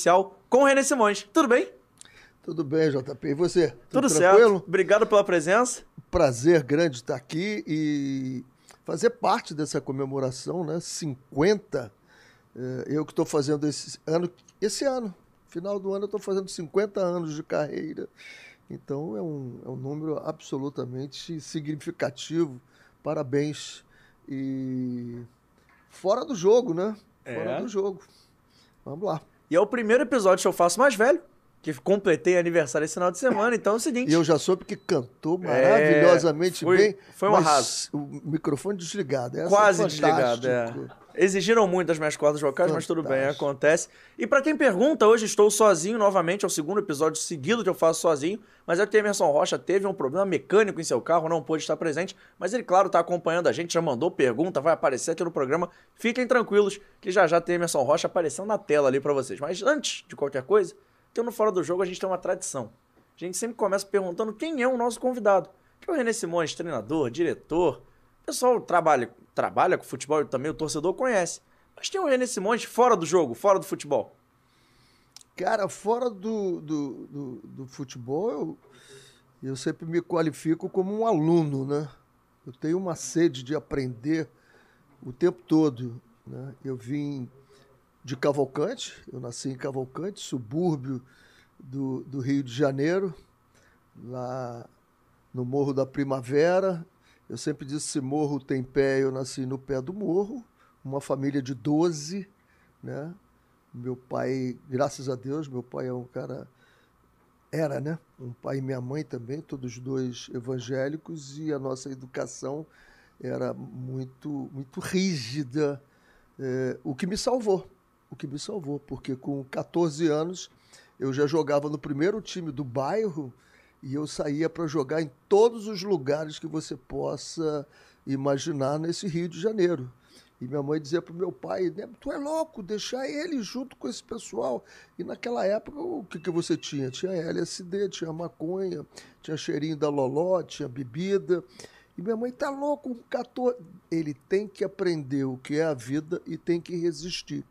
especial com o René Simões. Tudo bem? Tudo bem, JP. E você? Tudo, Tudo certo. Obrigado pela presença. Prazer grande estar aqui e fazer parte dessa comemoração, né? 50. É, eu que estou fazendo esse ano, esse ano, final do ano, eu estou fazendo 50 anos de carreira. Então é um, é um número absolutamente significativo. Parabéns. E fora do jogo, né? Fora é. do jogo. Vamos lá. E é o primeiro episódio que eu faço mais velho, que completei aniversário esse final de semana, então é o seguinte. E eu já soube que cantou maravilhosamente é, foi, bem. Foi um arraso. O microfone desligado. Essa Quase é desligado, é. Exigiram muito as minhas cordas vocais, Fantástico. mas tudo bem, acontece. E para quem pergunta, hoje estou sozinho novamente, é o segundo episódio seguido que eu faço sozinho, mas é que Emerson Rocha teve um problema mecânico em seu carro, não pôde estar presente, mas ele, claro, está acompanhando a gente, já mandou pergunta, vai aparecer aqui no programa. Fiquem tranquilos que já já tem Emerson Rocha aparecendo na tela ali para vocês. Mas antes de qualquer coisa, tem no Fora do Jogo a gente tem uma tradição. A gente sempre começa perguntando quem é o nosso convidado. Que é o René Simões, treinador, diretor, pessoal trabalha, trabalha com futebol e também o torcedor conhece. Mas tem o René Simões fora do jogo, fora do futebol. Cara, fora do, do, do, do futebol, eu, eu sempre me qualifico como um aluno, né? Eu tenho uma sede de aprender o tempo todo. Né? Eu vim de Cavalcante, eu nasci em Cavalcante, subúrbio do, do Rio de Janeiro, lá no Morro da Primavera, eu sempre disse: se morro tem pé, eu nasci no pé do morro. Uma família de 12, né? Meu pai, graças a Deus, meu pai é um cara. Era, né? Um pai e minha mãe também, todos dois evangélicos, e a nossa educação era muito, muito rígida. É, o que me salvou, o que me salvou, porque com 14 anos eu já jogava no primeiro time do bairro e eu saía para jogar em todos os lugares que você possa imaginar nesse Rio de Janeiro. E minha mãe dizia para o meu pai: né, Tu é louco, deixar ele junto com esse pessoal. E naquela época, o que, que você tinha? Tinha LSD, tinha maconha, tinha cheirinho da loló, tinha bebida. E minha mãe tá louco, 14. Ele tem que aprender o que é a vida e tem que resistir.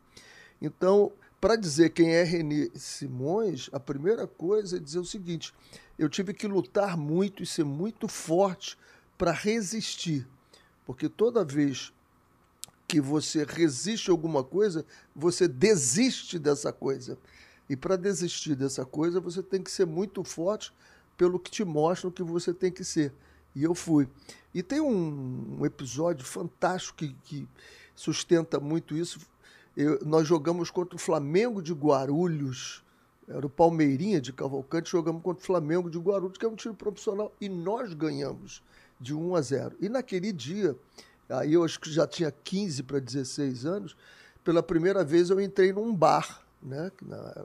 Então, para dizer quem é René Simões, a primeira coisa é dizer o seguinte: eu tive que lutar muito e ser muito forte para resistir. Porque toda vez que você resiste a alguma coisa, você desiste dessa coisa. E para desistir dessa coisa, você tem que ser muito forte pelo que te mostram que você tem que ser. E eu fui. E tem um, um episódio fantástico que, que, sustenta muito isso. Eu, nós jogamos contra o Flamengo de Guarulhos era o Palmeirinha de Cavalcante, jogamos contra o Flamengo de Guarulhos, que é um time profissional, e nós ganhamos de 1 a 0. E naquele dia, aí eu acho que já tinha 15 para 16 anos, pela primeira vez eu entrei num bar, né?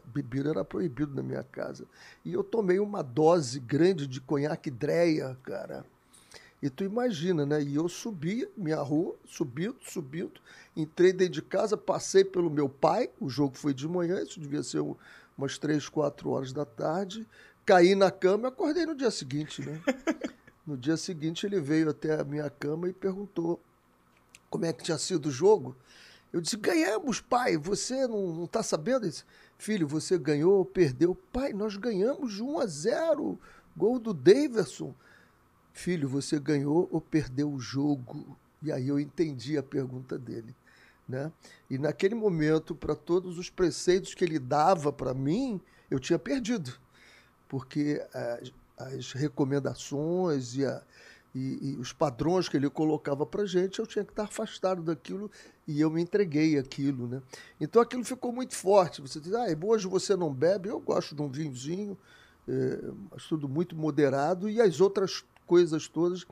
Bebida era proibido na minha casa. E eu tomei uma dose grande de conhaque dreia, cara. E tu imagina, né? E eu subi minha rua, subindo, subindo, entrei dentro de casa, passei pelo meu pai, o jogo foi de manhã, isso devia ser um, umas três, quatro horas da tarde, caí na cama e acordei no dia seguinte, né? No dia seguinte ele veio até a minha cama e perguntou como é que tinha sido o jogo. Eu disse, ganhamos, pai, você não está sabendo? isso? filho, você ganhou ou perdeu? Pai, nós ganhamos de 1 a 0, gol do Daverson. Filho, você ganhou ou perdeu o jogo? E aí eu entendi a pergunta dele. Né? E naquele momento, para todos os preceitos que ele dava para mim, eu tinha perdido, porque as, as recomendações e, a, e, e, os padrões que ele colocava para gente, eu tinha que estar afastado daquilo e eu me entreguei aquilo. Né? Então aquilo ficou muito forte. Você diz, ah, hoje você não bebe, eu gosto de um vinhozinho, é, mas tudo muito moderado, e as outras coisas todas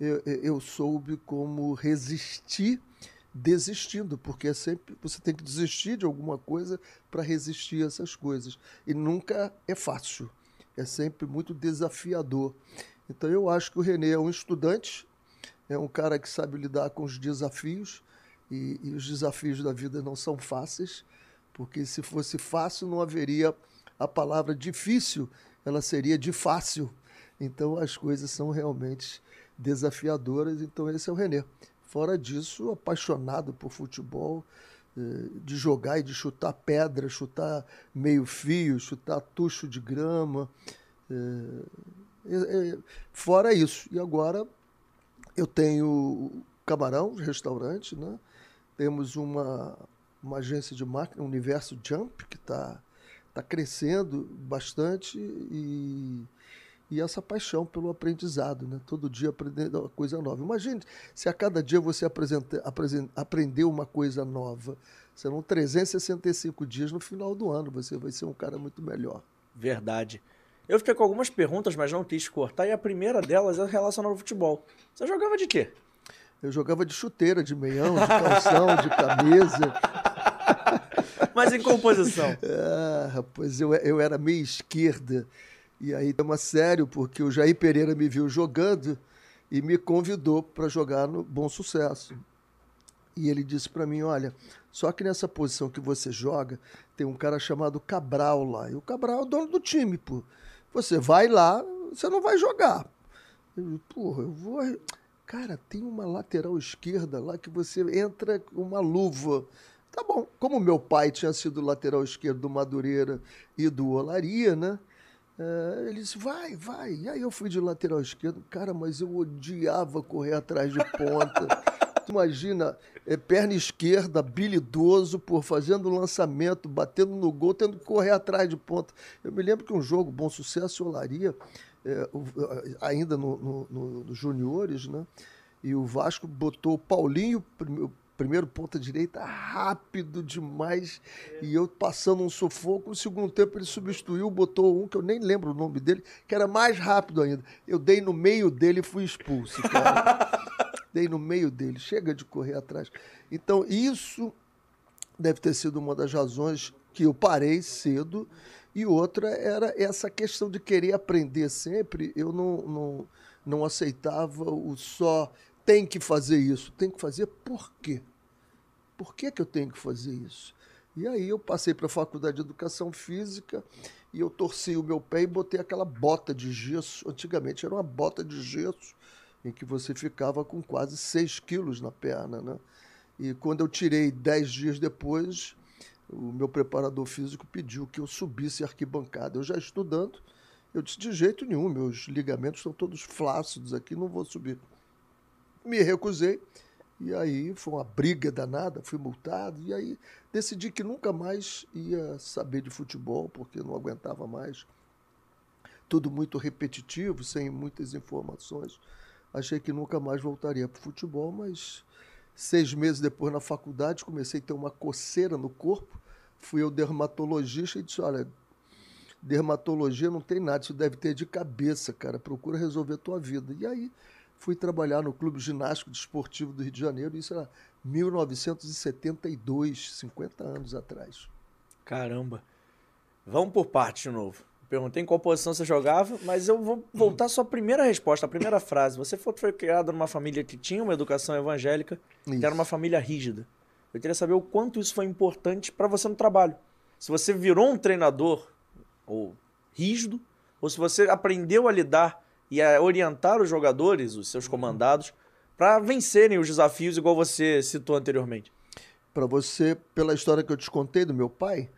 eu, eu soube como resistir desistindo, porque é sempre você tem que desistir de alguma coisa para resistir a essas coisas. E nunca é fácil. É sempre muito desafiador. Então eu acho que o Renê é um estudante, é um cara que sabe lidar com os desafios, e, e os desafios da vida não são fáceis, porque se fosse fácil não haveria a palavra difícil, ela seria de fácil. Então as coisas são realmente desafiadoras. Então esse é o Renê. Fora disso, apaixonado por futebol, eh, de jogar e de chutar pedra, chutar meio fio, chutar tucho de grama. É, é, fora isso. E agora eu tenho Camarão, restaurante, né? Temos uma, uma agência de marketing, Universo Jump, que está tá crescendo bastante e, e essa paixão pelo aprendizado, né? Todo dia aprendendo uma coisa nova. Imagine se a cada dia você apresenta, apresenta, aprender uma coisa nova. Serão 365 dias no final do ano, você vai ser um cara muito melhor. Verdade. Eu fiquei com algumas perguntas, mas não quis cortar, e a primeira delas é relacionada ao futebol. Você jogava de quê? Eu jogava de chuteira, de meião, de calção, de camisa. Mas em composição? Ah, rapaz, eu, eu era meio esquerda. E aí tema sério, porque o Jair Pereira me viu jogando e me convidou para jogar no Bom Sucesso. E ele disse para mim: Olha, só que nessa posição que você joga, tem um cara chamado Cabral lá. E o Cabral é o dono do time, pô. Você vai lá, você não vai jogar. Eu, porra, eu vou. Cara, tem uma lateral esquerda lá que você entra com uma luva. Tá bom. Como meu pai tinha sido lateral esquerdo do Madureira e do Olaria, né? É, ele disse, vai, vai. E aí eu fui de lateral esquerdo. Cara, mas eu odiava correr atrás de ponta. tu imagina, é, perna esquerda, habilidoso, por fazendo lançamento, batendo no gol, tendo que correr atrás de ponta. Eu me lembro que um jogo, Bom Sucesso e Olaria, é, ainda no, no, no, juniores, né? E o Vasco botou o Paulinho, primeiro ponta direita, rápido demais, e eu passando um sufoco. No segundo tempo ele substituiu, botou um que eu nem lembro o nome dele, que era mais rápido ainda. Eu dei no meio dele e fui expulso, cara. dei no meio dele, chega de correr atrás. Então, isso deve ter sido uma das razões que eu parei cedo e outra era essa questão de querer aprender sempre. Eu não, não, não aceitava o só tem que fazer isso. Tem que fazer por quê? Por que, que eu tenho que fazer isso? E aí eu passei para a faculdade de educação física e eu torci o meu pé e botei aquela bota de gesso. Antigamente era uma bota de gesso em que você ficava com quase 6 quilos na perna, né? E quando eu tirei 10 dias depois, o meu preparador físico pediu que eu subisse a arquibancada. Eu já estudando, eu disse, de jeito nenhum, meus ligamentos estão todos flácidos aqui, não vou subir. Me recusei, e aí foi uma briga danada, fui multado, e aí decidi que nunca mais ia saber de futebol, porque não aguentava mais. Tudo muito repetitivo, sem muitas informações. Achei que nunca mais voltaria para o futebol, mas Seis meses depois, na faculdade, comecei a ter uma coceira no corpo. Fui ao dermatologista e disse: Olha, dermatologia não tem nada, isso deve ter de cabeça, cara. Procura resolver a tua vida. E aí fui trabalhar no Clube Ginástico Desportivo do Rio de Janeiro, isso era 1972, 50 anos atrás. Caramba. Vamos por parte de novo. Perguntei em qual posição você jogava, mas eu vou voltar à sua primeira resposta, a primeira frase. Você foi, criado numa família que tinha uma educação evangélica, isso. que era uma família rígida. Eu queria saber o quanto isso foi importante para você no trabalho. Se você virou um treinador ou rígido, ou se você aprendeu a lidar e a orientar os jogadores, os seus comandados, para vencerem os desafios, igual você citou anteriormente. Para você, pela história que eu te contei do meu pai,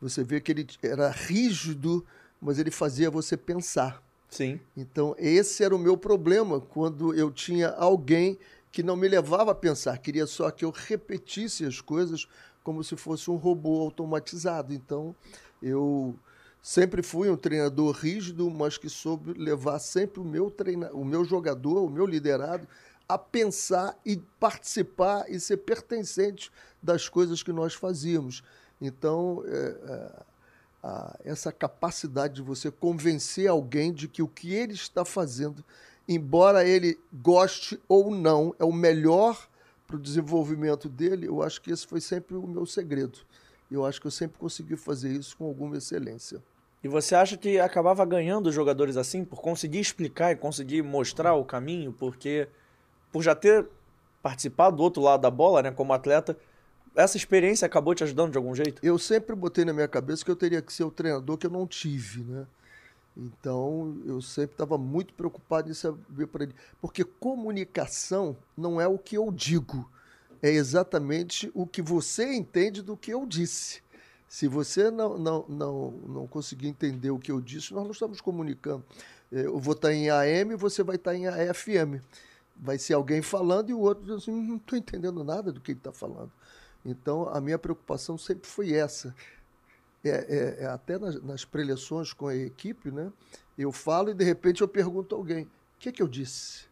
você vê que ele era rígido mas ele fazia você pensar. Sim. Então, esse era o meu problema quando eu tinha alguém que não me levava a pensar, queria só que eu repetisse as coisas como se fosse um robô automatizado. Então, eu sempre fui um treinador rígido, mas que soube levar sempre o meu treina, o meu jogador, o meu liderado a pensar e participar e ser pertencente das coisas que nós fazíamos. Então, é, é, essa capacidade de você convencer alguém de que o que ele está fazendo, embora ele goste ou não, é o melhor para o desenvolvimento dele, eu acho que esse foi sempre o meu segredo. Eu acho que eu sempre consegui fazer isso com alguma excelência. E você acha que acabava ganhando os jogadores assim, por conseguir explicar e conseguir mostrar o caminho, porque por já ter participado do outro lado da bola, né, como atleta, essa experiência acabou te ajudando de algum jeito? Eu sempre botei na minha cabeça que eu teria que ser o treinador que eu não tive, né? Então, eu sempre estava muito preocupado em saber para ele. Porque comunicação não é o que eu digo. é exatamente o que você entende do que eu disse. Se você não, não, não, não conseguir entender o que eu disse, nós não estamos comunicando. É, eu vou estar em AM, você vai estar em AFM. Vai ser alguém falando e o outro diz assim: não estou entendendo nada do que ele está falando. Então, a minha preocupação sempre foi essa. É, é, é até nas, nas preleções com a equipe, né? Eu falo e de repente eu pergunto a alguém: o que, é que eu disse?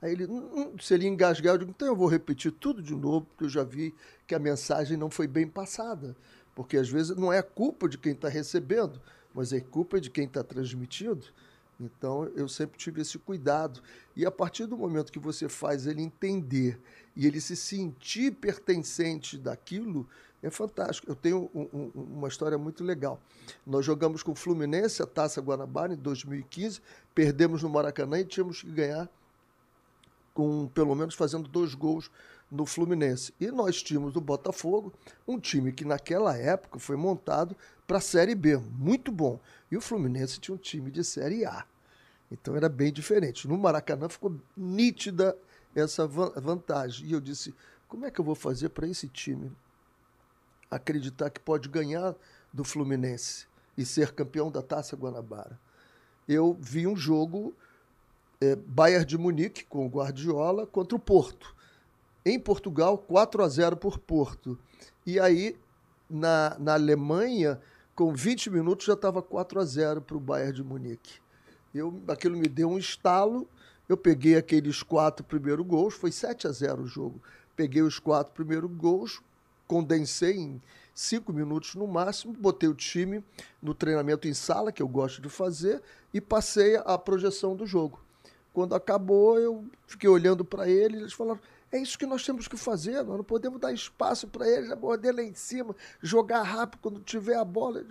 Aí ele, hum, hum, se ele engasgar, eu digo: então eu vou repetir tudo de novo, porque eu já vi que a mensagem não foi bem passada. Porque às vezes não é culpa de quem está recebendo, mas é culpa de quem está transmitindo. Então eu sempre tive esse cuidado. E a partir do momento que você faz ele entender e ele se sentir pertencente daquilo, é fantástico. Eu tenho um, um, uma história muito legal. Nós jogamos com o Fluminense a Taça Guanabara em 2015, perdemos no Maracanã e tínhamos que ganhar com pelo menos fazendo dois gols no Fluminense. E nós tínhamos o Botafogo, um time que naquela época foi montado para a Série B, muito bom. E o Fluminense tinha um time de Série A. Então era bem diferente. No Maracanã ficou nítida essa vantagem. E eu disse: como é que eu vou fazer para esse time acreditar que pode ganhar do Fluminense e ser campeão da Taça Guanabara? Eu vi um jogo é, Bayern de Munique com o Guardiola contra o Porto em Portugal, 4 a 0 por Porto. E aí, na, na Alemanha, com 20 minutos, já estava 4 a 0 para o Bayern de Munique. Eu, aquilo me deu um estalo. Eu peguei aqueles quatro primeiros gols, foi 7 a 0 o jogo. Peguei os quatro primeiros gols, condensei em cinco minutos no máximo, botei o time no treinamento em sala, que eu gosto de fazer, e passei a projeção do jogo. Quando acabou, eu fiquei olhando para ele, eles falaram: é isso que nós temos que fazer. Nós não podemos dar espaço para eles, morder lá em cima, jogar rápido quando tiver a bola.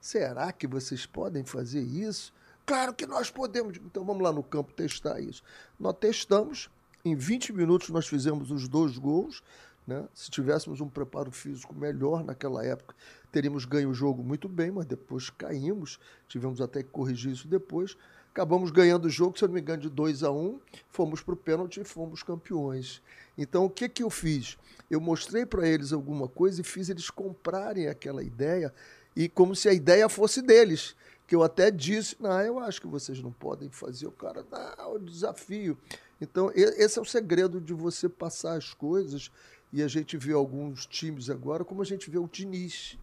Será que vocês podem fazer isso? Claro que nós podemos. Então vamos lá no campo testar isso. Nós testamos. Em 20 minutos nós fizemos os dois gols. Né? Se tivéssemos um preparo físico melhor naquela época, teríamos ganho o jogo muito bem, mas depois caímos. Tivemos até que corrigir isso depois. Acabamos ganhando o jogo, se eu não me engano, de 2 a 1 um, fomos para o pênalti e fomos campeões. Então, o que, que eu fiz? Eu mostrei para eles alguma coisa e fiz eles comprarem aquela ideia, e como se a ideia fosse deles. Que eu até disse, não, eu acho que vocês não podem fazer. O cara, não, o desafio. Então, esse é o segredo de você passar as coisas. E a gente vê alguns times agora, como a gente vê o Diniz,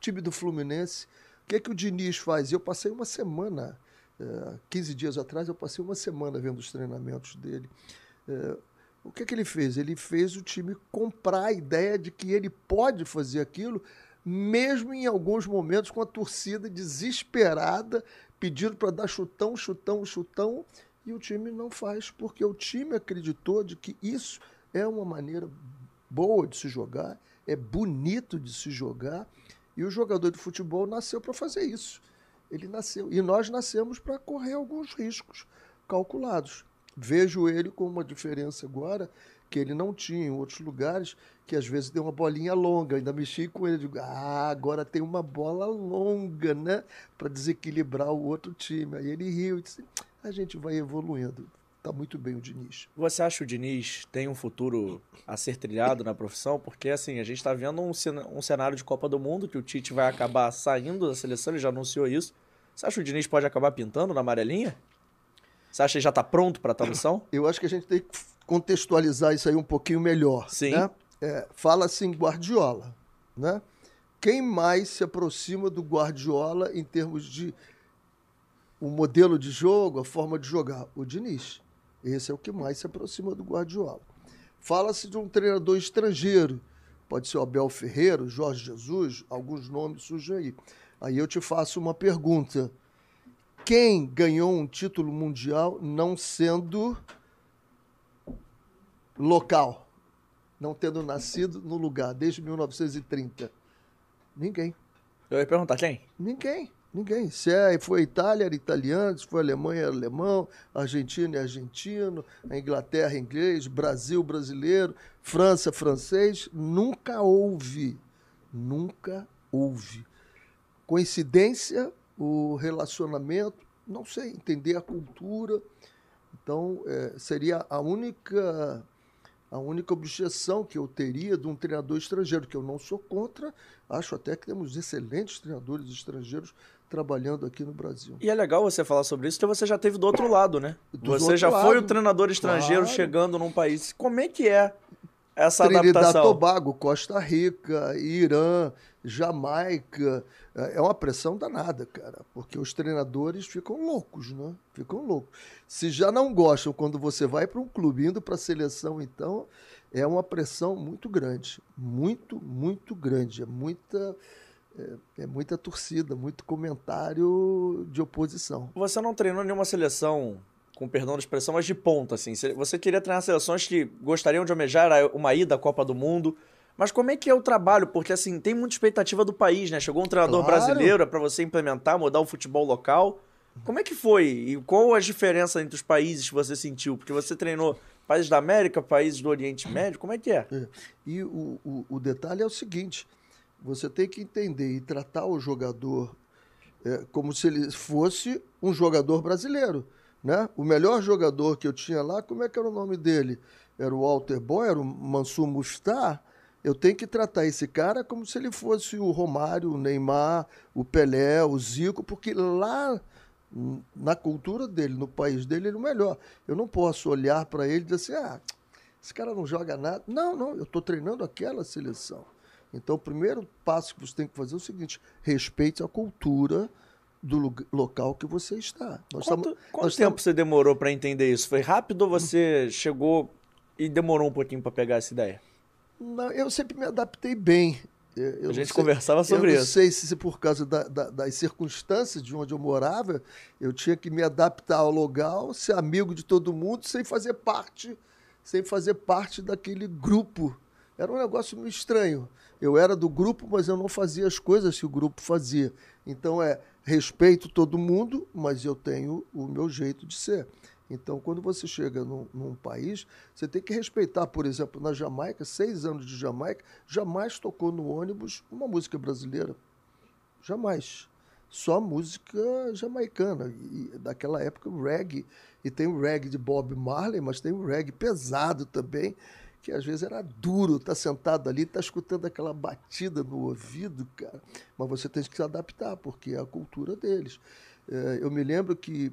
time do Fluminense. O que, que o Diniz faz? Eu passei uma semana 15 é, dias atrás eu passei uma semana vendo os treinamentos dele. É, o que, que ele fez? Ele fez o time comprar a ideia de que ele pode fazer aquilo, mesmo em alguns momentos com a torcida desesperada, pedindo para dar chutão, chutão, chutão, e o time não faz, porque o time acreditou de que isso é uma maneira boa de se jogar, é bonito de se jogar, e o jogador de futebol nasceu para fazer isso. Ele nasceu. E nós nascemos para correr alguns riscos calculados. Vejo ele com uma diferença agora que ele não tinha em outros lugares, que às vezes deu uma bolinha longa. Ainda mexi com ele, digo, ah, agora tem uma bola longa, né? Para desequilibrar o outro time. Aí ele riu e disse, a gente vai evoluindo. Tá muito bem o Diniz. Você acha que o Diniz tem um futuro a ser trilhado na profissão? Porque, assim, a gente está vendo um cenário de Copa do Mundo que o Tite vai acabar saindo da seleção, ele já anunciou isso. Você acha que o Diniz pode acabar pintando na amarelinha? Você acha que já está pronto para a tradução? Eu acho que a gente tem que contextualizar isso aí um pouquinho melhor. Sim. Né? É, Fala-se em Guardiola. Né? Quem mais se aproxima do Guardiola em termos de o modelo de jogo, a forma de jogar? O Diniz. Esse é o que mais se aproxima do Guardiola. Fala-se de um treinador estrangeiro, pode ser o Abel Ferreira, Jorge Jesus, alguns nomes surgem aí. Aí eu te faço uma pergunta. Quem ganhou um título mundial não sendo local, não tendo nascido no lugar desde 1930? Ninguém. Eu ia perguntar quem? Ninguém. Ninguém. Se é, foi Itália, era italiano, se foi Alemanha, era alemão, Argentina é argentino, a Inglaterra, inglês, Brasil, brasileiro, França, francês. Nunca houve. Nunca houve. Coincidência, o relacionamento, não sei, entender a cultura. Então, é, seria a única A única objeção que eu teria de um treinador estrangeiro, que eu não sou contra, acho até que temos excelentes treinadores estrangeiros trabalhando aqui no Brasil. E é legal você falar sobre isso, porque você já teve do outro lado, né? Do você já lado, foi o treinador estrangeiro claro. chegando num país. Como é que é essa Trinidad adaptação? Tobago, Costa Rica, Irã, Jamaica. É, é uma pressão danada, cara, porque os treinadores ficam loucos, né? Ficam loucos. Se já não gostam quando você vai para um clube indo para a seleção, então é uma pressão muito grande, muito, muito grande, é muita é, é, muita torcida, muito comentário de oposição. Você não treinou nenhuma seleção, com perdão da expressão, mas de ponta, assim. Você queria treinar seleções que gostariam de almejar uma ida à Copa do Mundo. Mas como é que é o trabalho? Porque, assim, tem muita expectativa do país, né? Chegou um treinador claro. brasileiro para você implementar, mudar o futebol local. Como é que foi? E qual a diferença entre os países que você sentiu? Porque você treinou países da América, países do Oriente Médio, como é que é? é. E o, o, o detalhe é o seguinte: você tem que entender e tratar o jogador é, como se ele fosse um jogador brasileiro. Né? O melhor jogador que eu tinha lá, como é que era o nome dele? Era o Walter Boy, era o Mansur Mustar. Eu tenho que tratar esse cara como se ele fosse o Romário, o Neymar, o Pelé, o Zico, porque lá na cultura dele, no país dele, ele é o melhor. Eu não posso olhar para ele e dizer assim: ah, esse cara não joga nada. Não, não, eu estou treinando aquela seleção. Então, o primeiro passo que você tem que fazer é o seguinte: respeite a cultura do local que você está. Nós quanto, estamos, quanto tempo estamos... você demorou para entender isso? Foi rápido ou você chegou e demorou um pouquinho para pegar essa ideia? Não, eu sempre me adaptei bem. Eu a gente sei, conversava sobre isso. Eu não sei se por causa da, da, das circunstâncias de onde eu morava, eu tinha que me adaptar ao local, ser amigo de todo mundo, sem fazer parte, sem fazer parte daquele grupo. Era um negócio meio estranho. Eu era do grupo, mas eu não fazia as coisas que o grupo fazia. Então é respeito todo mundo, mas eu tenho o meu jeito de ser. Então, quando você chega num, num, país, você tem que respeitar. Por exemplo, na Jamaica, seis anos de Jamaica, jamais tocou no ônibus uma música brasileira. Jamais. Só música jamaicana. E daquela época, o reggae. E tem o reggae de Bob Marley, mas tem o reggae pesado também que às vezes era duro, tá sentado ali, tá escutando aquela batida no ouvido, cara. Mas você tem que se adaptar, porque é a cultura deles. É, eu me lembro que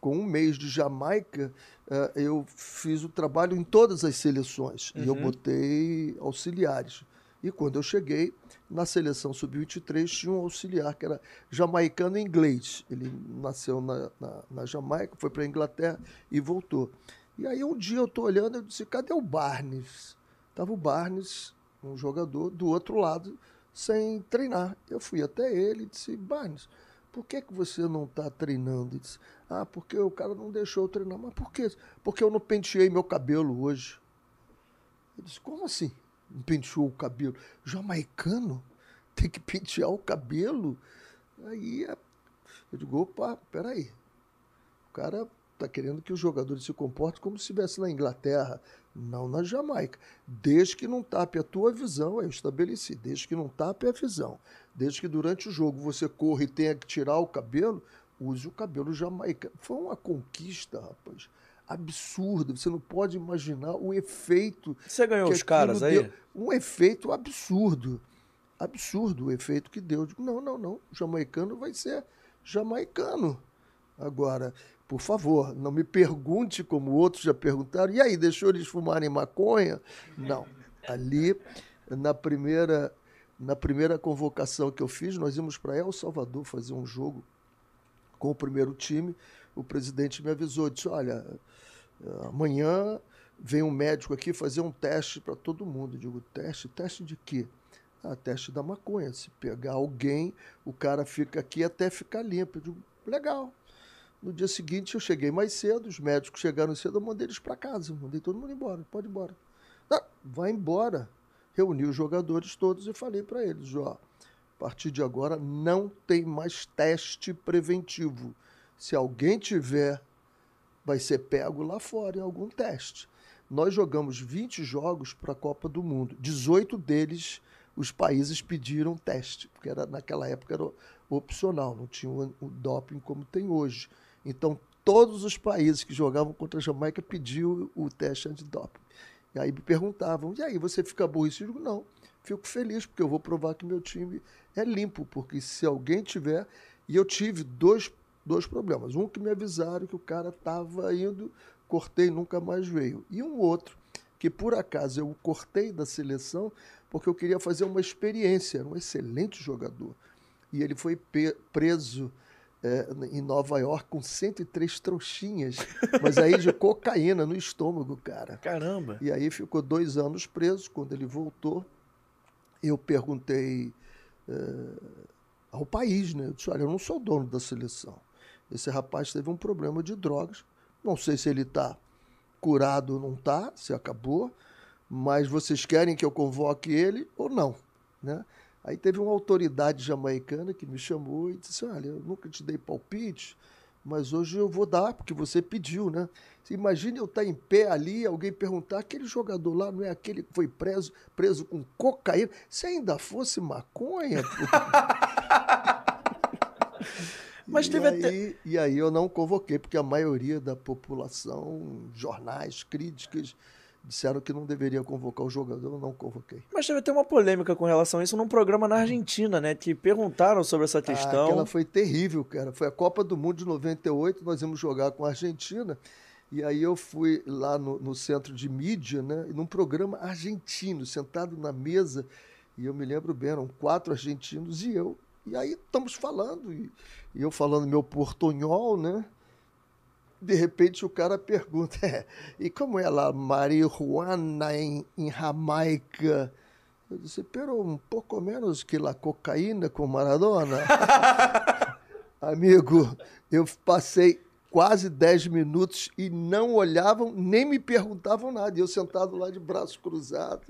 com um mês de Jamaica, é, eu fiz o trabalho em todas as seleções uhum. e eu uhum. botei auxiliares. E quando eu cheguei, na seleção sub-23 tinha um auxiliar que era jamaicano inglês. Ele nasceu na, na, na Jamaica, foi para a Inglaterra e voltou. E aí um dia eu estou olhando e disse, cadê o Barnes? Tava o Barnes, um jogador, do outro lado, sem treinar. Eu fui até ele e disse, Barnes, por que, que você não está treinando? Ele disse, ah, porque o cara não deixou eu treinar. Mas por quê? Porque eu não penteei meu cabelo hoje. Eu disse, como assim? Não penteou o cabelo? Jamaicano? Tem que pentear o cabelo? Aí eu digo, opa, peraí. O cara está querendo que os jogadores se comportem como se estivesse na Inglaterra, não na Jamaica. Desde que não tape a tua visão, eu estabeleci, desde que não tape a visão. Desde que durante o jogo você corra e tenha que tirar o cabelo, use o cabelo jamaicano. Foi uma conquista, rapaz. Absurda. Você não pode imaginar o efeito. Você ganhou os caras aí? Deu. Um efeito absurdo. Absurdo o efeito que deu. Não, não, não. O jamaicano vai ser jamaicano. Agora, por favor, não me pergunte como outros já perguntaram. E aí, deixou eles fumarem maconha? Não. Ali, na primeira, na primeira convocação que eu fiz, nós íamos para El Salvador fazer um jogo com o primeiro time. O presidente me avisou, disse: olha, amanhã vem um médico aqui fazer um teste para todo mundo. Eu digo: teste? Teste de quê? Ah, teste da maconha. Se pegar alguém, o cara fica aqui até ficar limpo. Eu digo: legal. No dia seguinte eu cheguei mais cedo, os médicos chegaram cedo, eu mandei eles para casa, mandei todo mundo embora, pode ir embora. Não, vai embora. Reuni os jogadores todos e falei para eles, ó, a partir de agora não tem mais teste preventivo. Se alguém tiver, vai ser pego lá fora em algum teste. Nós jogamos 20 jogos para a Copa do Mundo. 18 deles os países pediram teste, porque era, naquela época era opcional, não tinha o, doping como tem hoje. Então, todos os países que jogavam contra a Jamaica pediam o teste antidoping. Aí me perguntavam, e aí, você fica aborrecido? Eu digo, não, fico feliz, porque eu vou provar que meu time é limpo, porque se alguém tiver. E eu tive dois, dois problemas. Um que me avisaram que o cara estava indo, cortei, nunca mais veio. E um outro, que por acaso eu cortei da seleção, porque eu queria fazer uma experiência. Era um excelente jogador. E ele foi preso é, em Nova York com 103 trouxinhas, mas aí de cocaína no estômago, cara. Caramba! E aí ficou dois anos preso. Quando ele voltou, eu perguntei é, ao país, né? Eu disse, olha, eu não sou dono da seleção. Esse rapaz teve um problema de drogas. Não sei se ele está curado ou não está, se acabou, mas vocês querem que eu convoque ele ou não, né? Aí teve uma autoridade jamaicana que me chamou e disse: Olha, eu nunca te dei palpite, mas hoje eu vou dar, porque você pediu, né? Imagine eu estar em pé ali, alguém perguntar: aquele jogador lá não é aquele que foi preso, preso com cocaína? Se ainda fosse maconha. Mas e teve aí, até... E aí eu não convoquei, porque a maioria da população, jornais, críticas, disseram que não deveria convocar o jogador, eu não convoquei. Mas teve até uma polêmica com relação a isso num programa na Argentina, né? Que perguntaram sobre essa ah, questão. Ah, aquela foi terrível, cara. Foi a Copa do Mundo de 98, nós íamos jogar com a Argentina. E aí eu fui lá no, no centro de mídia, né? Num programa argentino, sentado na mesa. E eu me lembro bem, eram quatro argentinos e eu. E aí estamos falando, e, e eu falando meu portunhol, né? De repente o cara pergunta, é, e como é lá marihuana em, em Jamaica? Eu disse, pero um pouco menos que a cocaína com Maradona. Amigo, eu passei quase 10 minutos e não olhavam, nem me perguntavam nada. E eu sentado lá de braços cruzados.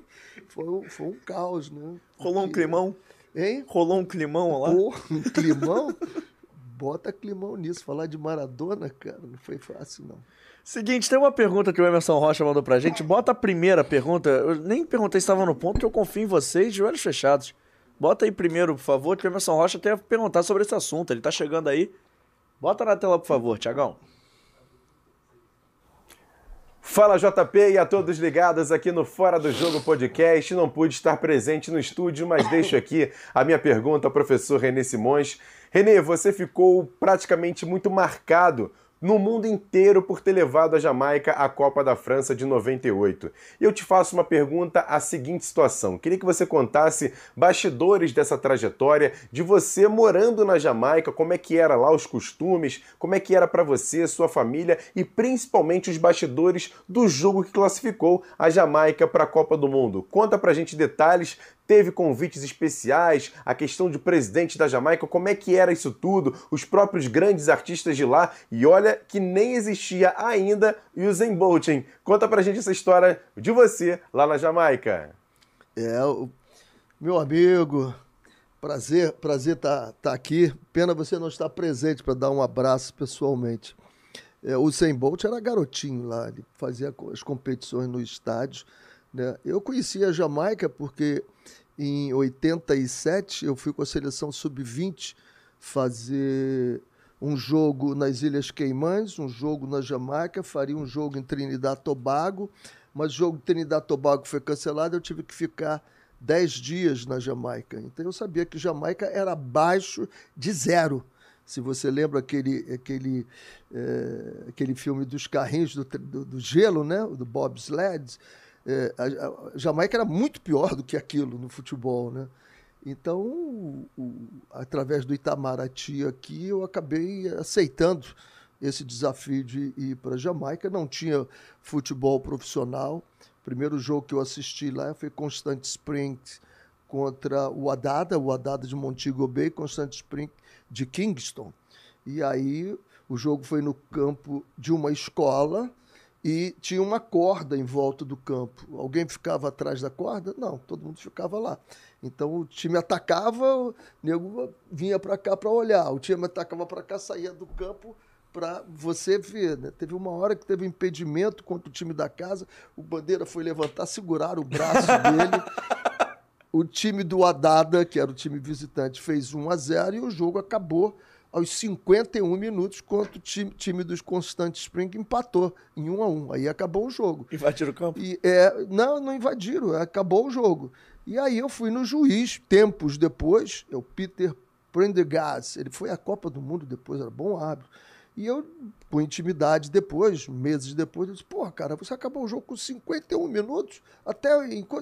Foi, foi um caos, né? Rolou um climão? Hein? Rolou um climão lá? Pô, um climão? bota climão nisso. Falar de Maradona, cara, não foi fácil, não. Seguinte, tem uma pergunta que o Emerson Rocha mandou pra gente. Bota a primeira pergunta. Eu nem perguntei se estava no ponto, que eu confio em vocês de olhos fechados. Bota aí primeiro, por favor, que o Emerson Rocha tem a perguntar sobre esse assunto. Ele tá chegando aí. Bota na tela, por favor, Tiagão. Fala JP e a todos ligados aqui no Fora do Jogo Podcast. Não pude estar presente no estúdio, mas deixo aqui a minha pergunta ao professor René Simões. Renê, você ficou praticamente muito marcado no mundo inteiro por ter levado a Jamaica à Copa da França de 98. E eu te faço uma pergunta a seguinte situação. Queria que você contasse bastidores dessa trajetória, de você morando na Jamaica, como é que era lá os costumes, como é que era para você, sua família e principalmente os bastidores do jogo que classificou a Jamaica para a Copa do Mundo. Conta pra gente detalhes teve convites especiais, a questão de presidente da Jamaica, como é que era isso tudo, os próprios grandes artistas de lá, e olha que nem existia ainda Usain Bolt, hein? Conta pra gente essa história de você lá na Jamaica. É, meu amigo, prazer, prazer estar tá, tá aqui. Pena você não estar presente para dar um abraço pessoalmente. É, o Usain Bolt era garotinho lá, ele fazia as competições no estádio. Né? Eu conhecia a Jamaica porque em 87, eu fui com a seleção sub-20 fazer um jogo nas Ilhas Caimãs, um jogo na Jamaica, faria um jogo em Trinidad Tobago, mas o jogo em Trinidad Tobago foi cancelado, eu tive que ficar 10 dias na Jamaica. Então eu sabia que Jamaica era abaixo de zero. Se você lembra aquele, aquele, é, aquele filme dos carrinhos do, do, do gelo, né? do Bob Sleds, é, a, a, Jamaica era muito pior do que aquilo no futebol, né? Então, o, o, através do Itamaraty aqui, eu acabei aceitando esse desafio de ir para a Jamaica. Não tinha futebol profissional. O primeiro jogo que eu assisti lá foi Constant Spring contra o Adada, o Adada de Montego Bay, Constant Spring de Kingston. E aí o jogo foi no campo de uma escola e tinha uma corda em volta do campo. Alguém ficava atrás da corda? Não, todo mundo ficava lá. Então o time atacava, o nego vinha para cá para olhar. O time atacava para cá, saía do campo para você ver. Né? Teve uma hora que teve um impedimento contra o time da casa, o Bandeira foi levantar, segurar o braço dele. O time do Adada, que era o time visitante, fez 1 a 0 e o jogo acabou aos 51 minutos, quando o time, time dos Constant Spring empatou em 1 a 1 Aí acabou o jogo. Invadiram o campo? E, é, não, não invadiram, acabou o jogo. E aí eu fui no juiz, tempos depois, é o Peter Prendergast, ele foi à Copa do Mundo depois, era bom árbitro. E eu, com intimidade depois, meses depois, eu disse, porra, cara, você acabou o jogo com 51 minutos, até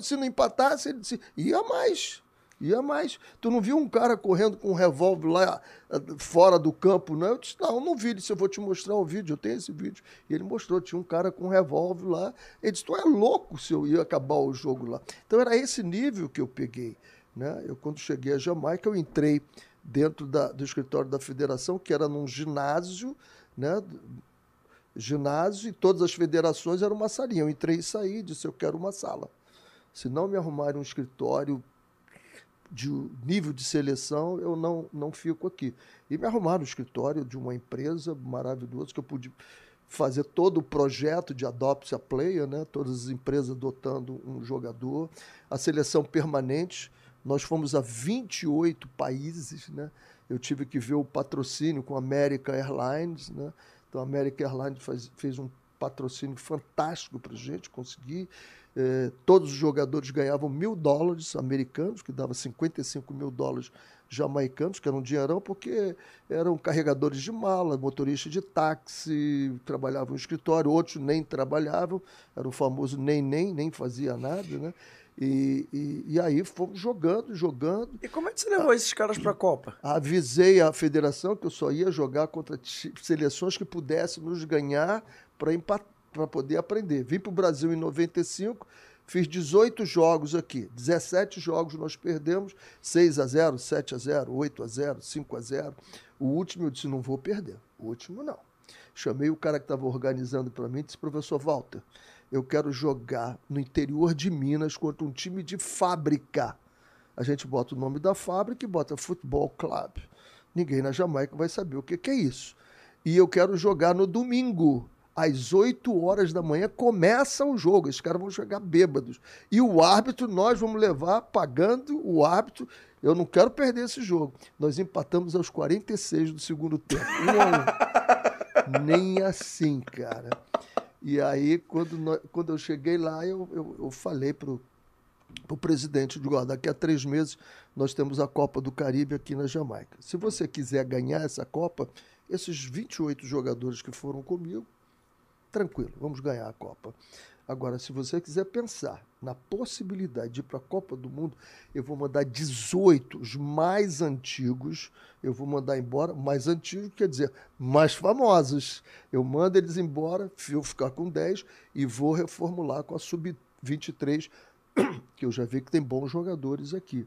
se não empatasse, ele disse, ia mais. Ia mais. Tu não viu um cara correndo com um revólver lá eh, fora do campo, não? Eu disse, não, não vi. Disse, eu vou te mostrar o vídeo, eu tenho esse vídeo. E ele mostrou, tinha um cara com um revólver lá. Ele disse, tu é louco se eu ia acabar o jogo lá. Então era esse nível que eu peguei. Né? Eu, quando cheguei a Jamaica, eu entrei dentro da, do escritório da federação, que era num ginásio, né? ginásio, e todas as federações eram uma salinha. Eu entrei e saí, disse, eu quero uma sala. Se não me arrumarem um escritório de nível de seleção, eu não, não fico aqui. E me arrumaram o escritório de uma empresa maravilhosa que eu pude fazer todo o projeto de Adopt a Player, né? todas as empresas adotando um jogador, a seleção permanente. Nós fomos a 28 países, né? Eu tive que ver o patrocínio com a American Airlines, né? Então a American Airlines faz, fez um patrocínio fantástico para a gente conseguir. Eh, todos os jogadores ganhavam mil dólares americanos, que dava 55 mil dólares jamaicanos, que era um dinheirão, porque eram carregadores de mala, motoristas de táxi, trabalhavam no escritório, outros nem trabalhavam, era o famoso nem nem, nem fazia nada, né? E, e, e, aí fomos jogando, jogando. E como é que você levou esses caras para a Copa? Avisei a federação que eu só ia jogar contra seleções que pudessem nos ganhar para poder aprender. Vim para o Brasil em 95, fiz 18 jogos aqui. 17 jogos nós perdemos, 6 a 0, 7 a 0, 8 a 0, 5 a 0. O último eu disse, não vou perder. O último não. Chamei o cara que estava organizando para mim e disse, professor Walter, eu quero jogar no interior de Minas contra um time de fábrica. A gente bota o nome da fábrica e bota Futebol Club. Ninguém na Jamaica vai saber o que, que é isso. E eu quero jogar no domingo às 8 horas da manhã começa o jogo. Esses caras vão jogar bêbados. E o árbitro, nós vamos levar pagando o árbitro. Eu não quero perder esse jogo. Nós empatamos aos 46 do segundo tempo. Um a um. Nem assim, cara. E aí, quando, nós, quando eu cheguei lá, eu, eu, eu falei pro, o presidente de daqui a três meses nós temos a Copa do Caribe aqui na Jamaica. Se você quiser ganhar essa Copa, esses 28 jogadores que foram comigo tranquilo, vamos ganhar a Copa. Agora, se você quiser pensar na possibilidade de ir para a Copa do Mundo, eu vou mandar 18, os mais antigos, eu vou mandar embora, mais antigos quer dizer mais famosos. Eu mando eles embora, eu ficar com 10 e vou reformular com a Sub-23, que eu já vi que tem bons jogadores aqui.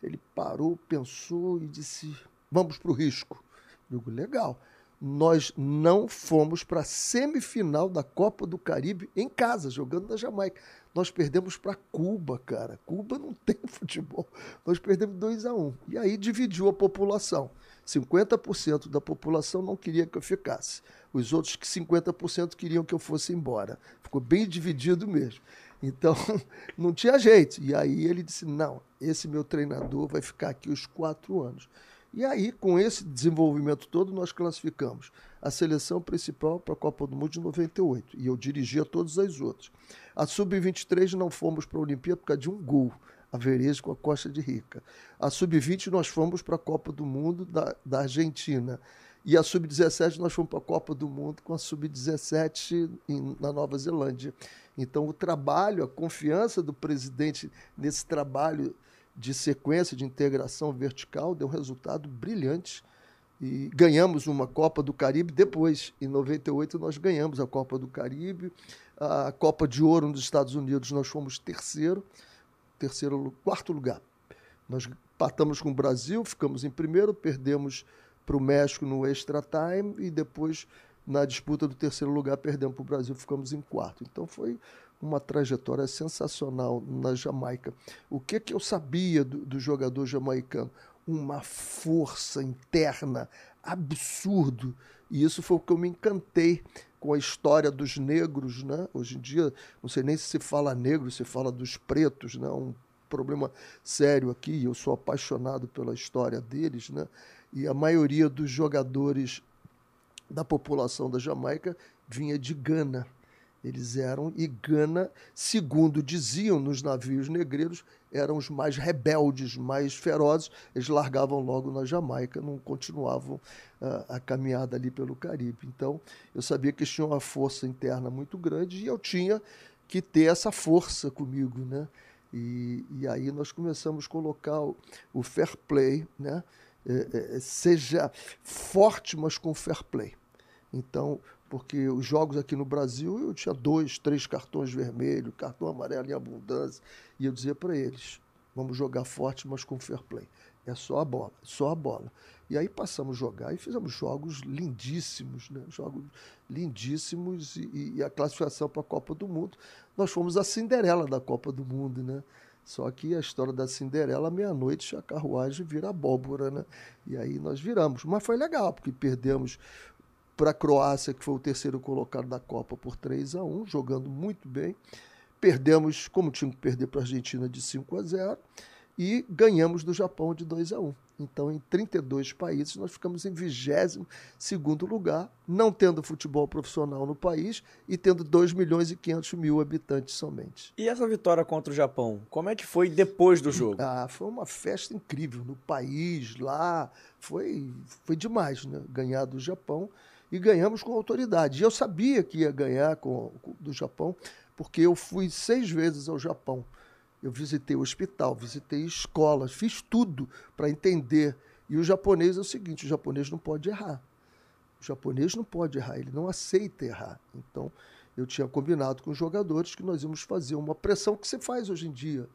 Ele parou, pensou e disse: vamos para o risco. Eu digo, legal nós não fomos para a semifinal da Copa do Caribe em casa, jogando na Jamaica. Nós perdemos para Cuba, cara. Cuba não tem futebol. Nós perdemos 2 a 1 um. E aí dividiu a população. 50% da população não queria que eu ficasse. Os outros 50% queriam que eu fosse embora. Ficou bem dividido mesmo. Então, não tinha jeito. E aí ele disse: não, esse meu treinador vai ficar aqui os quatro anos. E aí, com esse desenvolvimento todo, nós classificamos a seleção principal para a Copa do Mundo de 98. E eu dirigia todas as outras. A Sub-23 não fomos para a Olimpíada por causa de um gol, a Verez com a Costa de Rica. A Sub-20 nós fomos para a Copa do Mundo da, da Argentina. E a Sub-17 nós fomos para a Copa do Mundo com a Sub-17 na Nova Zelândia. Então, o trabalho, a confiança do presidente nesse trabalho de sequência de integração vertical deu resultado brilhante e ganhamos uma Copa do Caribe depois. Em 98 nós ganhamos a Copa do Caribe, a Copa de Ouro nos Estados Unidos nós fomos terceiro, terceiro, quarto lugar. Nós patamos com o Brasil, ficamos em primeiro, perdemos para o México no extra time e depois na disputa do terceiro lugar perdemos para o Brasil, ficamos em quarto. Então foi uma trajetória sensacional na Jamaica. O que, que eu sabia do, do jogador jamaicano? Uma força interna absurdo. E isso foi o que eu me encantei com a história dos negros, né? Hoje em dia, não sei nem se se fala negro, se fala dos pretos, né? Um problema sério aqui, eu sou apaixonado pela história deles, né? E a maioria dos jogadores da população da Jamaica vinha de Gana. Eles eram, e Gana, segundo diziam nos navios negreiros, eram os mais rebeldes, mais ferozes. Eles largavam logo na Jamaica, não continuavam uh, a caminhada ali pelo Caribe. Então, eu sabia que eles tinham uma força interna muito grande e eu tinha que ter essa força comigo, né? E, e aí nós começamos a colocar o, o fair play, né? É, é, seja forte, mas com fair play. Então, porque os jogos aqui no Brasil eu tinha dois, três cartões vermelhos, cartão amarelo em abundância, e eu dizia para eles: vamos jogar forte, mas com fair play. É só a bola, só a bola. E aí passamos a jogar e fizemos jogos lindíssimos, né? jogos lindíssimos e, e a classificação para a Copa do Mundo. Nós fomos a Cinderela da Copa do Mundo, né? Só que a história da Cinderela, meia-noite, a carruagem vira abóbora, né? E aí nós viramos. Mas foi legal, porque perdemos para a Croácia, que foi o terceiro colocado da Copa, por 3 a 1 jogando muito bem. Perdemos, como tinha que perder para a Argentina, de 5 a 0 e ganhamos do Japão de 2 a 1 Então, em 32 países, nós ficamos em 22 lugar, não tendo futebol profissional no país e tendo 2 milhões e 500 mil habitantes somente. E essa vitória contra o Japão, como é que foi depois do jogo? Ah, foi uma festa incrível no país, lá. Foi, foi demais, né? Ganhar do Japão e ganhamos com autoridade. E eu sabia que ia ganhar com, com, do Japão, porque eu fui seis vezes ao Japão. Eu visitei o hospital, visitei escolas, fiz tudo para entender. E o japonês é o seguinte: o japonês não pode errar. O japonês não pode errar, ele não aceita errar. Então, eu tinha combinado com os jogadores que nós íamos fazer uma pressão que você faz hoje em dia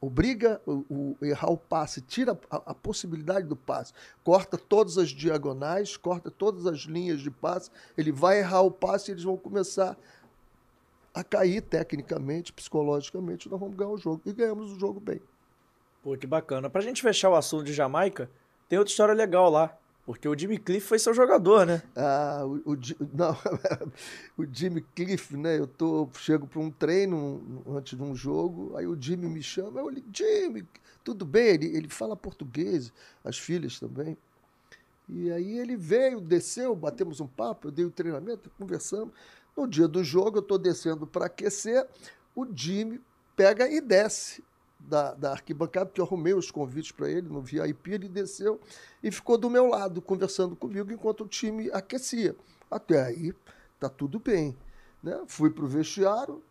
obriga o, o, errar o passe, tira a, a, possibilidade do passe, corta todas as diagonais, corta todas as linhas de passe, ele vai errar o passe e eles vão começar a cair tecnicamente, psicologicamente, nós vamos ganhar o jogo. E ganhamos o jogo bem. Pô, que bacana. Pra gente fechar o assunto de Jamaica, tem outra história legal lá. Porque o Jimmy Cliff foi seu jogador, né? Ah, o, o não, o Jimmy Cliff, né? Eu tô, chego para um treino antes de um jogo, aí o Jimmy me chama, eu digo, Jimmy, tudo bem? Ele, ele fala português, as filhas também. E aí ele veio, desceu, batemos um papo, eu dei o treinamento, conversamos. No dia do jogo, eu estou descendo para aquecer, o Jimmy pega e desce da, da arquibancada, porque eu arrumei os convites para ele no VIP, ele desceu e ficou do meu lado, conversando comigo enquanto o time aquecia. Até aí, tá tudo bem. Né? Fui para o vestiário,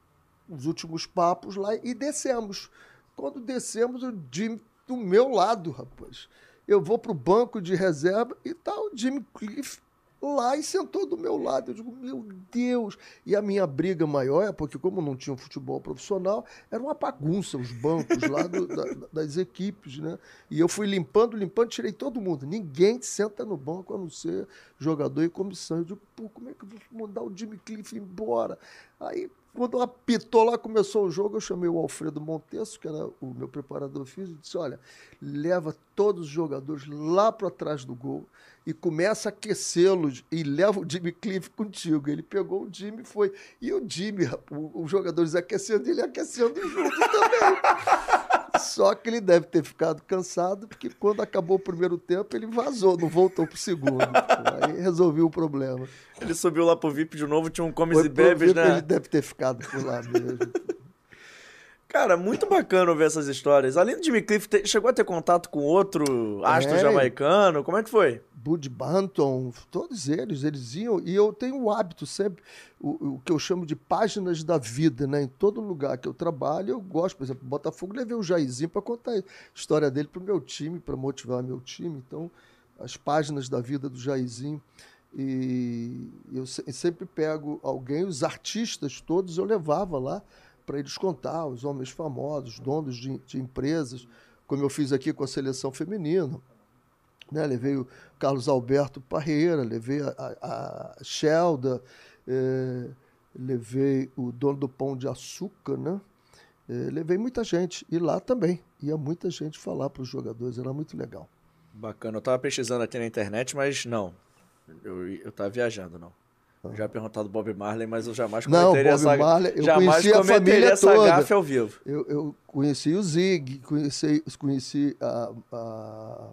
os últimos papos lá e descemos. Quando descemos, o Jimmy do meu lado, rapaz. Eu vou para o banco de reserva e tá o Jimmy Cliff lá e sentou do meu lado. Eu digo, meu Deus! E a minha briga maior é porque, como não tinha um futebol profissional, era uma bagunça os bancos lá do, da, das equipes, né? E eu fui limpando, limpando, tirei todo mundo. Ninguém senta no banco a não ser jogador e comissão. Eu digo, pô, como é que eu vou mandar o Jimmy Cliff embora? Aí quando apitou lá, começou o jogo, eu chamei o Alfredo Montesso, que era o meu preparador físico, e disse: Olha, leva todos os jogadores lá para trás do gol e começa a aquecê-los e leva o Jimmy Cliff contigo. Ele pegou o Jimmy e foi. E o Jimmy, os jogadores aquecendo, ele aquecendo junto também. Só que ele deve ter ficado cansado, porque quando acabou o primeiro tempo, ele vazou, não voltou pro segundo. Aí resolveu o problema. Ele subiu lá pro VIP de novo, tinha um comes Foi e bebes, VIP, né? Ele deve ter ficado por lá mesmo. Cara, muito bacana ver essas histórias. Além do Jimmy Cliff, chegou a ter contato com outro astro é, jamaicano? Como é que foi? Bud Banton, todos eles, eles iam. E eu tenho o hábito sempre, o, o, que eu chamo de páginas da vida, né? Em todo lugar que eu trabalho, eu gosto. Por exemplo, Botafogo, levei o Jairzinho para contar a história dele para o meu time, para motivar meu time. Então, as páginas da vida do Jairzinho. E eu sempre pego alguém, os artistas todos, eu levava lá para eles contar, os homens famosos, donos de, de, empresas, como eu fiz aqui com a seleção feminina. Né? Levei o Carlos Alberto Parreira, levei a, a, a Shelda, eh, levei o dono do Pão de Açúcar, né? Eh, levei muita gente. E lá também ia muita gente falar para os jogadores, era muito legal. Bacana. Eu estava pesquisando aqui na internet, mas não. Eu, eu tava viajando, não. Eu já perguntado Bob Marley, mas eu jamais cometeria não, Bob essa, Marley, eu jamais conheci a família essa toda. gafe ao vivo. Eu, eu conheci o Zig, conheci, conheci a, a,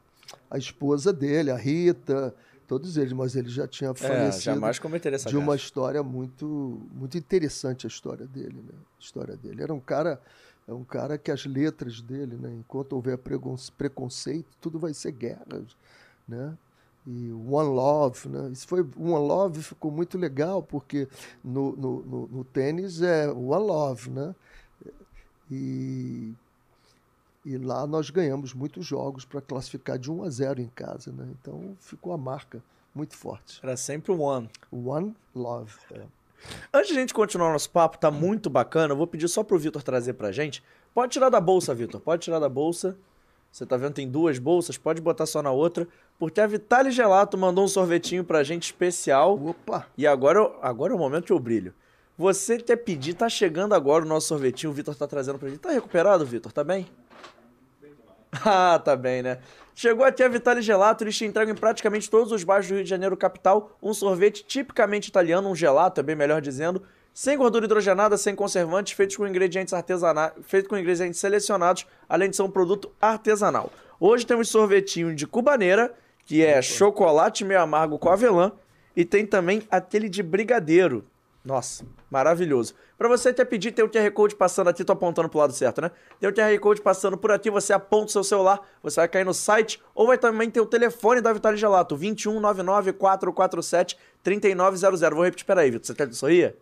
a esposa dele, a Rita, todos eles, mas ele já tinha falecido. É, jamais cometeria essa De uma história muito, muito interessante a história dele, né? A história dele. Era um cara, é um cara que as letras dele, né? Enquanto houver preconceito, tudo vai ser guerra, né? e One Love, né? Isso foi One Love ficou muito legal porque no, no, no, no tênis é One Love, né? E, e lá nós ganhamos muitos jogos para classificar de 1 a 0 em casa, né? Então ficou a marca muito forte. Era sempre o One. One Love. É. Antes de a gente continuar nosso papo, tá muito bacana. Eu vou pedir só pro Vitor trazer pra gente. Pode tirar da bolsa, Vitor. Pode tirar da bolsa. Você tá vendo, tem duas bolsas, pode botar só na outra. Porque a Vitale Gelato mandou um sorvetinho pra gente especial. Opa! E agora, agora é o momento que eu brilho. Você quer pedir, tá chegando agora o nosso sorvetinho, o Vitor tá trazendo pra gente. Tá recuperado, Vitor? Tá bem? Ah, tá bem, né? Chegou a Vitale Gelato, eles te entregam em praticamente todos os bairros do Rio de Janeiro capital um sorvete tipicamente italiano, um gelato, é bem melhor dizendo, sem gordura hidrogenada, sem conservantes, feitos com ingredientes artesanais, feito com ingredientes selecionados, além de ser um produto artesanal. Hoje temos sorvetinho de cubaneira, que é chocolate meio amargo com avelã, e tem também aquele de brigadeiro. Nossa, maravilhoso. Para você ter pedir, tem o QR Code passando aqui, tô apontando pro lado certo, né? Tem o QR Code passando por aqui, você aponta o seu celular, você vai cair no site, ou vai também ter o telefone da Vitale Gelato, 2199 447 3900. Vou repetir, peraí, Vitor, você quer sorrir?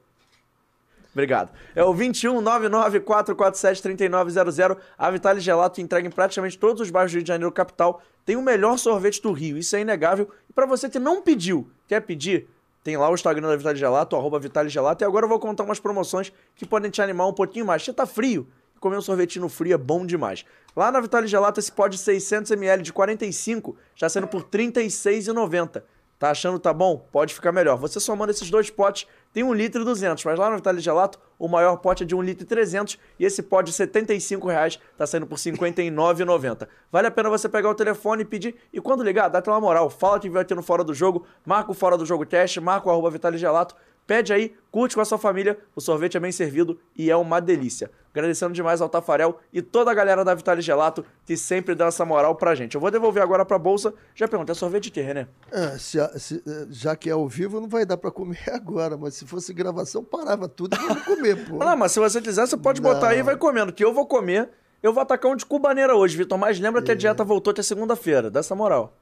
Obrigado. É o 21994473900. A Vitale Gelato entrega em praticamente todos os bairros do Rio de Janeiro capital. Tem o melhor sorvete do Rio, isso é inegável. E para você que não pediu, quer pedir, tem lá o Instagram da Vitale Gelato, arroba Vitale Gelato. E agora eu vou contar umas promoções que podem te animar um pouquinho mais. Você tá frio? Comer um sorvetinho frio é bom demais. Lá na Vitale Gelato, esse pó de 600ml de 45 está sendo por R$ 36,90. Tá achando tá bom? Pode ficar melhor. Você somando esses dois potes, tem 1 litro e 200, mas lá no Vitale Gelato, o maior pote é de 1 litro e 300 e esse pote de 75 reais tá saindo por R$ 59,90. Vale a pena você pegar o telefone e pedir, e quando ligar, dá aquela moral, fala que vai ter no Fora do Jogo, marca o Fora do Jogo Teste, marca o arroba Vitale Gelato, Pede aí, curte com a sua família, o sorvete é bem servido e é uma delícia. Agradecendo demais ao Tafarel e toda a galera da Vitale Gelato que sempre dá essa moral pra gente. Eu vou devolver agora pra bolsa. Já perguntei, é sorvete de quê, René? É, se, se, é, já que é ao vivo, não vai dar pra comer agora, mas se fosse gravação, parava tudo e ia comer, pô. Não, mas se você quiser, você pode não. botar aí e vai comendo, que eu vou comer. Eu vou atacar um de cubaneira hoje, Vitor, mas lembra é. que a é. dieta voltou até segunda-feira, dá essa moral.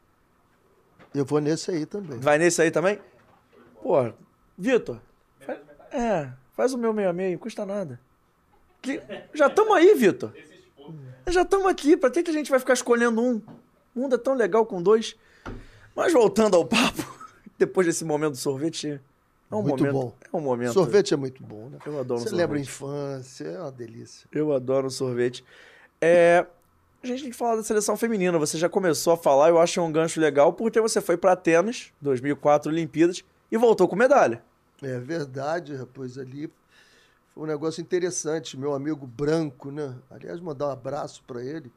Eu vou nesse aí também. Vai nesse aí também? Pô, Vitor, é, faz o meu meio a meio, custa nada. Que... Já estamos aí, Vitor. Já estamos aqui. Para que, que a gente vai ficar escolhendo um? O mundo é tão legal com dois. Mas voltando ao papo, depois desse momento do sorvete, é um muito momento, bom. É um momento. Sorvete é muito bom, né? Eu adoro Você um lembra a infância, é uma delícia. Eu adoro sorvete. É, a gente tem que falar da seleção feminina. Você já começou a falar, eu acho um gancho legal, porque você foi para Atenas, 2004 Olimpíadas, e voltou com medalha. É verdade, rapaz, ali foi um negócio interessante. Meu amigo Branco, né? Aliás, mandar um abraço para ele.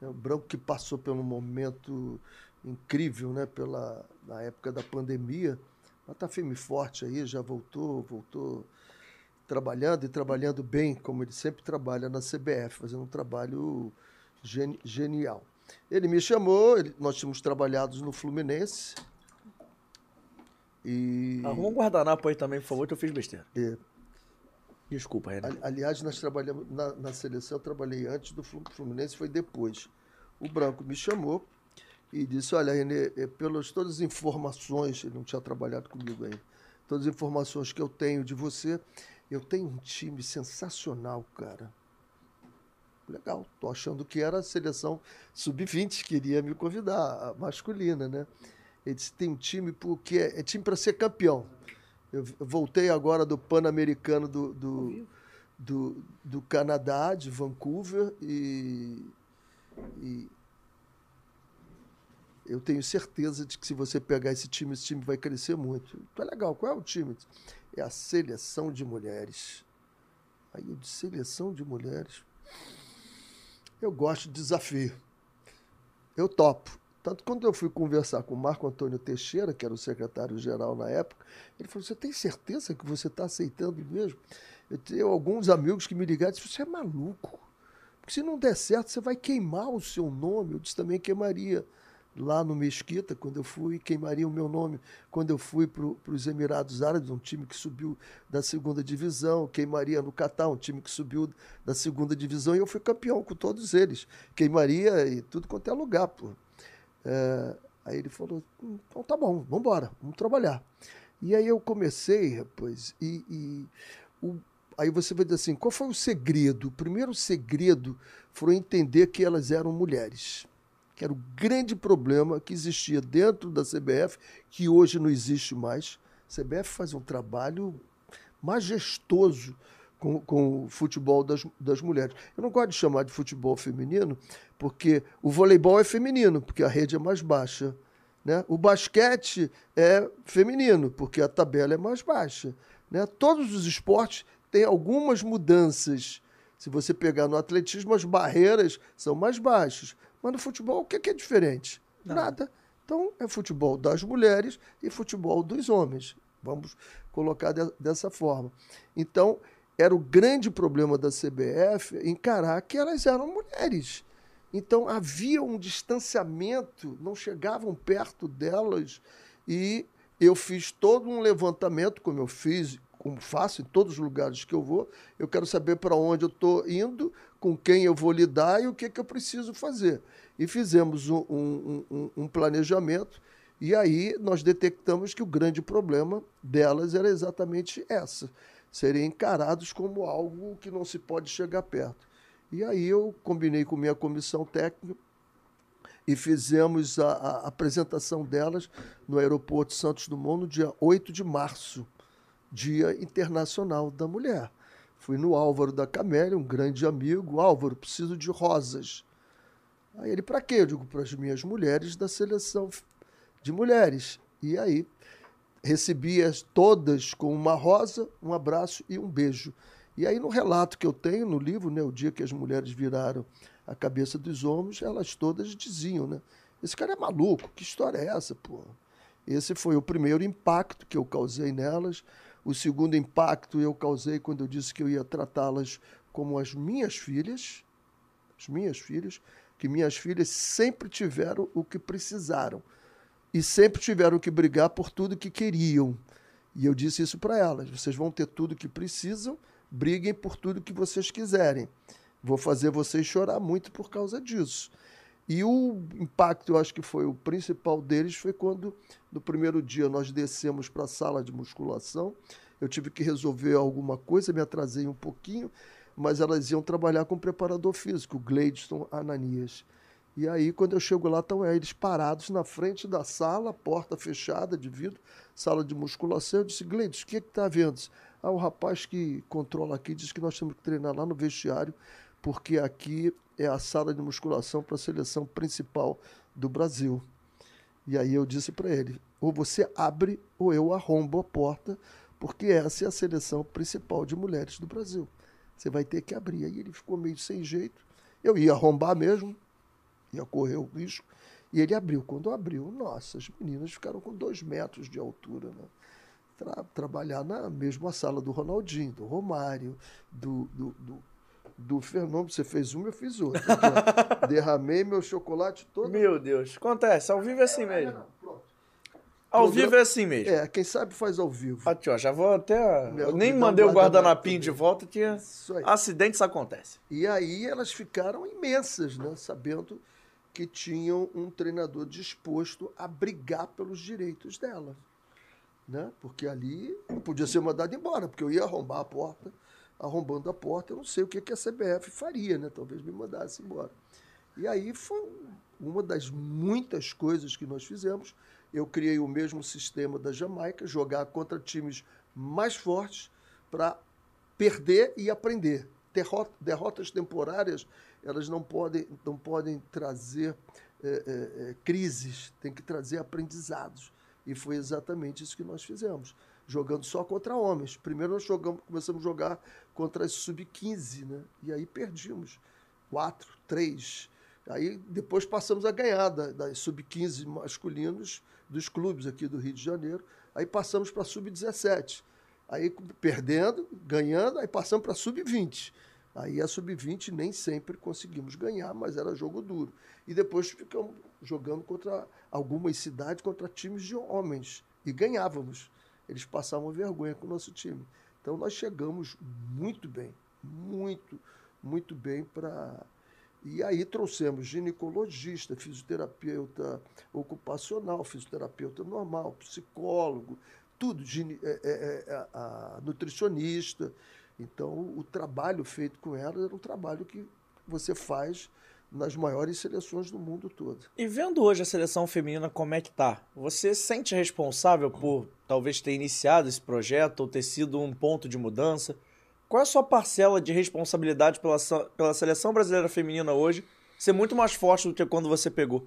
Né? O Branco que passou um momento incrível, né? Pela, na época da pandemia. Mas tá firme e forte aí, já voltou, voltou trabalhando e trabalhando bem, como ele sempre trabalha na CBF, fazendo um trabalho genial. Ele me chamou, ele, nós tínhamos trabalhado no Fluminense, e... Arruma um guardanapo aí também, por favor, que eu fiz besteira. É. Desculpa, Renan. Aliás, nós trabalhamos na, na, seleção, eu trabalhei antes do Fluminense, foi depois. O Branco me chamou e disse: Olha, Renê, é, pelas todas as informações, ele não tinha trabalhado comigo ainda, todas as informações que eu tenho de você, eu tenho um time sensacional, cara. Legal, tô achando que era a seleção sub-20 que iria me convidar, a masculina, né? Ele disse: tem um time porque é, é time para ser campeão. Eu, voltei agora do Pan-Americano do, do, do, do, Canadá, de Vancouver, e, e eu tenho certeza de que se você pegar esse time, esse time vai crescer muito. Então é legal. Qual é o time? É a seleção de mulheres. Aí eu disse, seleção de mulheres. Eu gosto de desafio. Eu topo. Tanto quando eu fui conversar com o Marco Antônio Teixeira, que era o secretário-geral na época, ele falou: Você tem certeza que você está aceitando mesmo? Eu tenho alguns amigos que me ligaram e disseram: Você é maluco. Porque se não der certo, você vai queimar o seu nome. Eu disse também queimaria lá no Mesquita, quando eu fui, queimaria o meu nome quando eu fui para os Emirados Árabes, um time que subiu da segunda divisão, queimaria no Catar, um time que subiu da segunda divisão, e eu fui campeão com todos eles. Queimaria e tudo quanto é lugar, pô. É, aí ele falou, hum, então tá bom, vamos embora, vamos trabalhar. E aí eu comecei, rapaz, e, e o, aí você vai dizer assim, qual foi o segredo? O primeiro segredo foi entender que elas eram mulheres que era o grande problema que existia dentro da CBF, que hoje não existe mais. A CBF faz um trabalho majestoso com, com o futebol das, das mulheres. Eu não gosto de chamar de futebol feminino, porque o voleibol é feminino, porque a rede é mais baixa. Né? O basquete é feminino, porque a tabela é mais baixa. Né? Todos os esportes têm algumas mudanças. Se você pegar no atletismo, as barreiras são mais baixas. Mas no futebol, o que é, diferente? Não. Nada. Então, é futebol das mulheres e futebol dos homens. Vamos colocar de, dessa forma. Então, era o grande problema da CBF encarar que elas eram mulheres. Então, havia um distanciamento, não chegavam perto delas. E eu fiz todo um levantamento, como eu fiz como faço em todos os lugares que eu vou, eu quero saber para onde eu estou indo, com quem eu vou lidar e o que, que eu preciso fazer. E fizemos um, um, um, um planejamento, e aí nós detectamos que o grande problema delas era exatamente essa: serem encarados como algo que não se pode chegar perto. E aí eu combinei com minha comissão técnica e fizemos a, a apresentação delas no aeroporto Santos Dumont no dia 8 de março Dia Internacional da Mulher. Fui no Álvaro da Camélia, um grande amigo. Álvaro, preciso de rosas. Aí ele, para quê? Eu digo, para as minhas mulheres da seleção de mulheres. E aí recebi-as todas com uma rosa, um abraço e um beijo. E aí no relato que eu tenho no livro, né, o dia que as mulheres viraram a cabeça dos homens, elas todas diziam, né? Esse cara é maluco, que história é essa, pô? Esse foi o primeiro impacto que eu causei nelas. O segundo impacto eu causei quando eu disse que eu ia tratá-las como as minhas filhas, as minhas filhas, que minhas filhas sempre tiveram o que precisaram e sempre tiveram que brigar por tudo que queriam. E eu disse isso para elas: vocês vão ter tudo que precisam, briguem por tudo que vocês quiserem. Vou fazer vocês chorar muito por causa disso. E o impacto, eu acho que foi o principal deles, foi quando no primeiro dia nós descemos para a sala de musculação. Eu tive que resolver alguma coisa, me atrasei um pouquinho, mas elas iam trabalhar com o preparador físico, o Gladstone Ananias. E aí, quando eu chego lá, estão eles parados na frente da sala, porta fechada de vidro, sala de musculação. Eu disse, Gladstone, o que está vendo? Ah, o rapaz que controla aqui disse que nós temos que treinar lá no vestiário, porque aqui é a sala de musculação para a seleção principal do Brasil. E aí eu disse para ele: ou você abre ou eu arrombo a porta, porque essa é a seleção principal de mulheres do Brasil. Você vai ter que abrir. Aí ele ficou meio sem jeito. Eu ia arrombar mesmo, ia correr o risco. E ele abriu. Quando abriu, nossa, as meninas ficaram com dois metros de altura. Né? Tra trabalhar na mesma sala do Ronaldinho, do Romário, do, do, do do Fernando. Você fez uma, eu fiz outra. Derramei meu chocolate todo. Meu Deus. Acontece, ao vivo é assim mesmo. Pronto. Ao vivo é assim mesmo. É, quem sabe faz ao vivo. Aqui, ó, já vou até. Meu, nem mandei o guardanapinho de volta, tinha. Acidentes acontecem. E aí elas ficaram imensas, né? Sabendo que tinham um treinador disposto a brigar pelos direitos dela. Né? Porque ali não podia ser mandado embora, porque eu ia arrombar a porta arrombando a porta, eu não sei o que, a CBF faria, né? Talvez me mandasse embora. E aí foi uma das muitas coisas que nós fizemos. Eu criei o mesmo sistema da Jamaica, jogar contra times mais fortes para perder e aprender. Derrota, derrotas temporárias, elas não podem, não podem trazer é, é, crises, tem que trazer aprendizados. E foi exatamente isso que nós fizemos jogando só contra homens. Primeiro nós jogamos, começamos a jogar contra as sub-15, né? E aí perdimos. Quatro, três. Aí depois passamos a ganhar das da sub-15 masculinos dos clubes aqui do Rio de Janeiro. Aí passamos para sub-17. Aí perdendo, ganhando, aí passamos para sub-20. Aí a sub-20 nem sempre conseguimos ganhar, mas era jogo duro. E depois ficamos jogando contra algumas cidades, contra times de homens. E ganhávamos. Eles passavam vergonha com o nosso time. Então nós chegamos muito bem, muito, muito bem para. E aí trouxemos ginecologista, fisioterapeuta ocupacional, fisioterapeuta normal, psicólogo, tudo, é, é, é, a nutricionista. Então, o trabalho feito com ela era um trabalho que você faz nas maiores seleções do mundo todo. E vendo hoje a seleção feminina como é que tá, você se sente responsável por talvez ter iniciado esse projeto ou ter sido um ponto de mudança? Qual é a sua parcela de responsabilidade pela, pela seleção brasileira feminina hoje ser muito mais forte do que quando você pegou?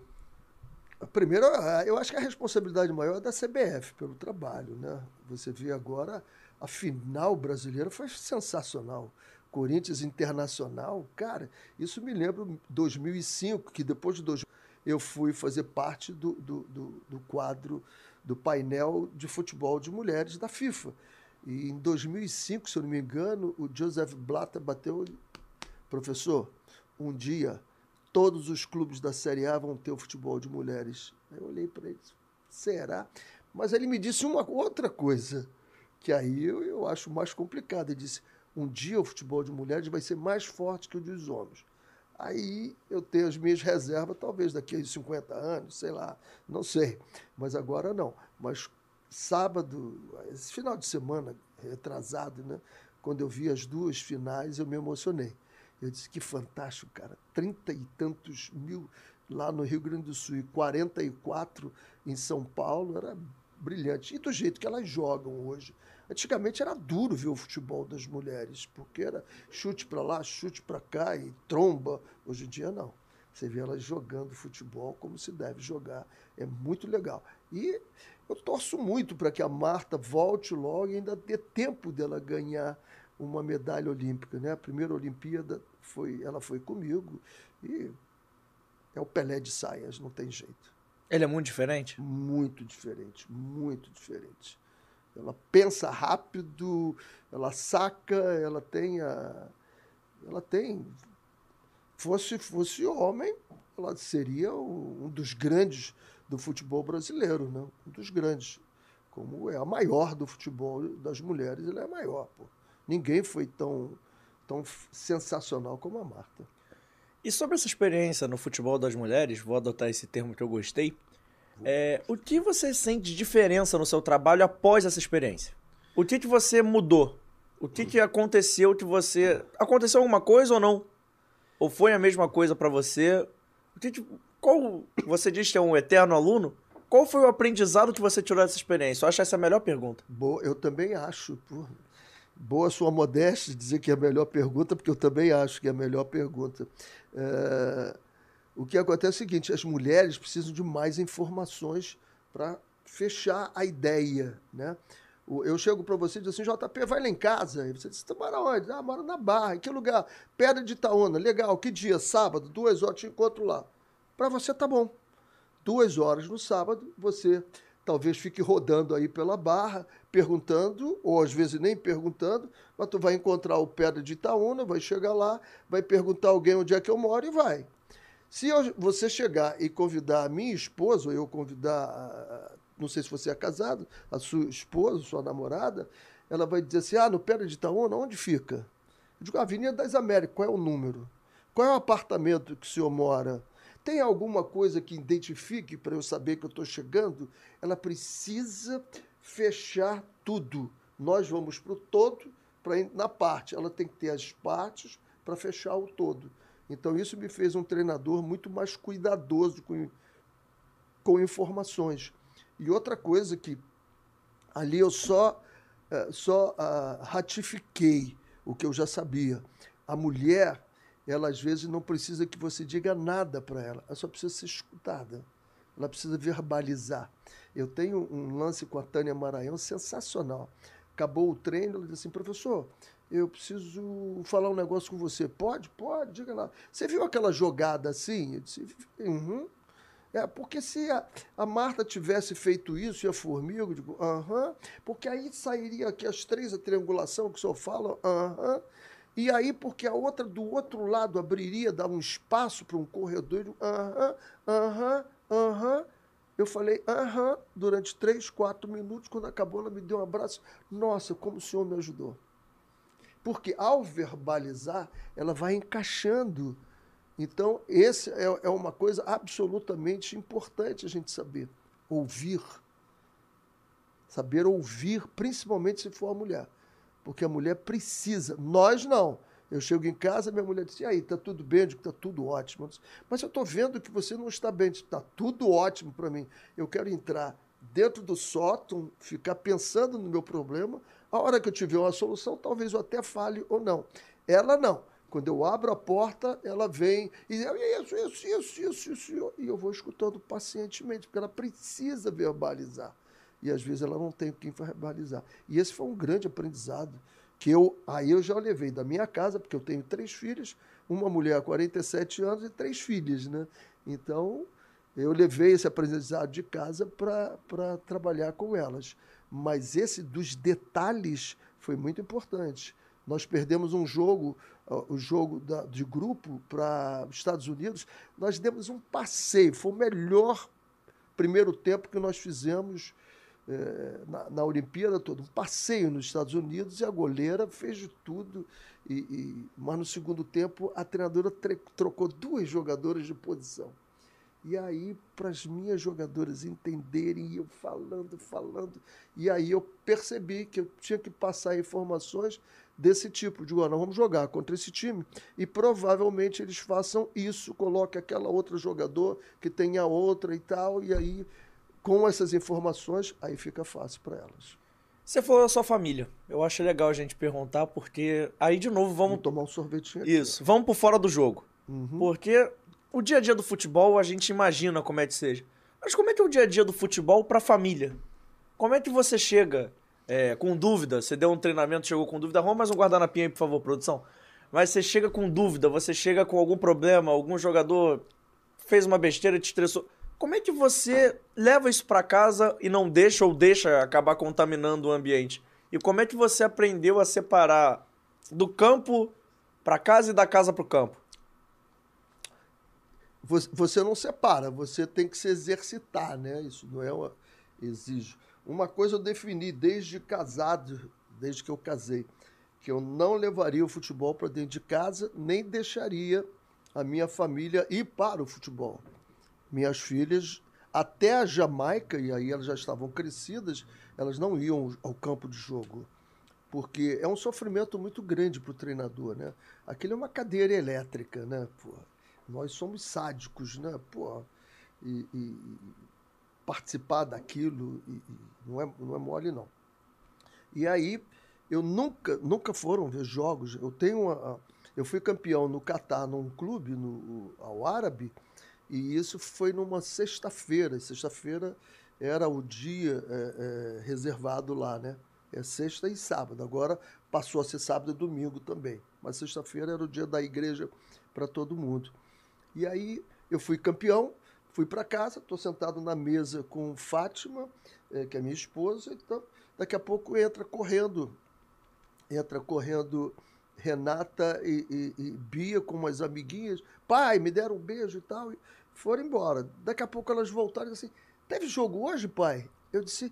Primeiro, eu acho que a responsabilidade maior é da CBF pelo trabalho, né? Você vê agora a final brasileira foi sensacional. Corinthians Internacional, cara, isso me lembra 2005, que depois de 2000 eu fui fazer parte do, do, do, do quadro do painel de futebol de mulheres da FIFA. E em 2005, se eu não me engano, o Joseph Blatter bateu. Professor, um dia todos os clubes da Série A vão ter o futebol de mulheres. Eu olhei para ele, será? Mas ele me disse uma outra coisa, que aí eu, eu acho mais complicado. Ele disse: um dia o futebol de mulheres vai ser mais forte que o dos homens. Aí eu tenho as minhas reservas, talvez daqui a 50 anos, sei lá, não sei. Mas agora não. Mas sábado, esse final de semana, retrasado, né? Quando eu vi as duas finais, eu me emocionei. Eu disse que fantástico, cara. Trinta e tantos mil lá no Rio Grande do Sul e 44 em São Paulo, era brilhante. E do jeito que elas jogam hoje. Antigamente era duro ver o futebol das mulheres, porque era chute para lá, chute para cá e tromba. Hoje em dia não. Você vê elas jogando futebol como se deve jogar. É muito legal. E eu torço muito para que a Marta volte logo e ainda dê tempo dela ganhar uma medalha olímpica. Né? A primeira Olimpíada foi, ela foi comigo e é o Pelé de saias, não tem jeito. Ele é muito diferente? Muito diferente, muito diferente. Ela pensa rápido, ela saca, ela tem a, ela tem fosse fosse homem, ela seria um dos grandes do futebol brasileiro, né? Um dos grandes. Como é a maior do futebol das mulheres, ela é a maior, pô. Ninguém foi tão tão sensacional como a Marta. E sobre essa experiência no futebol das mulheres, vou adotar esse termo que eu gostei. É, o que você sente de diferença no seu trabalho após essa experiência? O que, que você mudou? O que, que aconteceu que você. Aconteceu alguma coisa ou não? Ou foi a mesma coisa para você? O que, que qual você diz que é um eterno aluno? Qual foi o aprendizado que você tirou dessa experiência? Eu acho essa a melhor pergunta. Boa, eu também acho. Por... Boa sua modéstia dizer que é a melhor pergunta, porque eu também acho que é a melhor pergunta. É... O que acontece é o seguinte: as mulheres precisam de mais informações para fechar a ideia. Né? Eu chego para você e digo assim, JP, vai lá em casa. E você diz, mora onde? Ah, mora na Barra. Em que lugar? Pedra de Itaúna. Legal. Que dia? Sábado, duas horas, te encontro lá. Para você tá bom. Duas horas no sábado, você talvez fique rodando aí pela Barra, perguntando, ou às vezes nem perguntando, mas tu vai encontrar o Pedra de Itaúna, vai chegar lá, vai perguntar a alguém onde é que eu moro e vai. Se eu, você chegar e convidar a minha esposa, ou eu convidar, não sei se você é casado, a sua esposa, sua namorada, ela vai dizer assim: ah, no Pedra de Itaúna, onde fica? Eu digo, Avenida das Américas, qual é o número? Qual é o apartamento que o senhor mora? Tem alguma coisa que identifique para eu saber que eu estou chegando? Ela precisa fechar tudo. Nós vamos para o todo, para na parte. Ela tem que ter as partes para fechar o todo. Então, isso me fez um treinador muito mais cuidadoso com, com informações. E outra coisa que ali eu só, eh, só uh, ratifiquei o que eu já sabia. A mulher, ela às vezes não precisa que você diga nada para ela, ela só precisa ser escutada. Ela precisa verbalizar. Eu tenho um lance com a Tânia Maranhão sensacional. Acabou o treino, ela disse assim, professor, eu preciso falar um negócio com você. Pode? Pode, diga lá. Você viu aquela jogada assim? Eu disse, uhum. É, porque se a, a, Marta tivesse feito isso e a Formiga, eu digo, aham, uhum, porque aí sairia aqui as três, a triangulação que o senhor fala, aham, uhum, e aí porque a outra do outro lado abriria, dar um espaço para um corredor, aham, aham, aham. Eu falei, aham, durante três, quatro minutos. Quando acabou, ela me deu um abraço. Nossa, como o senhor me ajudou. Porque ao verbalizar, ela vai encaixando. Então, esse é, é uma coisa absolutamente importante a gente saber. Ouvir. Saber ouvir, principalmente se for a mulher. Porque a mulher precisa. Nós não. Eu chego em casa, minha mulher diz: e aí, tá tudo bem? Eu digo: tá tudo ótimo. Disse, Mas eu estou vendo que você não está bem. Está tudo ótimo para mim. Eu quero entrar dentro do sótão, ficar pensando no meu problema. A hora que eu tiver uma solução, talvez eu até fale ou não. Ela não. Quando eu abro a porta, ela vem e isso, isso, isso, isso, isso. E eu vou escutando pacientemente, porque ela precisa verbalizar. E às vezes ela não tem quem verbalizar. E esse foi um grande aprendizado que eu aí eu já levei da minha casa, porque eu tenho três filhas, uma mulher há 47 anos e três filhas, né? Então, eu levei esse aprendizado de casa para trabalhar com elas. Mas esse dos detalhes foi muito importante. Nós perdemos um jogo, o jogo da, de grupo para os Estados Unidos. Nós demos um passeio, foi o melhor primeiro tempo que nós fizemos é, na, na, Olimpíada toda, um passeio nos Estados Unidos e a goleira fez de tudo. E, e mas no segundo tempo a treinadora trocou duas jogadoras de posição. E aí, para as minhas jogadoras entenderem, eu falando, falando, e aí eu percebi que eu tinha que passar informações desse tipo. Digo, nós vamos jogar contra esse time e provavelmente eles façam isso, coloque aquela outra jogador que tenha outra e tal, e aí com essas informações, aí fica fácil para elas. Você falou da sua família. Eu acho legal a gente perguntar, porque aí de novo vamos. vamos tomar um sorvetinho aqui. Isso, vamos por fora do jogo. Uhum. Porque o dia a dia do futebol a gente imagina como é que seja. Mas como é que é o dia a dia do futebol para a família? Como é que você chega é, com dúvida? Você deu um treinamento, chegou com dúvida. Arruma mais um guardanapinha aí, por favor, produção. Mas você chega com dúvida, você chega com algum problema, algum jogador fez uma besteira, te estressou. Como é que você leva isso para casa e não deixa ou deixa acabar contaminando o ambiente? E como é que você aprendeu a separar do campo para casa e da casa para o campo? Você não separa, você tem que se exercitar, né? Isso não é uma exige. Uma coisa eu defini desde casado, desde que eu casei, que eu não levaria o futebol para dentro de casa, nem deixaria a minha família ir para o futebol minhas filhas até a Jamaica, e aí elas já estavam crescidas, elas não iam ao campo de jogo. Porque é um sofrimento muito grande para o treinador, né? Aquilo é uma cadeira elétrica, né? Pô, nós somos sádicos, né? Pô, e, e participar daquilo e, e não, é, não é mole, não. E aí, eu nunca, nunca foram ver jogos. Eu tenho uma, eu fui campeão no Catar, num clube, no, ao Árabe, e isso foi numa sexta-feira. Sexta-feira era o dia é, é, reservado lá, né? É sexta e sábado. Agora passou a ser sábado e domingo também. Mas sexta-feira era o dia da igreja para todo mundo. E aí eu fui campeão, fui para casa, estou sentado na mesa com Fátima, é, que é minha esposa. Então, daqui a pouco entra correndo, entra correndo Renata e, e, e, Bia com umas amiguinhas. Pai, me deram um beijo e tal. E foram embora. Daqui a pouco elas voltaram e assim: Teve jogo hoje, pai? Eu disse: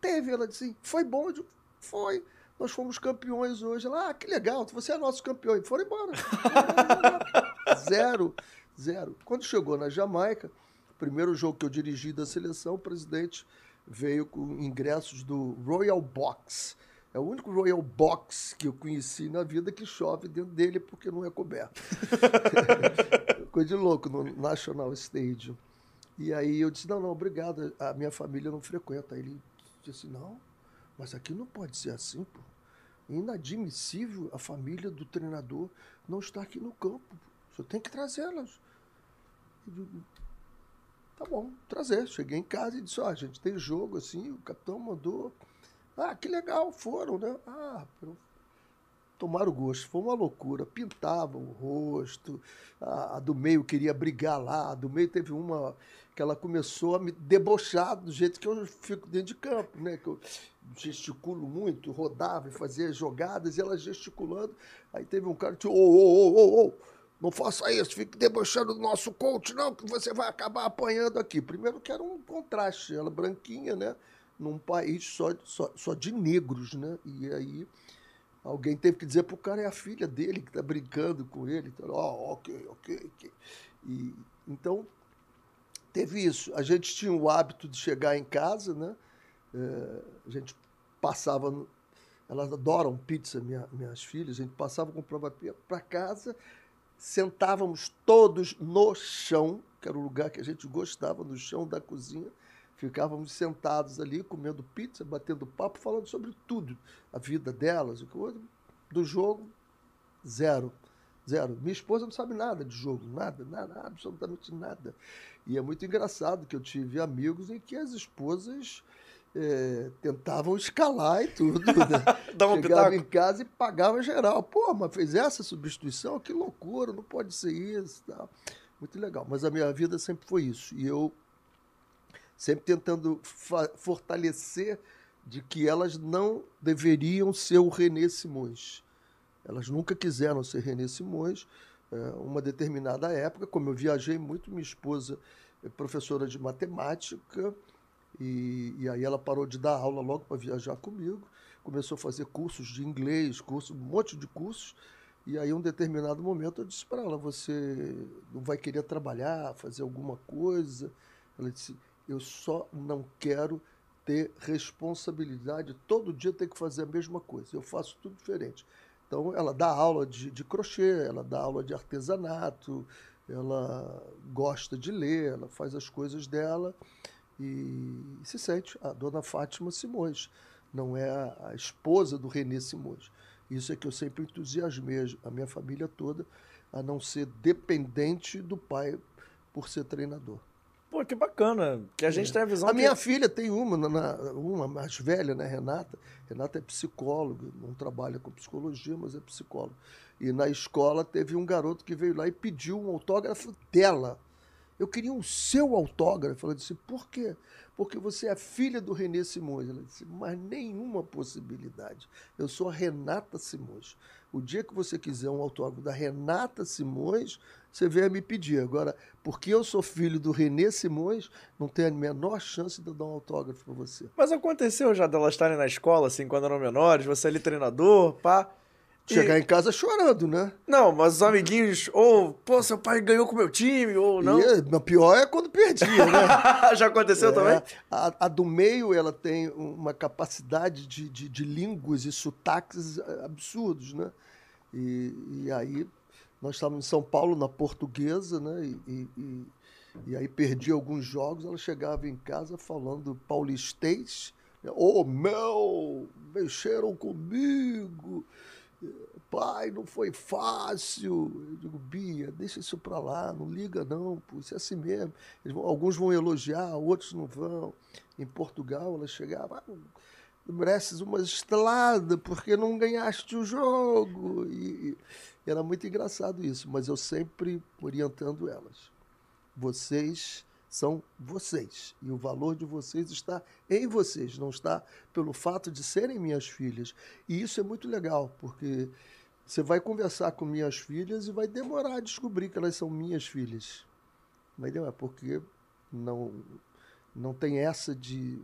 Teve. Ela disse: Foi bom? Eu disse, Foi. Nós fomos campeões hoje. Ela, ah, que legal, você é nosso campeão. E foram embora. zero, zero. Quando chegou na Jamaica, primeiro jogo que eu dirigi da seleção, o presidente veio com ingressos do Royal Box é o único Royal Box que eu conheci na vida que chove dentro dele porque não é coberto. Coisa de louco no National Stadium. E aí eu disse: não, não, obrigado, a minha família não frequenta. Aí ele disse: não, mas aqui não pode ser assim, pô. Inadmissível a família do treinador não estar aqui no campo. Você tem que trazê-las. Tá bom, trazer. Cheguei em casa e disse: ó, oh, a gente tem jogo assim, o capitão mandou ah, que legal, foram, né? Ah, tomaram gosto. Foi uma loucura. Pintavam o rosto. A, a, do meio queria brigar lá. A do meio teve uma que ela começou a me debochar do jeito que eu fico dentro de campo, né? Que eu gesticulo muito, rodava e fazia jogadas e ela gesticulando. Aí teve um cara que ô, ô, ô, ô, ô. Não faça isso, fique debochando do nosso coach, não, que você vai acabar apanhando aqui. Primeiro que era um contraste, ela branquinha, né? Num país só, só, só de negros, né? E aí alguém teve que dizer pro cara, é a filha dele que tá brincando com ele. Então, oh, ok, ok, ok. E, então, teve isso. A gente tinha o hábito de chegar em casa, né? É, a gente passava... Elas adoram pizza, minha, minhas filhas. A gente passava com prova para casa sentávamos todos no chão, que era o lugar que a gente gostava, no chão da cozinha. Ficávamos sentados ali, comendo pizza, batendo papo, falando sobre tudo. A vida delas, o que do jogo, zero. Zero. Minha esposa não sabe nada de jogo, nada, nada, absolutamente nada. E é muito engraçado que eu tive amigos em que as esposas é, tentavam escalar e tudo. Né? um Chegava pitaco. em casa e pagava geral. Pô, mas fez essa substituição? Que loucura, não pode ser isso. Tá? Muito legal. Mas a minha vida sempre foi isso. E eu sempre tentando fortalecer de que elas não deveriam ser o René Simões. Elas nunca quiseram ser René Simões. É, uma determinada época, como eu viajei muito, minha esposa é professora de matemática, e, e aí ela parou de dar aula logo para viajar comigo, começou a fazer cursos de inglês, curso, um monte de cursos. E aí, um determinado momento, eu disse para ela: Você não vai querer trabalhar, fazer alguma coisa? Ela disse: Eu só não quero ter responsabilidade. Todo dia ter que fazer a mesma coisa. Eu faço tudo diferente. Então, ela dá aula de, de crochê, ela dá aula de artesanato, ela gosta de ler, ela faz as coisas dela e se sente a dona Fátima Simões, não é a, a esposa do Renê Simões. Isso é que eu sempre entusiasmei a minha família toda a não ser dependente do pai por ser treinador. Pô, que bacana. Que a gente é. tem a visão. A que... minha filha tem uma, na, uma mais velha, né, Renata? Renata é psicóloga, não trabalha com psicologia, mas é psicóloga. E na escola teve um garoto que veio lá e pediu um autógrafo dela. Eu queria o seu autógrafo. Ela disse, por quê? Porque você é filha do Renê Simões. Ela disse, mas nenhuma possibilidade. Eu sou a Renata Simões. O dia que você quiser um autógrafo da Renata Simões, você venha me pedir. Agora, porque eu sou filho do Renê Simões, não tem a menor chance de eu dar um autógrafo para você. Mas aconteceu já delas estarem na escola, assim, quando eram menores, você ali treinador, pá. Chegar e... em casa chorando, né? Não, mas os amiguinhos, ou, pô, seu pai ganhou com o meu time, ou não. E, pior é quando perdia, né? Já aconteceu é, também? A, a, do meio, ela tem uma capacidade de, de, de línguas e sotaques absurdos, né? E, e aí, nós estávamos em São Paulo, na portuguesa, né? E, e, e aí perdi alguns jogos, ela chegava em casa falando paulistês. Ô, oh, meu, mexeram comigo pai, não foi fácil. Eu digo, Bia, deixa isso para lá, não liga não, pô, isso é assim mesmo. Vão, alguns vão elogiar, outros não vão. Em Portugal, ela chegava, ah, mereces uma estrada porque não ganhaste o jogo. E, e era muito engraçado isso, mas eu sempre orientando elas. Vocês são vocês. E o valor de vocês está em vocês, não está pelo fato de serem minhas filhas. E isso é muito legal, porque você vai conversar com minhas filhas e vai demorar a descobrir que elas são minhas filhas. Vai demorar, porque não, não tem essa de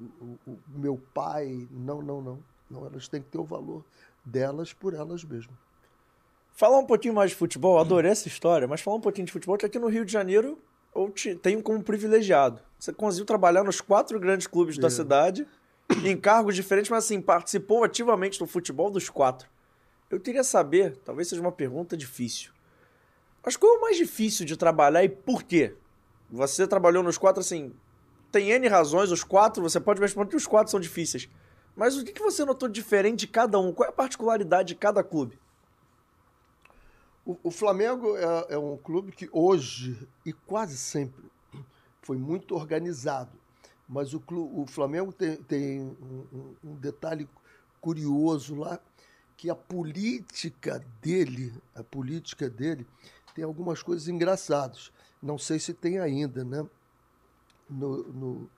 o, o meu pai. Não, não, não. Não, elas têm que ter o valor delas por elas mesmas. Falar um pouquinho mais de futebol, adorei essa história, mas falar um pouquinho de futebol, que aqui no Rio de Janeiro ou te, tenho como privilegiado. Você conseguiu trabalhar nos quatro grandes clubes é. da cidade, em cargos diferentes, mas assim, participou ativamente do futebol dos quatro. Eu queria saber, talvez seja uma pergunta difícil, mas qual é o mais difícil de trabalhar e por quê? Você trabalhou nos quatro, assim, tem N razões, os quatro, você pode me responder que os quatro são difíceis. Mas o que você notou diferente de cada um? Qual é a particularidade de cada clube? O, o Flamengo é, é, um clube que hoje e quase sempre foi muito organizado. Mas o, o Flamengo tem, tem um, um, um detalhe curioso lá, que a política dele, a política dele, tem algumas coisas engraçadas. Não sei se tem ainda, né? No, no,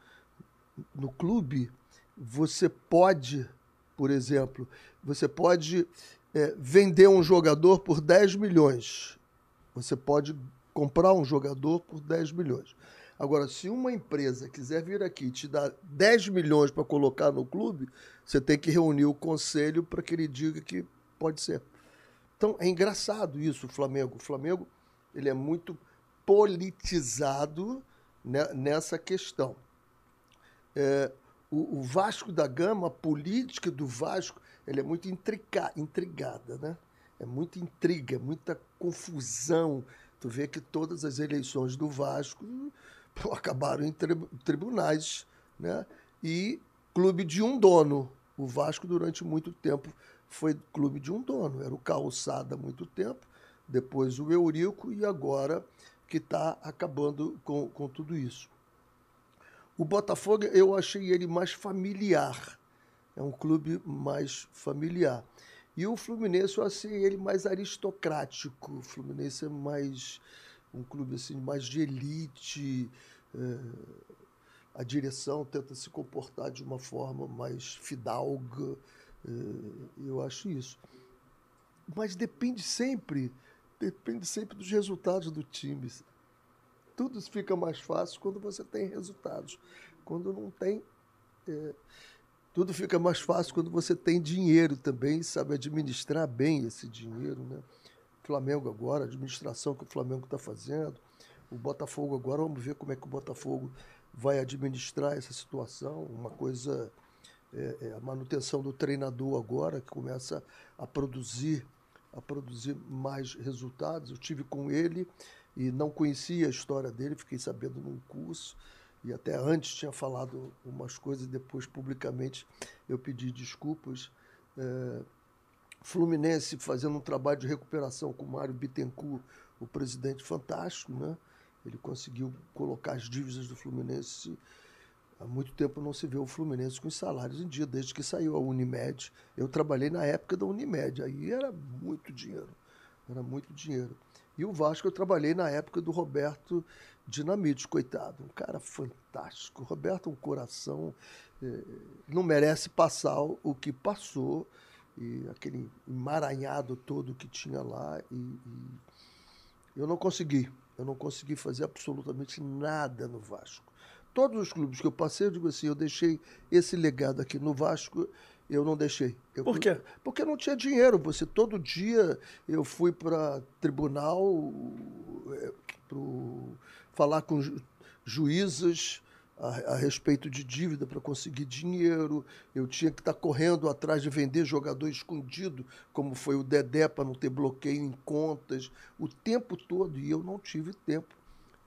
no clube, você pode, por exemplo, você pode é, vender um jogador por 10 milhões. Você pode comprar um jogador por 10 milhões. Agora, se uma empresa quiser vir aqui e te dar 10 milhões para colocar no clube, você tem que reunir o conselho para que ele diga que pode ser. Então, é engraçado isso, o Flamengo. O Flamengo ele é muito politizado nessa questão. É, o, o, Vasco da Gama, a política do Vasco, ele é muito intriga, intrigada, né? É muita intriga, muita confusão. Tu vê que todas as eleições do Vasco pô, acabaram em tri, tribunais, né? E clube de um dono. O Vasco, durante muito tempo, foi clube de um dono. Era o Calçada há muito tempo, depois o Eurico e agora que está acabando com, com tudo isso. O Botafogo, eu achei ele mais familiar. É um clube mais familiar. E o Fluminense, eu achei ele mais aristocrático. O Fluminense é mais um clube assim, mais de elite. É, a direção tenta se comportar de uma forma mais fidalga. É, eu acho isso. Mas depende sempre, depende sempre dos resultados do time tudo fica mais fácil quando você tem resultados. Quando não tem, é, tudo fica mais fácil quando você tem dinheiro também, sabe administrar bem esse dinheiro. Né? Flamengo agora, a administração que o Flamengo está fazendo, o Botafogo agora, vamos ver como é que o Botafogo vai administrar essa situação. Uma coisa é, é a manutenção do treinador agora, que começa a produzir, a produzir mais resultados. Eu tive com ele e não conhecia a história dele, fiquei sabendo num curso e até antes tinha falado umas coisas, depois publicamente eu pedi desculpas. É, Fluminense fazendo um trabalho de recuperação com o Mário Bittencourt, o presidente fantástico, né? Ele conseguiu colocar as dívidas do Fluminense. Há muito tempo não se vê o Fluminense com os salários em dia, desde que saiu a Unimed. Eu trabalhei na época da Unimed, aí era muito dinheiro. Era muito dinheiro. E o Vasco eu trabalhei na época do Roberto Dinamite, coitado, um cara fantástico. Roberto é um coração, é, não merece passar o que passou, e aquele emaranhado todo que tinha lá. E, e eu não consegui, eu não consegui fazer absolutamente nada no Vasco. Todos os clubes que eu passei, eu digo assim, eu deixei esse legado aqui no Vasco eu não deixei. Eu, Por quê? Porque não tinha dinheiro. Você todo dia eu fui para tribunal é, pro, falar com ju, juízes a, a, respeito de dívida para conseguir dinheiro. Eu tinha que estar tá correndo atrás de vender jogador escondido, como foi o Dedé, para não ter bloqueio em contas, o tempo todo. E eu não tive tempo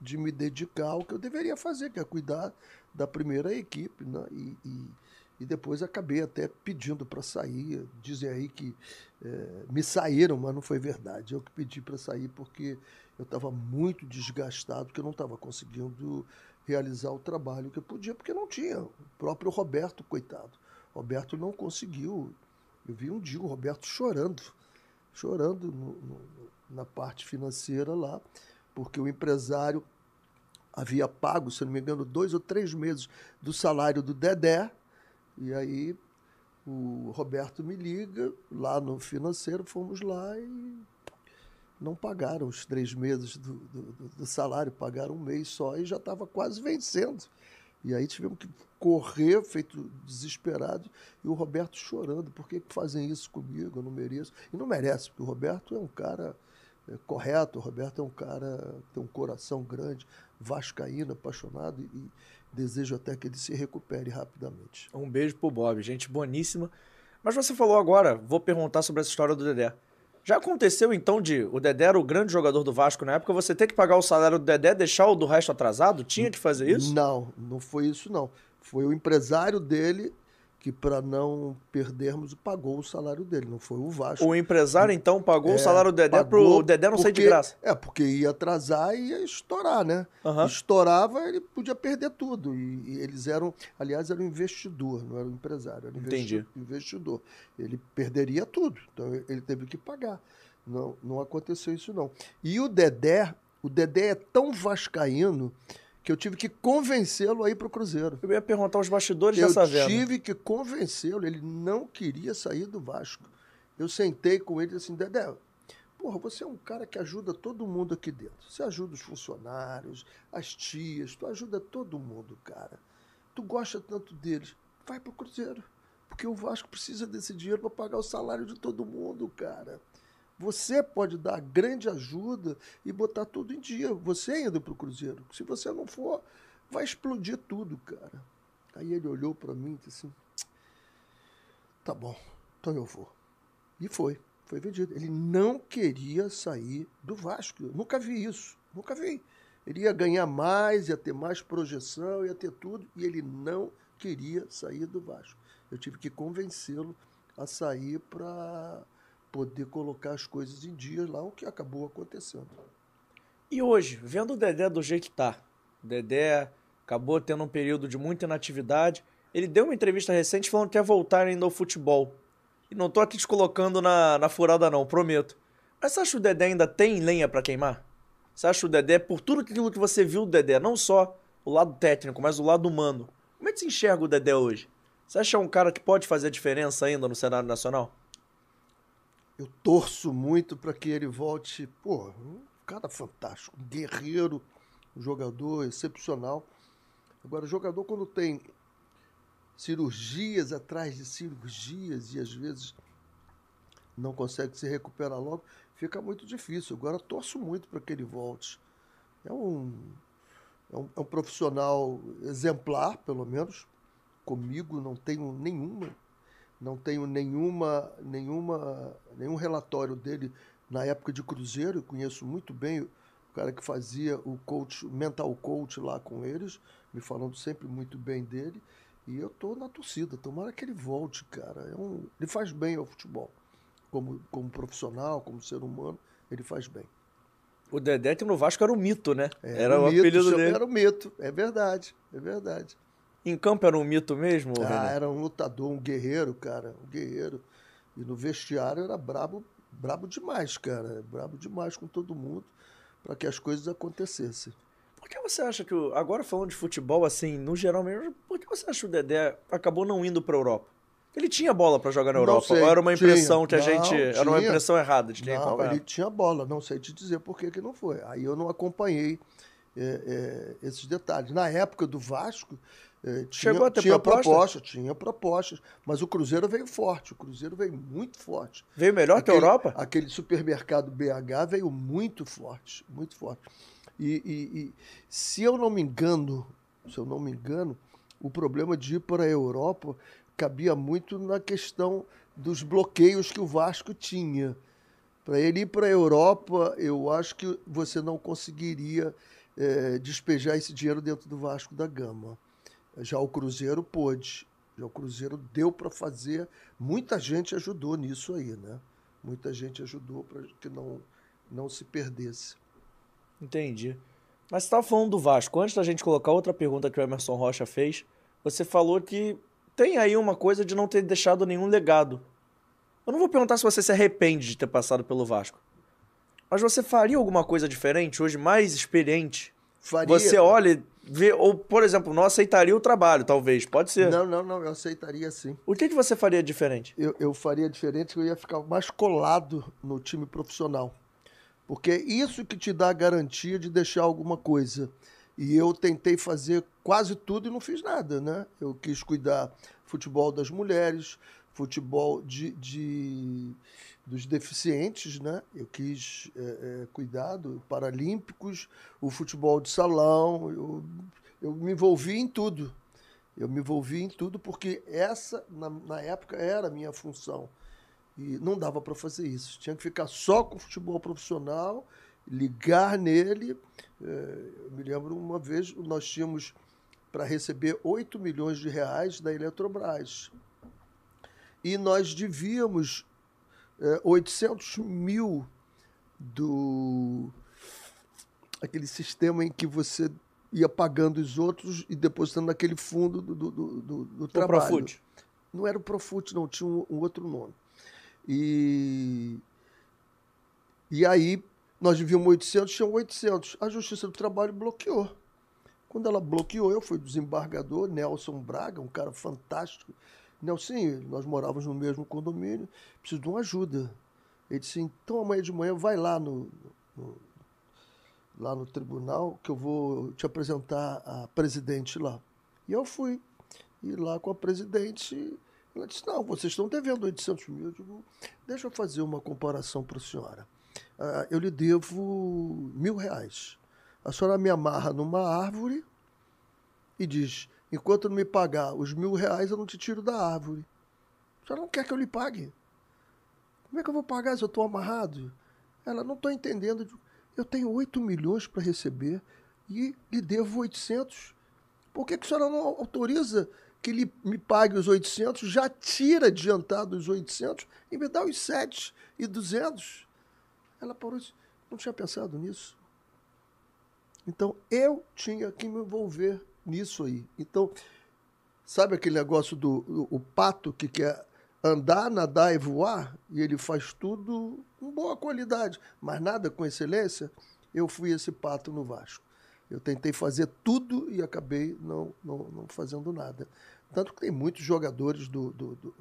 de me dedicar ao que eu deveria fazer, que é cuidar da primeira equipe. Né? E, e e depois acabei até pedindo para sair. Dizem aí que é, me saíram, mas não foi verdade. Eu que pedi para sair porque eu estava muito desgastado, porque eu não estava conseguindo realizar o trabalho que eu podia, porque não tinha. O próprio Roberto, coitado. Roberto não conseguiu. Eu vi um dia o Roberto chorando, chorando no, no, na parte financeira lá, porque o empresário havia pago, se não me engano, dois ou três meses do salário do Dedé e aí o Roberto me liga, lá no financeiro, fomos lá e não pagaram os três meses do, do, do salário, pagaram um mês só e já estava quase vencendo. E aí tivemos que correr, feito desesperado, e o Roberto chorando, por que fazem isso comigo? Eu não mereço. E não merece, porque o Roberto é um cara é, correto, o Roberto é um cara que tem um coração grande, vascaíno, apaixonado, e, Desejo até que ele se recupere rapidamente. Um beijo pro Bob, gente boníssima. Mas você falou agora, vou perguntar sobre essa história do Dedé. Já aconteceu então de o Dedé era o grande jogador do Vasco na época, você ter que pagar o salário do Dedé, deixar o do resto atrasado? Tinha que fazer isso? Não, não foi isso não. Foi o empresário dele que para não perdermos pagou o salário dele, não foi o Vasco. O empresário então pagou é, o salário do Dedé para o Dedé não porque, sair de graça. É, porque ia atrasar e ia estourar, né? Uhum. Estourava, ele podia perder tudo. E, e, eles eram, aliás, era um investidor, não era um empresário, era um Entendi. investidor. Ele perderia tudo, então ele teve que pagar. Não, não aconteceu isso não. E o Dedé, o Dedé é tão vascaíno que eu tive que convencê-lo a ir para o Cruzeiro. Eu ia perguntar os bastidores eu dessa venda. Eu tive que convencê-lo, ele não queria sair do Vasco. Eu sentei com ele e disse assim, Dedé, Porra, você é um cara que ajuda todo mundo aqui dentro. Você ajuda os funcionários, as tias, tu ajuda todo mundo, cara. Tu gosta tanto deles. Vai pro Cruzeiro. Porque o Vasco precisa desse dinheiro para pagar o salário de todo mundo, cara. Você pode dar grande ajuda e botar tudo em dia. Você indo pro Cruzeiro. Se você não for, vai explodir tudo, cara. Aí ele olhou para mim e disse assim: Tá bom, então eu vou. E foi. Foi vendido. Ele não queria sair do Vasco. Eu nunca vi isso. Nunca vi. Ele ia ganhar mais, ia ter mais projeção, ia ter tudo, e ele não queria sair do Vasco. Eu tive que convencê-lo a sair para poder colocar as coisas em dia lá, o que acabou acontecendo. E hoje, vendo o Dedé do jeito que tá, o Dedé acabou tendo um período de muita inatividade. Ele deu uma entrevista recente falando que quer voltar ainda ao futebol. E não tô aqui te colocando na, na furada, não, prometo. Mas você acha que o Dedé ainda tem lenha para queimar? Você acha que o Dedé, por tudo aquilo que você viu do Dedé, não só o lado técnico, mas o lado humano, como é que se enxerga o Dedé hoje? Você acha um cara que pode fazer a diferença ainda no cenário nacional? Eu torço muito para que ele volte, pô, um cara fantástico, guerreiro, um jogador excepcional. Agora, o jogador, quando tem cirurgias atrás de cirurgias e às vezes não consegue se recuperar logo, fica muito difícil. Agora torço muito para que ele volte. É um, é um, é um, profissional exemplar, pelo menos. Comigo não tenho nenhuma, não tenho nenhuma, nenhuma, nenhum relatório dele na época de Cruzeiro. Eu conheço muito bem o cara que fazia o coach, mental coach lá com eles, me falando sempre muito bem dele. E eu tô na torcida, tomara que ele volte, cara. É um, ele faz bem ao futebol. Como, como profissional, como ser humano, ele faz bem. O Dedé no Vasco era um mito, né? É, era o, mito, apelido dele. Era um mito, é verdade, é verdade. Em campo era um mito mesmo? Ah, René? era um lutador, um guerreiro, cara, um guerreiro. E no vestiário era brabo, brabo demais, cara. Brabo demais com todo mundo para que as coisas acontecessem. Por que você acha que, agora falando de futebol, assim, no geral mesmo, por que você acha que o Dedé acabou não indo para a Europa? Ele tinha bola para jogar na Europa, sei, ou era uma impressão tinha. que a gente. Não, era uma impressão errada de quem Não, ele tinha bola, não sei te dizer por que, que não foi. Aí eu não acompanhei é, é, esses detalhes. Na época do Vasco, é, tinha, Chegou a ter tinha proposta? proposta? Tinha propostas, mas o Cruzeiro veio forte, o Cruzeiro veio muito forte. Veio melhor aquele, que a Europa? Aquele supermercado BH veio muito forte, muito forte. E, e, e, se eu não me engano, se eu não me engano, o problema de ir para a Europa cabia muito na questão dos bloqueios que o Vasco tinha. Para ele ir para a Europa, eu acho que você não conseguiria é, despejar esse dinheiro dentro do Vasco da Gama. Já o Cruzeiro pôde. Já o Cruzeiro deu para fazer. Muita gente ajudou nisso aí, né? Muita gente ajudou para que não, não se perdesse. Entendi. Mas você estava falando do Vasco. Antes da gente colocar outra pergunta que o Emerson Rocha fez, você falou que tem aí uma coisa de não ter deixado nenhum legado. Eu não vou perguntar se você se arrepende de ter passado pelo Vasco. Mas você faria alguma coisa diferente hoje, mais experiente? Faria. Você olha, vê, ou, por exemplo, não aceitaria o trabalho, talvez. Pode ser. Não, não, não, eu aceitaria sim. O que, que você faria diferente? Eu, eu faria diferente, eu ia ficar mais colado no time profissional. Porque é isso que te dá a garantia de deixar alguma coisa. E eu tentei fazer quase tudo e não fiz nada, né? Eu quis cuidar futebol das mulheres, futebol de, de dos deficientes, né? Eu quis é, é, cuidar dos paralímpicos, o futebol de salão, eu, eu me envolvi em tudo. Eu me envolvi em tudo porque essa, na, na época, era a minha função. E não dava para fazer isso. Tinha que ficar só com o futebol profissional, ligar nele. É, eu me lembro uma vez, nós tínhamos para receber 8 milhões de reais da Eletrobras. E nós devíamos 800 mil do aquele sistema em que você ia pagando os outros e depositando naquele fundo do, do, do, do trabalho. Profut. Não era o Profut, não, tinha um, um outro nome. E, e aí nós devíamos 800, tinham 800. A Justiça do Trabalho bloqueou. Quando ela bloqueou, eu fui desembargador, Nelson Braga, um cara fantástico. Nelson, nós morávamos no mesmo condomínio, preciso de uma ajuda. Ele disse, então amanhã de manhã vai lá no, no, lá no tribunal que eu vou te apresentar a presidente lá. E eu fui. E lá com a presidente, ela disse, não, vocês estão devendo 800 mil. Eu digo, deixa eu fazer uma comparação para a senhora. Uh, eu lhe devo mil reais. A senhora me amarra numa árvore e diz, enquanto não me pagar os mil reais, eu não te tiro da árvore. Senhora não quer que eu lhe pague? Como é que eu vou pagar se eu estou amarrado? Ela, não estou entendendo. Eu tenho 8 milhões para receber e lhe devo 800. Por que, que a senhora não autoriza que ele me pague os 800, já tira adiantado os 800 e me dá os 7 e 200? Ela parou e não tinha pensado nisso. Então, eu tinha que me envolver nisso aí. Então, sabe aquele negócio do o, o pato que quer andar, nadar e voar, e ele faz tudo com boa qualidade, mas nada com excelência, eu fui esse pato no Vasco. Eu tentei fazer tudo e acabei não, não, não fazendo nada. Tanto que tem muitos jogadores do, do, do,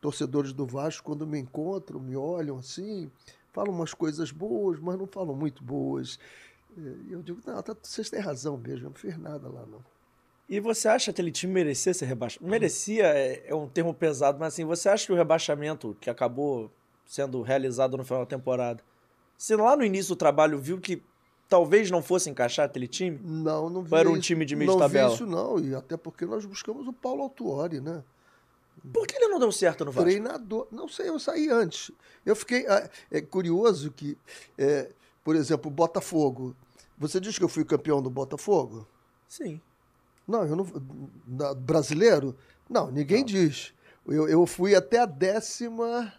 torcedores do Vasco, quando me encontram, me olham assim, falam umas coisas boas, mas não falam muito boas. E eu digo, não, tá, vocês têm razão mesmo, eu não fiz nada lá, não. E você acha que aquele time merecia ser rebaixado? Merecia é, é, um termo pesado, mas assim, você acha que o rebaixamento que acabou sendo realizado no final da temporada, você lá no início do trabalho viu que talvez não fosse encaixar aquele time? Não, não vi. Ou era um time de meio não de tabela? Não vi isso não, e até porque nós buscamos o Paulo Autuori, né? Por que ele não deu certo no Vasco? Treinador. Não sei, eu saí antes. Eu fiquei. É, é curioso que, é, por exemplo, o Botafogo. Você diz que eu fui campeão do Botafogo? Sim. Não, eu não. Na, brasileiro? Não, ninguém não. diz. Eu, eu fui até a décima.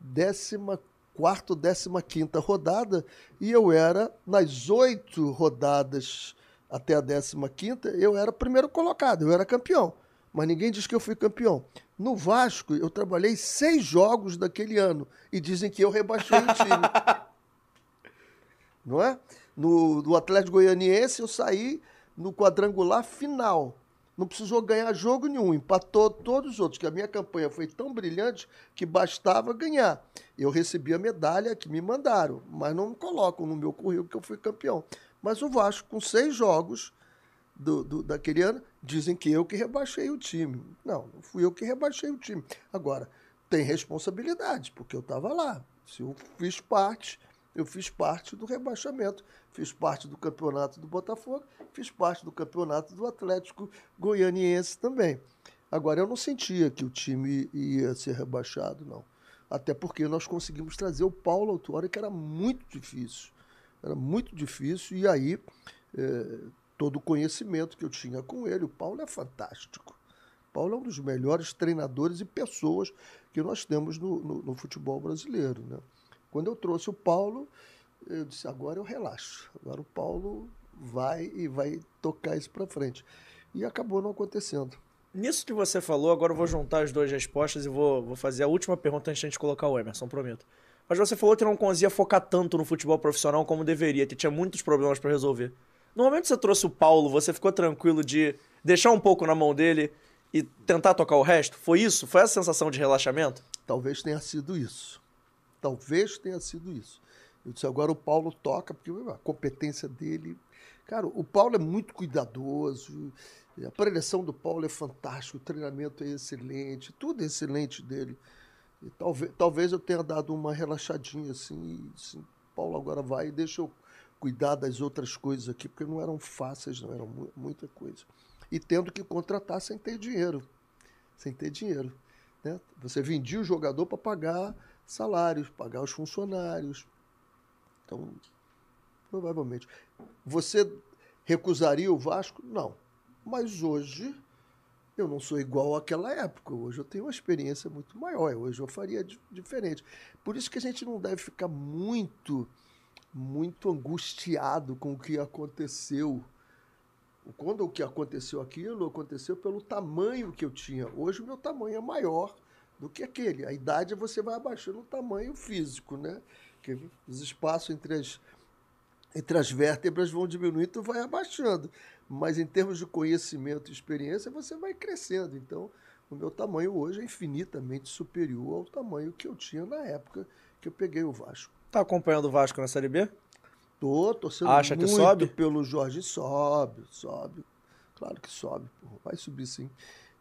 décima quarta, décima quinta rodada e eu era, nas oito rodadas até a décima quinta, eu era primeiro colocado, eu era campeão. Mas ninguém diz que eu fui campeão. No Vasco, eu trabalhei seis jogos daquele ano e dizem que eu rebaixei o time. Não é? No, no Atlético Goianiense, eu saí no quadrangular final. Não precisou ganhar jogo nenhum, empatou todos os outros, que a minha campanha foi tão brilhante que bastava ganhar. Eu recebi a medalha que me mandaram, mas não colocam no meu currículo que eu fui campeão. Mas o Vasco, com seis jogos do, do, daquele ano, dizem que eu que rebaixei o time. Não, não fui eu que rebaixei o time. Agora, tem responsabilidade, porque eu estava lá. Se eu fiz parte, eu fiz parte do rebaixamento, fiz parte do campeonato do Botafogo, fiz parte do campeonato do Atlético Goianiense também. Agora, eu não sentia que o time ia ser rebaixado, não. Até porque nós conseguimos trazer o Paulo Autuori, que era muito difícil. Era muito difícil, e aí é, todo o conhecimento que eu tinha com ele, o Paulo é fantástico. O Paulo é um dos melhores treinadores e pessoas que nós temos no, no, no futebol brasileiro. Né? Quando eu trouxe o Paulo, eu disse: agora eu relaxo. Agora o Paulo vai e vai tocar isso para frente. E acabou não acontecendo. Nisso que você falou, agora eu vou juntar as duas respostas e vou, vou fazer a última pergunta antes de a gente colocar o Emerson, prometo. Mas você falou que não conseguia focar tanto no futebol profissional como deveria, que tinha muitos problemas para resolver. No momento que você trouxe o Paulo, você ficou tranquilo de deixar um pouco na mão dele e tentar tocar o resto? Foi isso? Foi essa sensação de relaxamento? Talvez tenha sido isso. Talvez tenha sido isso. Eu disse, agora o Paulo toca, porque a competência dele. Cara, o Paulo é muito cuidadoso, a preleção do Paulo é fantástica, o treinamento é excelente, tudo é excelente dele. E talvez, talvez eu tenha dado uma relaxadinha assim, assim, Paulo agora vai e deixa eu cuidar das outras coisas aqui, porque não eram fáceis, não eram muita coisa. E tendo que contratar sem ter dinheiro. Sem ter dinheiro. Né? Você vendia o jogador para pagar salários, pagar os funcionários. Então, provavelmente. Você recusaria o Vasco? Não. Mas hoje eu não sou igual àquela época. Hoje eu tenho uma experiência muito maior. Hoje eu faria diferente. Por isso que a gente não deve ficar muito, muito angustiado com o que aconteceu. Quando o que aconteceu aquilo, aconteceu pelo tamanho que eu tinha. Hoje o meu tamanho é maior do que aquele. A idade você vai abaixando o tamanho físico, né? Que os espaços entre as, entre as vértebras vão diminuindo, tu vai abaixando. Mas em termos de conhecimento e experiência, você vai crescendo. Então, o meu tamanho hoje é infinitamente superior ao tamanho que eu tinha na época que eu peguei o Vasco. Tá acompanhando o Vasco na Série B? Tô, torcendo Acha muito que sobe? pelo Jorge. Sobe, sobe. Claro que sobe, vai subir sim.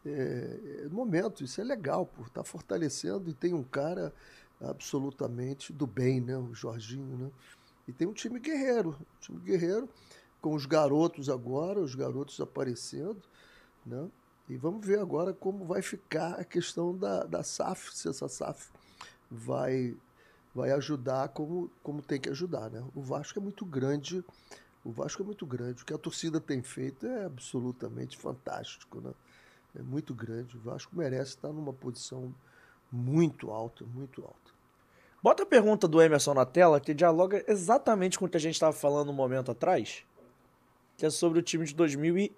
É, é momento, isso é legal, por tá fortalecendo e tem um cara absolutamente do bem, né? O Jorginho, né? E tem um time guerreiro, um time guerreiro com os garotos agora, os garotos aparecendo, né? E vamos ver agora como vai ficar a questão da, da SAF, se essa SAF vai, vai ajudar como, como tem que ajudar, né? O Vasco é muito grande, o Vasco é muito grande. O que a torcida tem feito é absolutamente fantástico, né? É muito grande. O Vasco merece estar numa posição muito alta, muito alta. Bota a pergunta do Emerson na tela, que dialoga exatamente com o que a gente estava falando um momento atrás, que é sobre o time de 2000 e...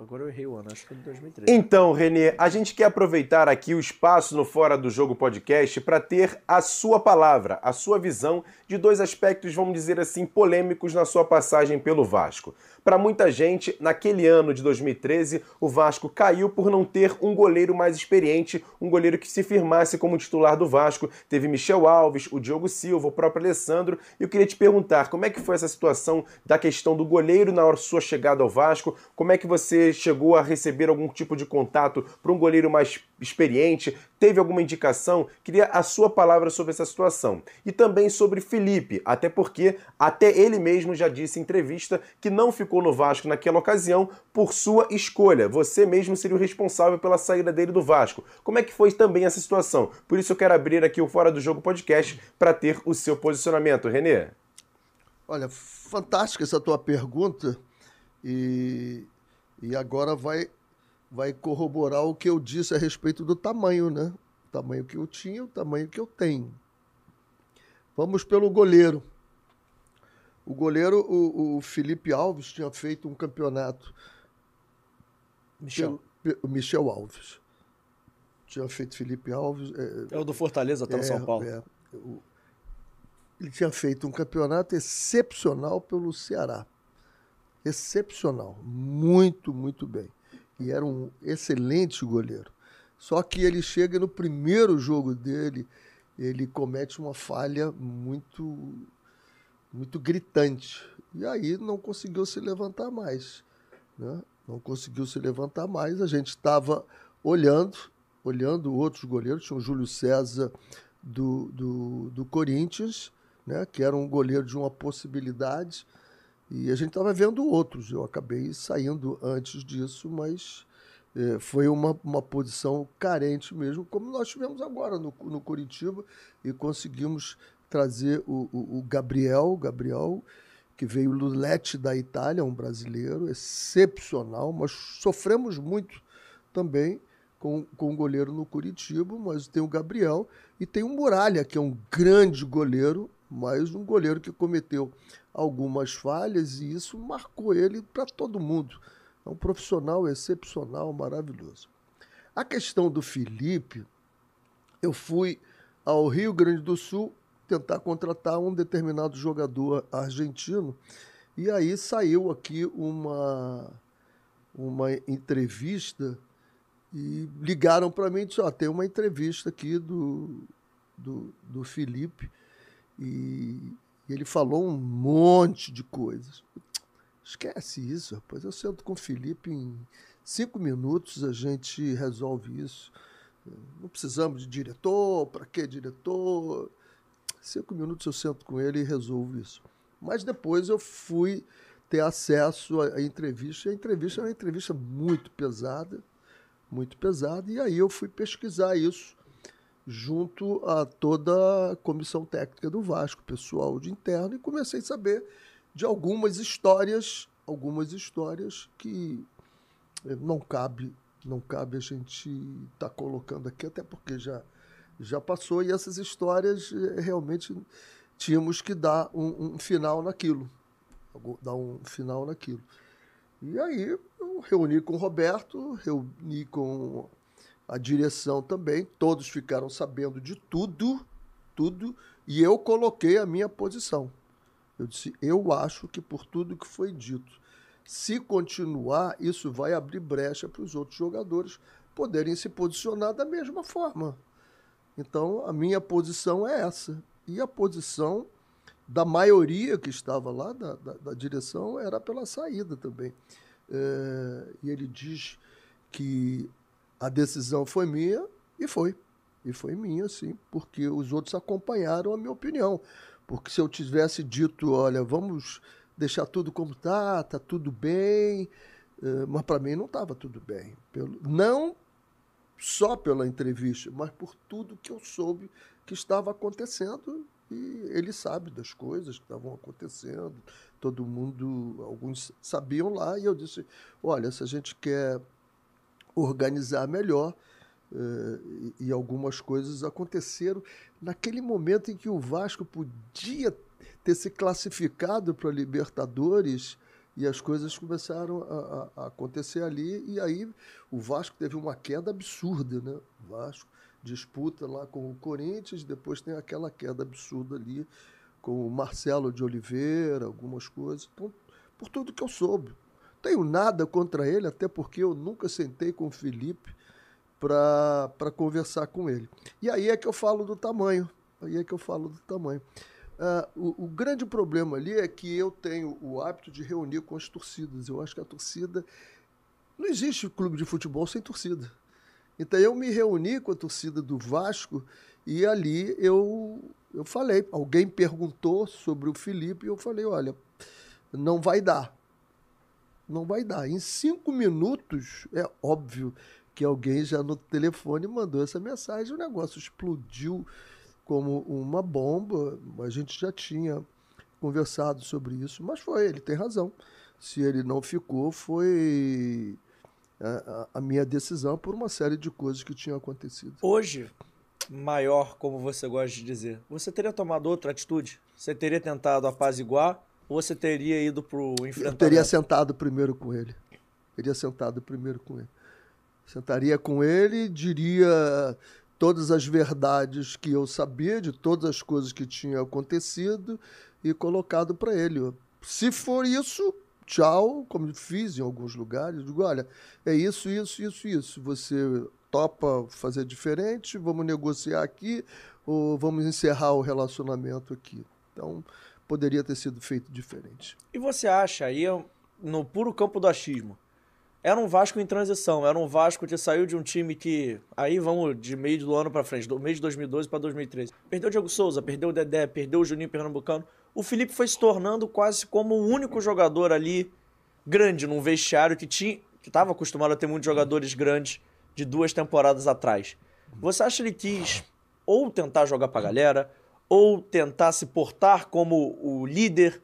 Agora eu errei o ano, acho que foi de 2013. Então, Renê, a gente quer aproveitar aqui o espaço no Fora do Jogo podcast para ter a sua palavra, a sua visão de dois aspectos, vamos dizer assim, polêmicos na sua passagem pelo Vasco. Para muita gente, naquele ano de 2013, o Vasco caiu por não ter um goleiro mais experiente, um goleiro que se firmasse como titular do Vasco. Teve Michel Alves, o Diogo Silva, o próprio Alessandro. E eu queria te perguntar, como é que foi essa situação da questão do goleiro na hora sua chegada ao Vasco? Como é que você chegou a receber algum tipo de contato para um goleiro mais experiente? Teve alguma indicação? Queria a sua palavra sobre essa situação. E também sobre Felipe, até porque até ele mesmo já disse em entrevista que não ficou no Vasco naquela ocasião por sua escolha. Você mesmo seria o responsável pela saída dele do Vasco. Como é que foi também essa situação? Por isso eu quero abrir aqui o Fora do Jogo podcast para ter o seu posicionamento. Renê? Olha, fantástica essa tua pergunta e, e agora vai vai corroborar o que eu disse a respeito do tamanho, né? O tamanho que eu tinha, o tamanho que eu tenho. Vamos pelo goleiro. O goleiro, o, o Felipe Alves, tinha feito um campeonato. Michel. Pelo, Michel Alves. Tinha feito Felipe Alves. É, é o do Fortaleza, tá no São Paulo. É, o, ele tinha feito um campeonato excepcional pelo Ceará. Excepcional. Muito, muito bem e era um excelente goleiro. Só que ele chega no primeiro jogo dele, ele comete uma falha muito muito gritante. E aí não conseguiu se levantar mais. Né? Não conseguiu se levantar mais. A gente estava olhando, olhando outros goleiros. Tinha o Júlio César do, do, do Corinthians, né? que era um goleiro de uma possibilidade. E a gente estava vendo outros. Eu acabei saindo antes disso, mas é, foi uma, uma posição carente mesmo, como nós tivemos agora no, no Curitiba, e conseguimos trazer o, o, o Gabriel, Gabriel, que veio Lulete da Itália, um brasileiro excepcional, mas sofremos muito também com, com o goleiro no Curitiba, mas tem o Gabriel e tem o Muralha, que é um grande goleiro, mas um goleiro que cometeu algumas falhas e isso marcou ele para todo mundo. É um profissional excepcional, maravilhoso. A questão do Felipe, eu fui ao Rio Grande do Sul tentar contratar um determinado jogador argentino e aí saiu aqui uma uma entrevista e ligaram para mim e disseram, tem uma entrevista aqui do, do, do Felipe e e ele falou um monte de coisas. Esquece isso, rapaz. Eu sento com o Felipe em cinco minutos, a gente resolve isso. Não precisamos de diretor, para que diretor? Cinco minutos eu sento com ele e resolvo isso. Mas depois eu fui ter acesso à entrevista. E a entrevista era uma entrevista muito pesada, muito pesada. E aí eu fui pesquisar isso junto a toda a comissão técnica do Vasco, pessoal de interno, e comecei a saber de algumas histórias, algumas histórias que eh, não cabe, não cabe a gente estar tá colocando aqui, até porque já já passou e essas histórias eh, realmente tínhamos que dar um, um final naquilo, dar um final naquilo. E aí eu reuni com o Roberto, reuni com a direção também, todos ficaram sabendo de tudo, tudo, e eu coloquei a minha posição. Eu disse: eu acho que por tudo que foi dito, se continuar, isso vai abrir brecha para os outros jogadores poderem se posicionar da mesma forma. Então, a minha posição é essa. E a posição da maioria que estava lá, da, da, da direção, era pela saída também. É, e ele diz que a decisão foi minha, e foi. E foi minha, sim, porque os outros acompanharam a minha opinião. Porque se eu tivesse dito, olha, vamos deixar tudo como está, está tudo bem, é, mas para mim não estava tudo bem. Pelo, não só pela entrevista, mas por tudo que eu soube que estava acontecendo e ele sabe das coisas que estavam acontecendo. Todo mundo, alguns sabiam lá, e eu disse: olha, se a gente quer organizar melhor, eh, e, algumas coisas aconteceram naquele momento em que o Vasco podia ter se classificado para Libertadores e as coisas começaram a, a, acontecer ali e aí o Vasco teve uma queda absurda, né? O Vasco disputa lá com o Corinthians, depois tem aquela queda absurda ali com o Marcelo de Oliveira, algumas coisas. Então, por tudo que eu soube. Tenho nada contra ele, até porque eu nunca sentei com o Felipe para conversar com ele. E aí é que eu falo do tamanho. Aí é que eu falo do tamanho. Uh, o, o, grande problema ali é que eu tenho o hábito de reunir com as torcidas. Eu acho que a torcida. Não existe clube de futebol sem torcida. Então eu me reuni com a torcida do Vasco e ali eu, eu falei. Alguém perguntou sobre o Felipe e eu falei: olha, não vai dar. Não vai dar. Em cinco minutos, é óbvio que alguém já no telefone mandou essa mensagem, o negócio explodiu como uma bomba. A gente já tinha conversado sobre isso, mas foi, ele tem razão. Se ele não ficou, foi a, a, minha decisão por uma série de coisas que tinham acontecido. Hoje, maior, como você gosta de dizer, você teria tomado outra atitude? Você teria tentado apaziguar ou você teria ido para o enfrentamento? Eu teria sentado primeiro com ele. Teria sentado primeiro com ele. Sentaria com ele, diria todas as verdades que eu sabia de todas as coisas que tinham acontecido e colocado para ele. Se for isso, tchau, como fiz em alguns lugares, digo, olha, é isso, isso, isso, isso. Você topa fazer diferente, vamos negociar aqui ou vamos encerrar o relacionamento aqui. Então, poderia ter sido feito diferente. E você acha aí, no puro campo do achismo, era um Vasco em transição, era um Vasco que saiu de um time que, aí vamos de meio do ano para frente, do meio de 2012 para 2013. Perdeu o Diego Souza, perdeu o Dedé, perdeu o Juninho Pernambucano. O Felipe foi se tornando quase como o único jogador ali grande num vestiário que tinha que estava acostumado a ter muitos jogadores grandes de duas temporadas atrás. Você acha que ele quis ou tentar jogar para a galera, ou tentar se portar como o líder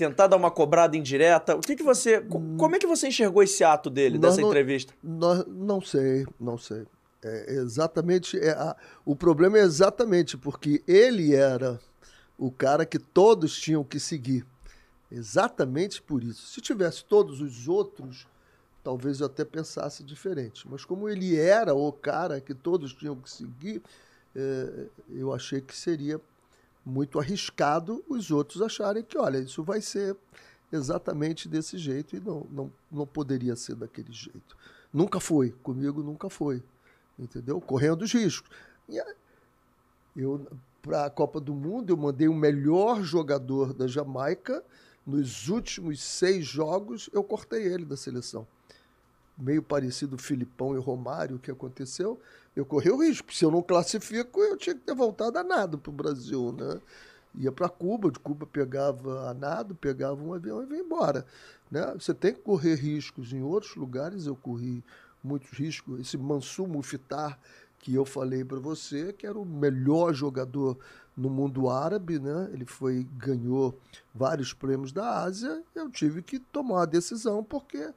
tentar dar uma cobrada indireta? O que, que você. Como é que você enxergou esse ato dele, dessa não, entrevista? Nós, não sei, não sei. É exatamente. É, a, o problema é exatamente porque ele era o cara que todos tinham que seguir. Exatamente por isso. Se tivesse todos os outros, talvez eu até pensasse diferente. Mas como ele era o cara que todos tinham que seguir, é, eu achei que seria muito arriscado os outros acharem que, olha, isso vai ser exatamente desse jeito e não, não, não poderia ser daquele jeito. Nunca foi, comigo nunca foi, entendeu? Correndo os riscos. Eu, para a Copa do Mundo, eu mandei o melhor jogador da Jamaica. Nos últimos seis jogos, eu cortei ele da seleção meio parecido Filipão e Romário, que aconteceu, eu corri o risco. Se eu não classifico, eu tinha que ter voltado a nado para o Brasil, né? Ia para Cuba, de Cuba pegava a nado, pegava um avião e vinha embora. Né? Você tem que correr riscos. Em outros lugares eu corri muitos riscos. Esse Mansur Mufitar, que eu falei para você, que era o melhor jogador no mundo árabe, né? Ele foi ganhou vários prêmios da Ásia. Eu tive que tomar uma decisão porque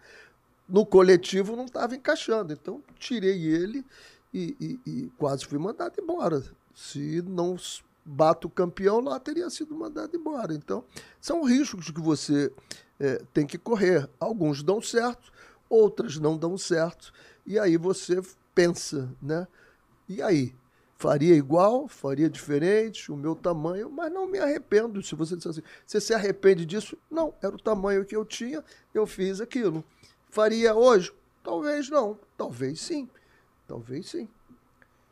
no coletivo não estava encaixando. Então, tirei ele e, e, e, quase fui mandado embora. Se não bato o campeão lá, teria sido mandado embora. Então, são riscos que você é, tem que correr. Alguns dão certo, outras não dão certo. E aí você pensa, né? E aí? Faria igual, faria diferente, o meu tamanho, mas não me arrependo. Se você disser assim, você se arrepende disso? Não, era o tamanho que eu tinha, eu fiz aquilo. Faria hoje? Talvez não. Talvez sim. Talvez sim.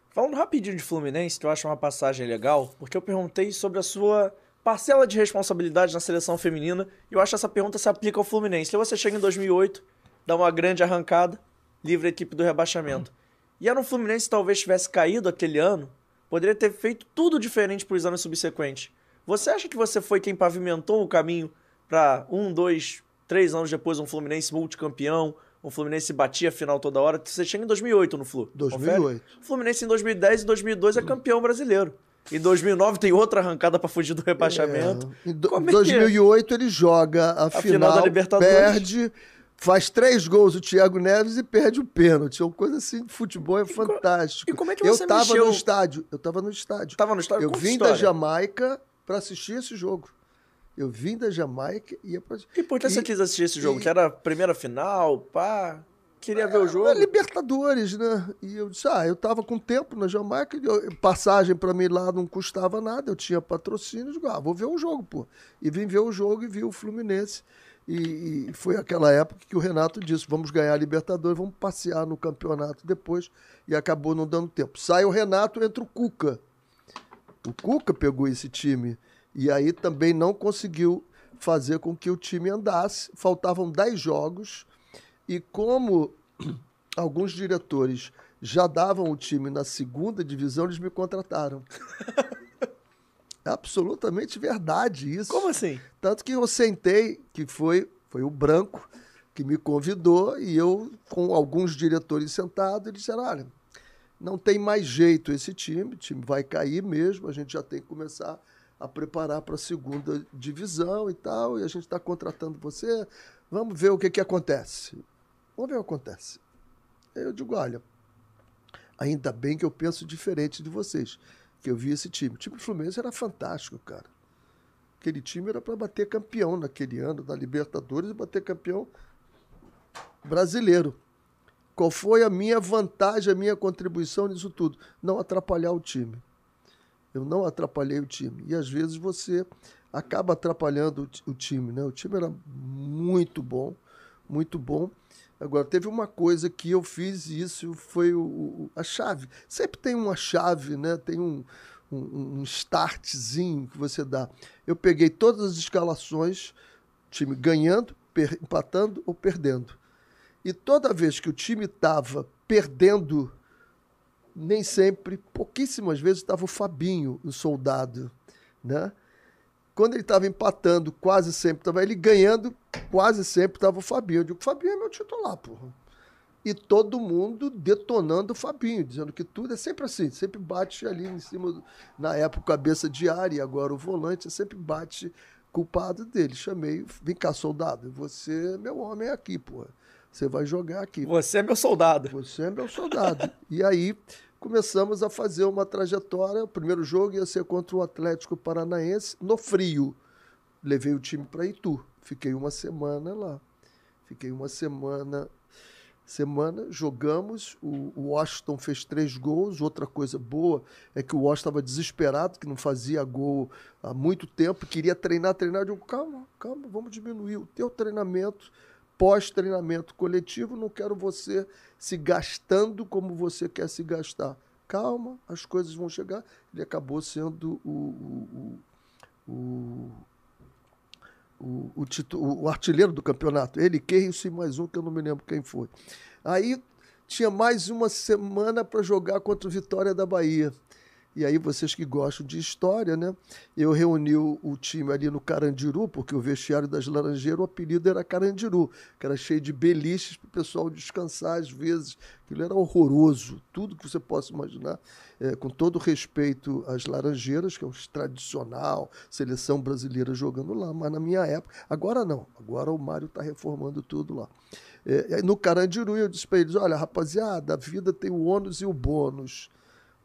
Falando rapidinho de Fluminense, que eu acho uma passagem legal, porque eu perguntei sobre a sua parcela de responsabilidade na seleção feminina, e eu acho que essa pergunta se aplica ao Fluminense. Então você chega em 2008, dá uma grande arrancada, livra a equipe do rebaixamento. E era um Fluminense talvez tivesse caído aquele ano, poderia ter feito tudo diferente para os anos subsequentes. Você acha que você foi quem pavimentou o caminho para um, dois, três anos depois um Fluminense multicampeão, um Fluminense batia a final toda hora? Você chega em 2008 no Flu. 2008. O Fluminense em 2010 e 2012 é campeão brasileiro. Em 2009 tem outra arrancada para fugir do rebaixamento. É. Em do, 2008 é? ele joga a, a final, final, da Libertadores. perde, faz três gols o Thiago Neves e perde o pênalti. É uma coisa assim futebol é e fantástico. e como é que você Eu tava mexeu? no estádio. Eu tava no estádio. Tava no estádio? Eu vim história? da Jamaica para assistir esse jogo. Eu vim da Jamaica e ia pra... E por que você quis assistir esse jogo? E... Que era a primeira final, pá... Queria ver o jogo? É Libertadores, né? E eu disse, ah, eu tava com tempo na Jamaica, passagem para mim lá não custava nada, eu tinha patrocínio, digo, ah, vou ver o jogo, pô. E vim ver o jogo e vi o Fluminense. E, e, foi aquela época que o Renato disse, vamos ganhar a Libertadores, vamos passear no campeonato depois. E acabou não dando tempo. Sai o Renato, entra o Cuca. O Cuca pegou esse time e aí também não conseguiu fazer com que o time andasse. Faltavam 10 jogos e como alguns diretores já davam o time na segunda divisão, eles me contrataram. é absolutamente verdade isso. Como assim? Tanto que eu sentei, que foi, foi o Branco que me convidou, e eu, com alguns diretores sentados, eles disseram: olha, não tem mais jeito esse time, o time vai cair mesmo, a gente já tem que começar a preparar para a segunda divisão e tal, e a gente está contratando você, vamos ver o que, que acontece. Vamos ver o que acontece. Eu digo, olha, ainda bem que eu penso diferente de vocês, que eu vi esse time. O time do Fluminense era fantástico, cara. Aquele time era para bater campeão naquele ano da Libertadores e bater campeão brasileiro. Qual foi a minha vantagem, a minha contribuição nisso tudo? Não atrapalhar o time. Eu não atrapalhei o time. E às vezes você acaba atrapalhando o time, né? O time era muito bom, muito bom. Agora, teve uma coisa que eu fiz e isso foi o, o, a chave. Sempre tem uma chave, né? Tem um, um, um startzinho que você dá. Eu peguei todas as escalações, time ganhando, per, empatando ou perdendo. E toda vez que o time estava perdendo, nem sempre, pouquíssimas vezes estava o Fabinho, o soldado, né? Quando ele estava empatando, quase sempre estava ele ganhando, quase sempre estava o Fabinho. Eu digo, o Fabinho é meu titular, porra. E todo mundo detonando o Fabinho, dizendo que tudo é sempre assim, sempre bate ali em cima, na época, cabeça de área, e agora o volante, sempre bate culpado dele. Chamei, vem cá, soldado, você é meu homem aqui, porra. Você vai jogar aqui. Você é meu soldado. Você é meu soldado. e aí começamos a fazer uma trajetória. O primeiro jogo ia ser contra o Atlético Paranaense, no frio. Levei o time para Itu. Fiquei uma semana lá. Fiquei uma semana. Semana, jogamos. O, Washington fez três gols. Outra coisa boa é que o Washington estava desesperado, que não fazia gol há muito tempo, queria treinar, treinar. Eu digo, calma, calma, vamos diminuir o teu treinamento pós-treinamento coletivo, não quero você se gastando como você quer se gastar. Calma, as coisas vão chegar. Ele acabou sendo o, o, o, o, o, titu, o artilheiro do campeonato. Ele, Kerris e mais um que eu não me lembro quem foi. Aí tinha mais uma semana para jogar contra o Vitória da Bahia. E aí, vocês que gostam de história, né? Eu reuni o, o, time ali no Carandiru, porque o vestiário das Laranjeiras, o apelido era Carandiru, que era cheio de beliches para o pessoal descansar às vezes. Aquilo era horroroso, tudo que você possa imaginar. É, com todo respeito às Laranjeiras, que é o tradicional, seleção brasileira jogando lá, mas na minha época, agora não, agora o Mário está reformando tudo lá. É, no Carandiru, eu disse para eles: olha, rapaziada, a vida tem o ônus e o bônus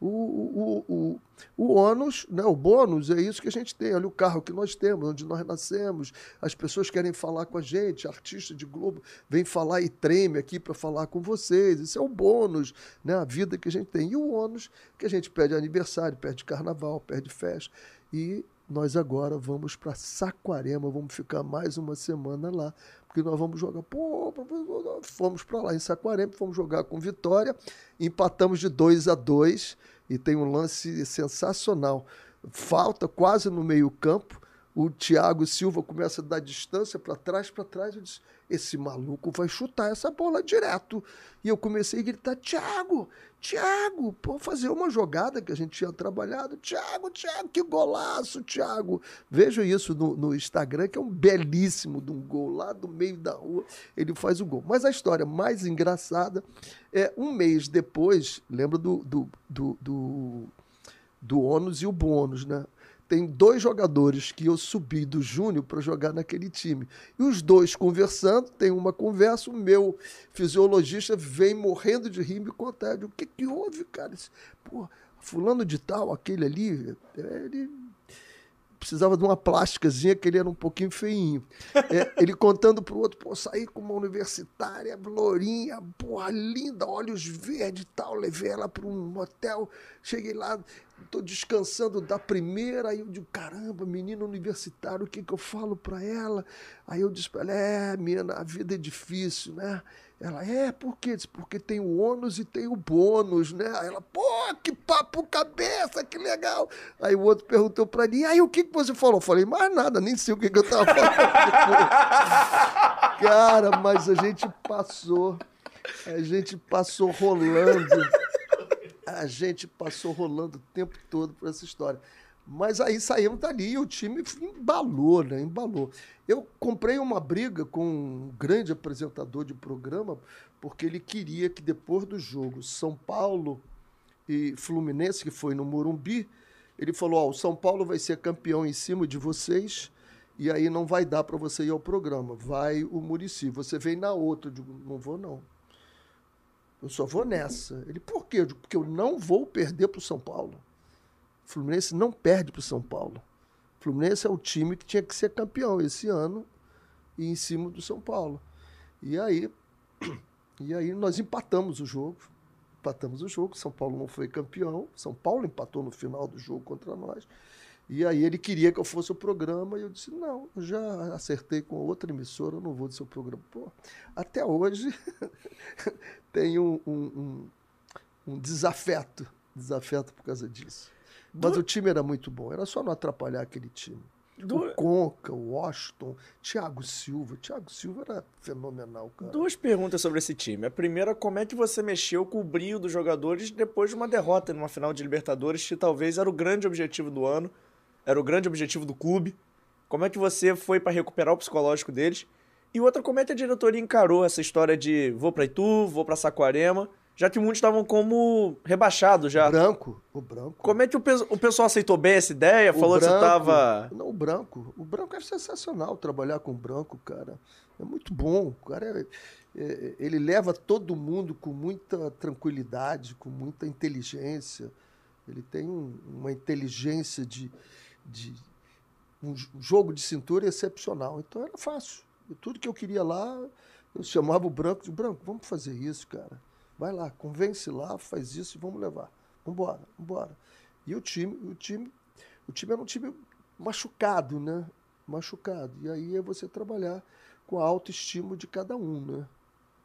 o, o, o, o ônus, né, o bônus é isso que a gente tem. Olha o carro que nós temos, onde nós nascemos. As pessoas querem falar com a gente, artista de Globo vem falar e treme aqui para falar com vocês. Isso é o bônus, né, a vida que a gente tem. E o ônus que a gente pede aniversário, pede carnaval, pede festa. E nós agora vamos para Saquarema, vamos ficar mais uma semana lá, porque nós vamos jogar. Pô, fomos para lá em Saquarema, fomos jogar com Vitória, empatamos de 2 a 2 E tem um lance sensacional. Falta quase no meio-campo. O Thiago Silva começa a dar distância para trás, para trás. Eu disse: esse maluco vai chutar essa bola direto. E eu comecei a gritar: Thiago, Thiago, pô, fazer uma jogada que a gente tinha trabalhado. Thiago, Thiago, que golaço, Thiago. Veja isso no, no Instagram, que é um belíssimo de um gol lá do meio da rua. Ele faz o gol. Mas a história mais engraçada é um mês depois, lembra do, do, do, do, do ônus e o bônus, né? Tem dois jogadores que eu subi do Júnior para jogar naquele time. E os dois conversando, tem uma conversa, o meu fisiologista vem morrendo de rir me contar. O que, que houve, cara? Pô, fulano de tal, aquele ali, ele precisava de uma plásticazinha, que ele era um pouquinho feinho. É, ele contando pro outro, pô, saí com uma universitária, lourinha, porra, linda, olhos verdes e tal, levei ela para um hotel, cheguei lá, tô descansando da primeira, aí eu digo, caramba, menina universitária, o que que eu falo para ela? Aí eu disse para ela, é, menina, a vida é difícil, né? Ela, é, por quê? Disse, porque tem o ônus e tem o bônus, né? Aí ela, pô, que papo cabeça, que legal. Aí o outro perguntou para mim, aí o que, que você falou? Eu falei, mais nada, nem sei o que, que eu tava falando. Cara, mas a gente passou, a gente passou rolando, a gente passou rolando o tempo todo por essa história. Mas aí saímos dali e o time embalou, né? Embalou. Eu comprei uma briga com um grande apresentador de programa, porque ele queria que depois do jogo São Paulo e Fluminense, que foi no Morumbi, ele falou: Ó, oh, o São Paulo vai ser campeão em cima de vocês, e aí não vai dar para você ir ao programa. Vai o Murici. Você vem na outra. Eu digo: não vou, não. Eu só vou nessa. Ele, por quê? Eu digo, porque eu não vou perder para o São Paulo. O Fluminense não perde para o São Paulo. O Fluminense é o time que tinha que ser campeão esse ano e em cima do São Paulo. E aí, e aí nós empatamos o jogo. Empatamos o jogo. São Paulo não foi campeão. São Paulo empatou no final do jogo contra nós. E aí ele queria que eu fosse o programa e eu disse, não, eu já acertei com outra emissora, eu não vou do seu programa. Pô, até hoje tem um, um, um, desafeto, desafeto por causa disso. Mas du... o time era muito bom, era só não atrapalhar aquele time. Du... O Conca, o Washington, Thiago Silva. Thiago Silva era fenomenal, cara. Duas perguntas sobre esse time. A primeira, como é que você mexeu com o brilho dos jogadores depois de uma derrota numa final de Libertadores, que talvez era o grande objetivo do ano, era o grande objetivo do clube. Como é que você foi para recuperar o psicológico deles? E outra, como é que a diretoria encarou essa história de vou para Itu, vou para Saquarema? já que muitos estavam como rebaixados já. O branco, o branco. Como é que o, pe o pessoal aceitou bem essa ideia? O Falou branco, que você tava... Não, o branco. O branco é sensacional trabalhar com o branco, cara. É muito bom. O cara é, é, ele leva todo mundo com muita tranquilidade, com muita inteligência. Ele tem um, uma inteligência de, de um jogo de cintura excepcional. Então era fácil. Tudo que eu queria lá, eu chamava o branco de branco, vamos fazer isso, cara. Vai lá, convence lá, faz isso e vamos levar. Vambora, vambora. E o time, o time, o time era um time machucado, né? Machucado. E aí é você trabalhar com a autoestima de cada um, né?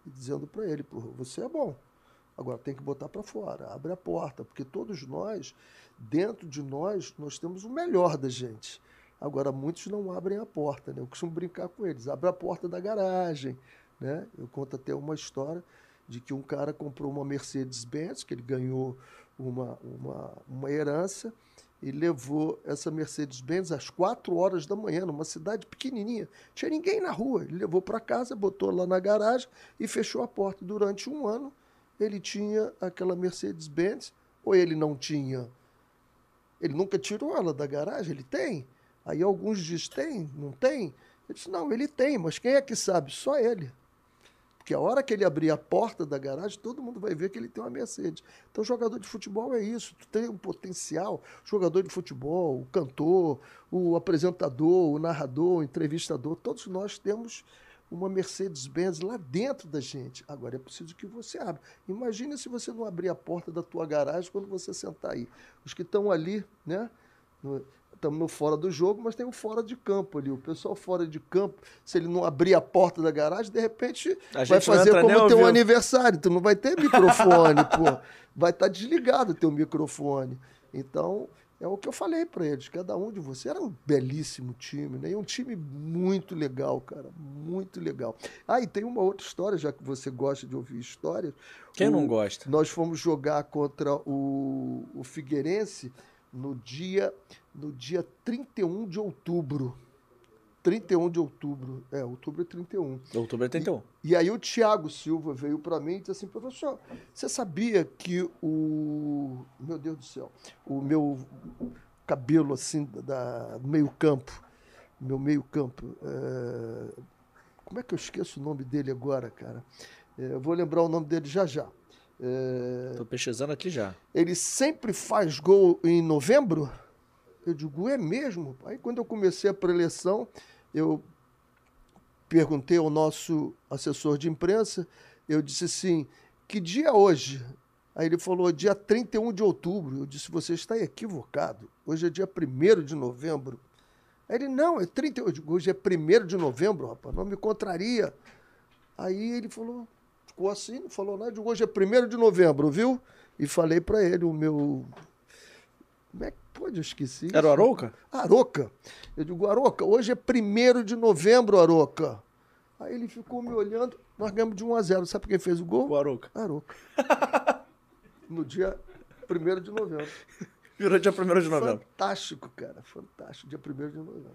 E dizendo para ele, Pô, você é bom. Agora tem que botar para fora, abre a porta, porque todos nós, dentro de nós, nós temos o melhor da gente. Agora muitos não abrem a porta, né? Eu costumo brincar com eles, abre a porta da garagem, né? Eu conto até uma história de que um cara comprou uma Mercedes-Benz, que ele ganhou uma, uma, uma herança, e levou essa Mercedes-Benz às quatro horas da manhã, numa cidade pequenininha. Tinha ninguém na rua. Ele levou para casa, botou lá na garagem e fechou a porta. Durante um ano, ele tinha aquela Mercedes-Benz, ou ele não tinha. Ele nunca tirou ela da garagem, ele tem. Aí alguns dizem, tem, não tem? Ele disse, não, ele tem, mas quem é que sabe? Só ele. Porque a hora que ele abrir a porta da garagem, todo mundo vai ver que ele tem uma Mercedes. Então, jogador de futebol é isso. Tu tem um potencial. Jogador de futebol, o cantor, o apresentador, o narrador, o entrevistador, todos nós temos uma Mercedes-Benz lá dentro da gente. Agora é preciso que você abra. Imagina se você não abrir a porta da tua garagem quando você sentar aí. Os que estão ali, né? estamos no fora do jogo, mas tem o fora de campo ali. O pessoal fora de campo, se ele não abrir a porta da garagem, de repente vai fazer como ter um aniversário. Tu não vai ter microfone, pô. Vai estar tá desligado o teu microfone. Então, é o que eu falei para eles. Cada um de vocês era um belíssimo time, né? E um time muito legal, cara. Muito legal. Ah, e tem uma outra história, já que você gosta de ouvir histórias. Quem o, não gosta? Nós fomos jogar contra o, o Figueirense no dia, no dia 31 de outubro. 31 de outubro. É, outubro é 31. Outubro é 31. E, e aí o Tiago Silva veio para mim e disse assim, professor, você sabia que o... Meu Deus do céu. O meu cabelo, assim, da, do meio campo, meu meio campo... É, como é que eu esqueço o nome dele agora, cara? É, eu vou lembrar o nome dele já já. Estou é... pesquisando aqui já. Ele sempre faz gol em novembro? Eu digo, é mesmo? Aí quando eu comecei a preleção, eu perguntei ao nosso assessor de imprensa, eu disse assim, que dia é hoje? Aí ele falou, dia 31 de outubro. Eu disse, você está equivocado. Hoje é dia 1 de novembro. Aí ele, não, é 30. Eu digo, hoje é 1 de novembro, rapaz, não me contraria. Aí ele falou, ficou assim, não falou nada. Eu digo, hoje é 1 de novembro, viu? E falei para ele o meu como é que pode? Eu esqueci. Era o Aroca? Aroca. Eu digo, Aroca, hoje é 1 de novembro, Aroca. Aí ele ficou me olhando, nós ganhamos de 1 a 0 Sabe quem fez o gol? O Aroca. Aroca. no dia 1 de novembro. Virou dia 1 de novembro. Fantástico, cara. Fantástico. Dia 1 de novembro.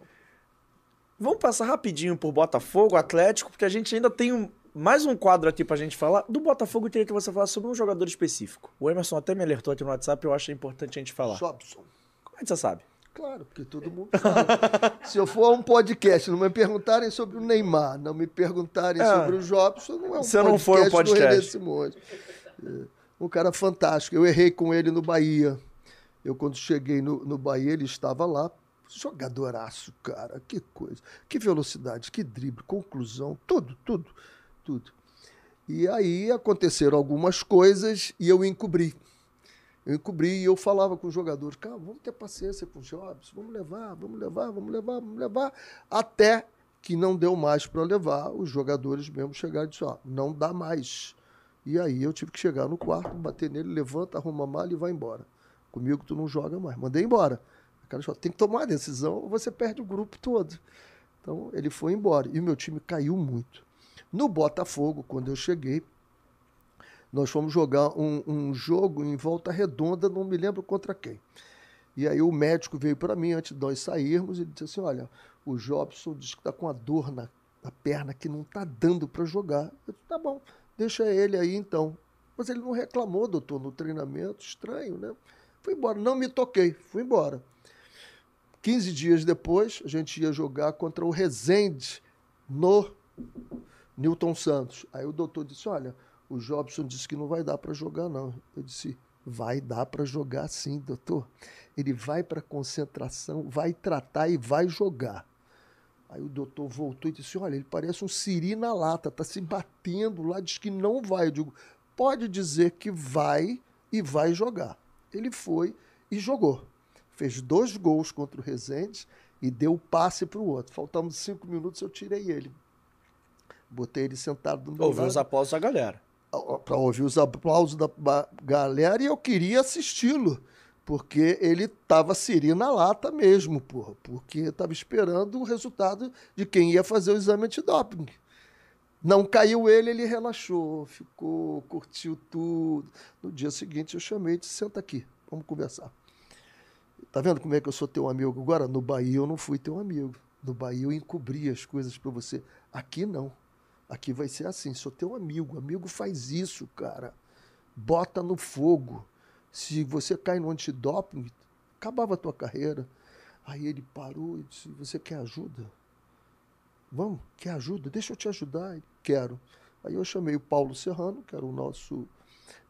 Vamos passar rapidinho por Botafogo, Atlético, porque a gente ainda tem um, mais um quadro aqui pra gente falar. Do Botafogo, eu queria que você falasse sobre um jogador específico. O Emerson até me alertou aqui no WhatsApp, eu acho importante a gente falar. Jobson. Como é que você sabe? Claro, porque todo mundo sabe. Se eu for a um podcast, não me perguntarem sobre o Neymar, não me perguntarem é. sobre o Jobson, não é um Se podcast não for um podcast. do É. Um cara fantástico. Eu errei com ele no Bahia. Eu, quando cheguei no, no Bahia, ele estava lá. Jogadoraço, cara. Que coisa. Que velocidade, que drible, conclusão, tudo, tudo tudo. E aí aconteceram algumas coisas e eu encobri. Eu encobri e eu falava com os jogadores, cara, vamos ter paciência com os jovens, vamos levar, vamos levar, vamos levar, vamos levar, até que não deu mais para levar, os jogadores mesmo chegaram e disseram, ó, não dá mais. E aí eu tive que chegar no quarto, bater nele, levanta, arruma a malha e vai embora. Comigo tu não joga mais. Mandei embora. O cara falou, tem que tomar a decisão ou você perde o grupo todo. Então ele foi embora. E o meu time caiu muito. No Botafogo, quando eu cheguei, nós fomos jogar um, um jogo em volta redonda, não me lembro contra quem. E aí o médico veio para mim antes de nós sairmos e disse assim: Olha, o Jobson disse que está com a dor na, na, perna que não está dando para jogar. Eu disse, tá bom, deixa ele aí então. Mas ele não reclamou, doutor, no treinamento, estranho, né? Fui embora, não me toquei, fui embora. 15 dias depois, a gente ia jogar contra o Rezende no Newton Santos. Aí o doutor disse: Olha, o Jobson disse que não vai dar para jogar, não. Eu disse: Vai dar para jogar sim, doutor. Ele vai para concentração, vai tratar e vai jogar. Aí o doutor voltou e disse: Olha, ele parece um siri na lata, está se batendo lá, diz que não vai. Eu digo: Pode dizer que vai e vai jogar. Ele foi e jogou. Fez dois gols contra o Rezende e deu o passe para o outro. Faltando cinco minutos, eu tirei ele. Botei ele sentado no meu Ouviu os aplausos da galera. Para ouvir os aplausos da galera e eu queria assisti-lo. Porque ele estava siri na lata mesmo, porra. Porque estava esperando o resultado de quem ia fazer o exame antidoping. Não caiu ele, ele relaxou, ficou, curtiu tudo. No dia seguinte eu chamei e disse, senta aqui, vamos conversar. Tá vendo como é que eu sou teu amigo agora? No Bahia eu não fui teu amigo. No Bahia eu encobri as coisas para você. Aqui não. Aqui vai ser assim, sou teu amigo, amigo faz isso, cara. Bota no fogo. Se você cai no antidoping, acabava a tua carreira. Aí ele parou e disse: Você quer ajuda? Vamos, quer ajuda? Deixa eu te ajudar. Ele, Quero. Aí eu chamei o Paulo Serrano, que era o nosso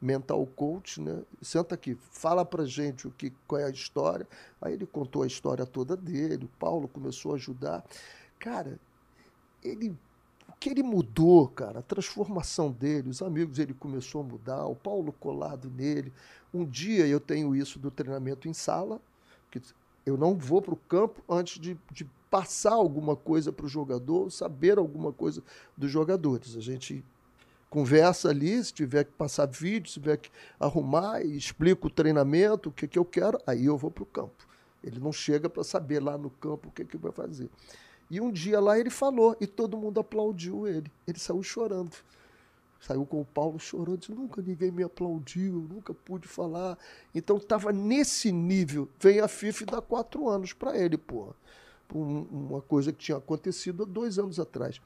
mental coach, né? Senta aqui, fala pra gente o que, qual é a história. Aí ele contou a história toda dele, o Paulo começou a ajudar. Cara, ele que ele mudou, cara, a transformação dele, os amigos ele começou a mudar, o Paulo colado nele. Um dia eu tenho isso do treinamento em sala, que eu não vou para o campo antes de, de passar alguma coisa para o jogador, saber alguma coisa dos jogadores. A gente conversa ali, se tiver que passar vídeo, se tiver que arrumar, e explico o treinamento, o que, que eu quero, aí eu vou para o campo. Ele não chega para saber lá no campo o que, que vai fazer. E um dia lá ele falou e todo mundo aplaudiu ele. Ele saiu chorando. Saiu com o Paulo chorando, disse, nunca ninguém me aplaudiu, nunca pude falar. Então estava nesse nível. Vem a FIFA e dá quatro anos para ele, porra. uma coisa que tinha acontecido há dois anos atrás.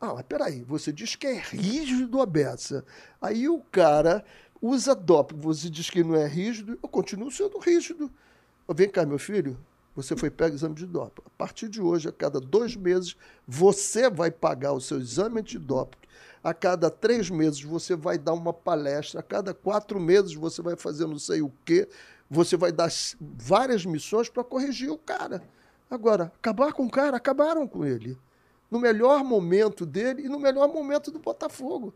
Ah, mas peraí, você diz que é rígido a beça. Aí o cara usa doping, você diz que não é rígido, eu continuo sendo rígido. Vem cá, meu filho, você foi pego exame de doping. A partir de hoje, a cada dois meses, você vai pagar o seu exame de doping. A cada três meses, você vai dar uma palestra. A cada quatro meses, você vai fazer não sei o quê. Você vai dar várias missões para corrigir o cara. Agora, acabar com o cara, acabaram com ele. No melhor momento dele e no melhor momento do Botafogo.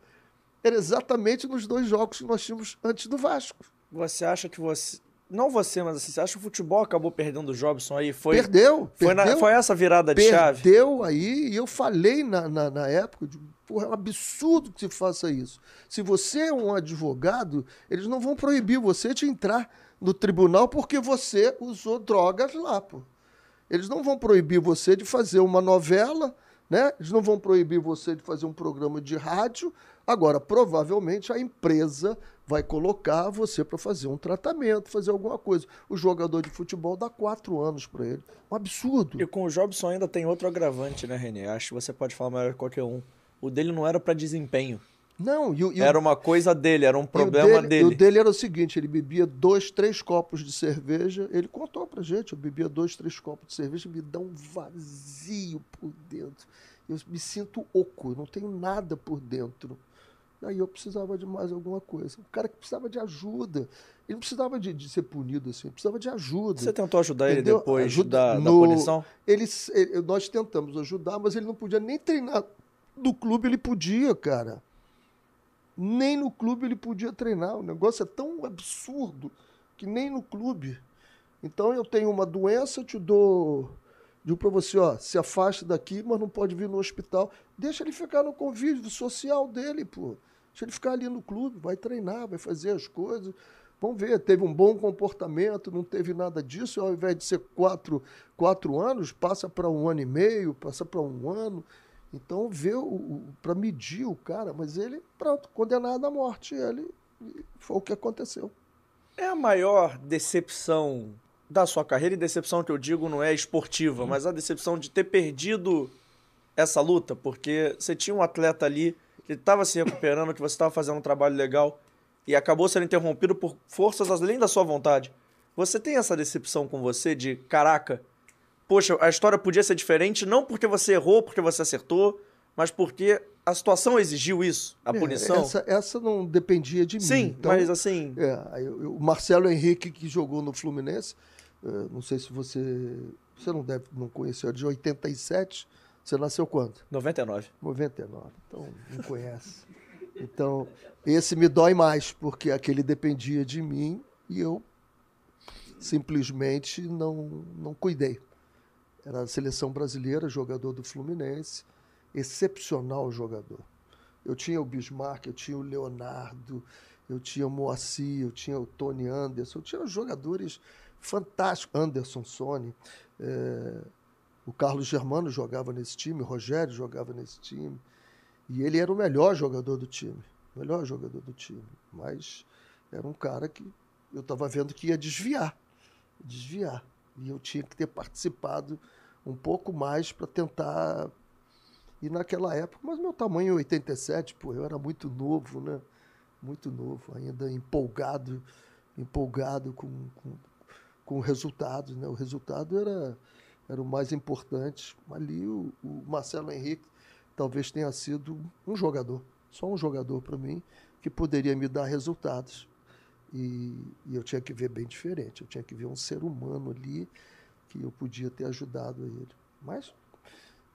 Era exatamente nos dois jogos que nós tínhamos antes do Vasco. Você acha que você não você, mas assim, você acha que o futebol acabou perdendo o Jobson aí? Foi, perdeu, foi, perdeu. Na, foi essa virada de perdeu chave? Perdeu aí, e eu falei na, na, na época, de, porra, é um absurdo que se faça isso. Se você é um advogado, eles não vão proibir você de entrar no tribunal porque você usou drogas lá, pô. Eles não vão proibir você de fazer uma novela, né? Eles não vão proibir você de fazer um programa de rádio. Agora, provavelmente a empresa vai colocar você para fazer um tratamento, fazer alguma coisa. O jogador de futebol dá quatro anos para ele. Um absurdo. E com o Jobson ainda tem outro agravante, né, Renê? Acho que você pode falar melhor que qualquer um. O dele não era para desempenho. Não, e, e era uma coisa dele, era um problema o dele, dele. O dele era o seguinte: ele bebia dois, três copos de cerveja. Ele contou pra gente: eu bebia dois, três copos de cerveja, me dá um vazio por dentro. Eu me sinto oco, eu não tenho nada por dentro. Aí eu precisava de mais alguma coisa. O cara que precisava de ajuda. Ele não precisava de, de ser punido assim, ele precisava de ajuda. Você tentou ajudar Entendeu? ele depois ajuda, da, no, da punição? Ele, ele, nós tentamos ajudar, mas ele não podia nem treinar. No clube ele podia, cara. Nem no clube ele podia treinar. O negócio é tão absurdo que nem no clube. Então eu tenho uma doença, te dou Digo para você, ó, se afaste daqui, mas não pode vir no hospital. Deixa ele ficar no convívio social dele, pô. Deixa ele ficar ali no clube, vai treinar, vai fazer as coisas. Vamos ver, teve um bom comportamento, não teve nada disso, ao invés de ser quatro, quatro anos, passa para um ano e meio, passa para um ano. Então, vê para medir o cara, mas ele, pronto, condenado à morte. Ele foi o que aconteceu. É a maior decepção da sua carreira, e decepção que eu digo não é esportiva, mas a decepção de ter perdido essa luta, porque você tinha um atleta ali que estava se recuperando, que você estava fazendo um trabalho legal e acabou sendo interrompido por forças além da sua vontade. Você tem essa decepção com você de, caraca, poxa, a história podia ser diferente, não porque você errou, porque você acertou, mas porque a situação exigiu isso, a é, punição. Essa, essa não dependia de Sim, mim. Sim, então, mas assim. É, eu, o Marcelo Henrique, que jogou no Fluminense, eh, não sei se você. Você não deve não conhecer, de 87. Você nasceu quando? 99. 99. Então, não conhece. Então, esse me dói mais, porque aquele dependia de mim e eu simplesmente não, não cuidei. Era a seleção brasileira, jogador do Fluminense, excepcional jogador. Eu tinha o Bismarck, eu tinha o Leonardo, eu tinha o Moacir, eu tinha o Tony Anderson, eu tinha jogadores fantástico. Anderson Sony. É, o Carlos Germano jogava nesse time, o Rogério jogava nesse time. E ele era o melhor jogador do time. Melhor jogador do time. Mas era um cara que eu estava vendo que ia desviar. Desviar. E eu tinha que ter participado um pouco mais para tentar. E naquela época, mas meu tamanho 87, pô, eu era muito novo, né? Muito novo, ainda empolgado, empolgado com, com, com resultados. Né? O resultado era, era o mais importante. Ali o, o Marcelo Henrique talvez tenha sido um jogador, só um jogador para mim, que poderia me dar resultados. E, e, eu tinha que ver bem diferente. Eu tinha que ver um ser humano ali que eu podia ter ajudado ele. Mas,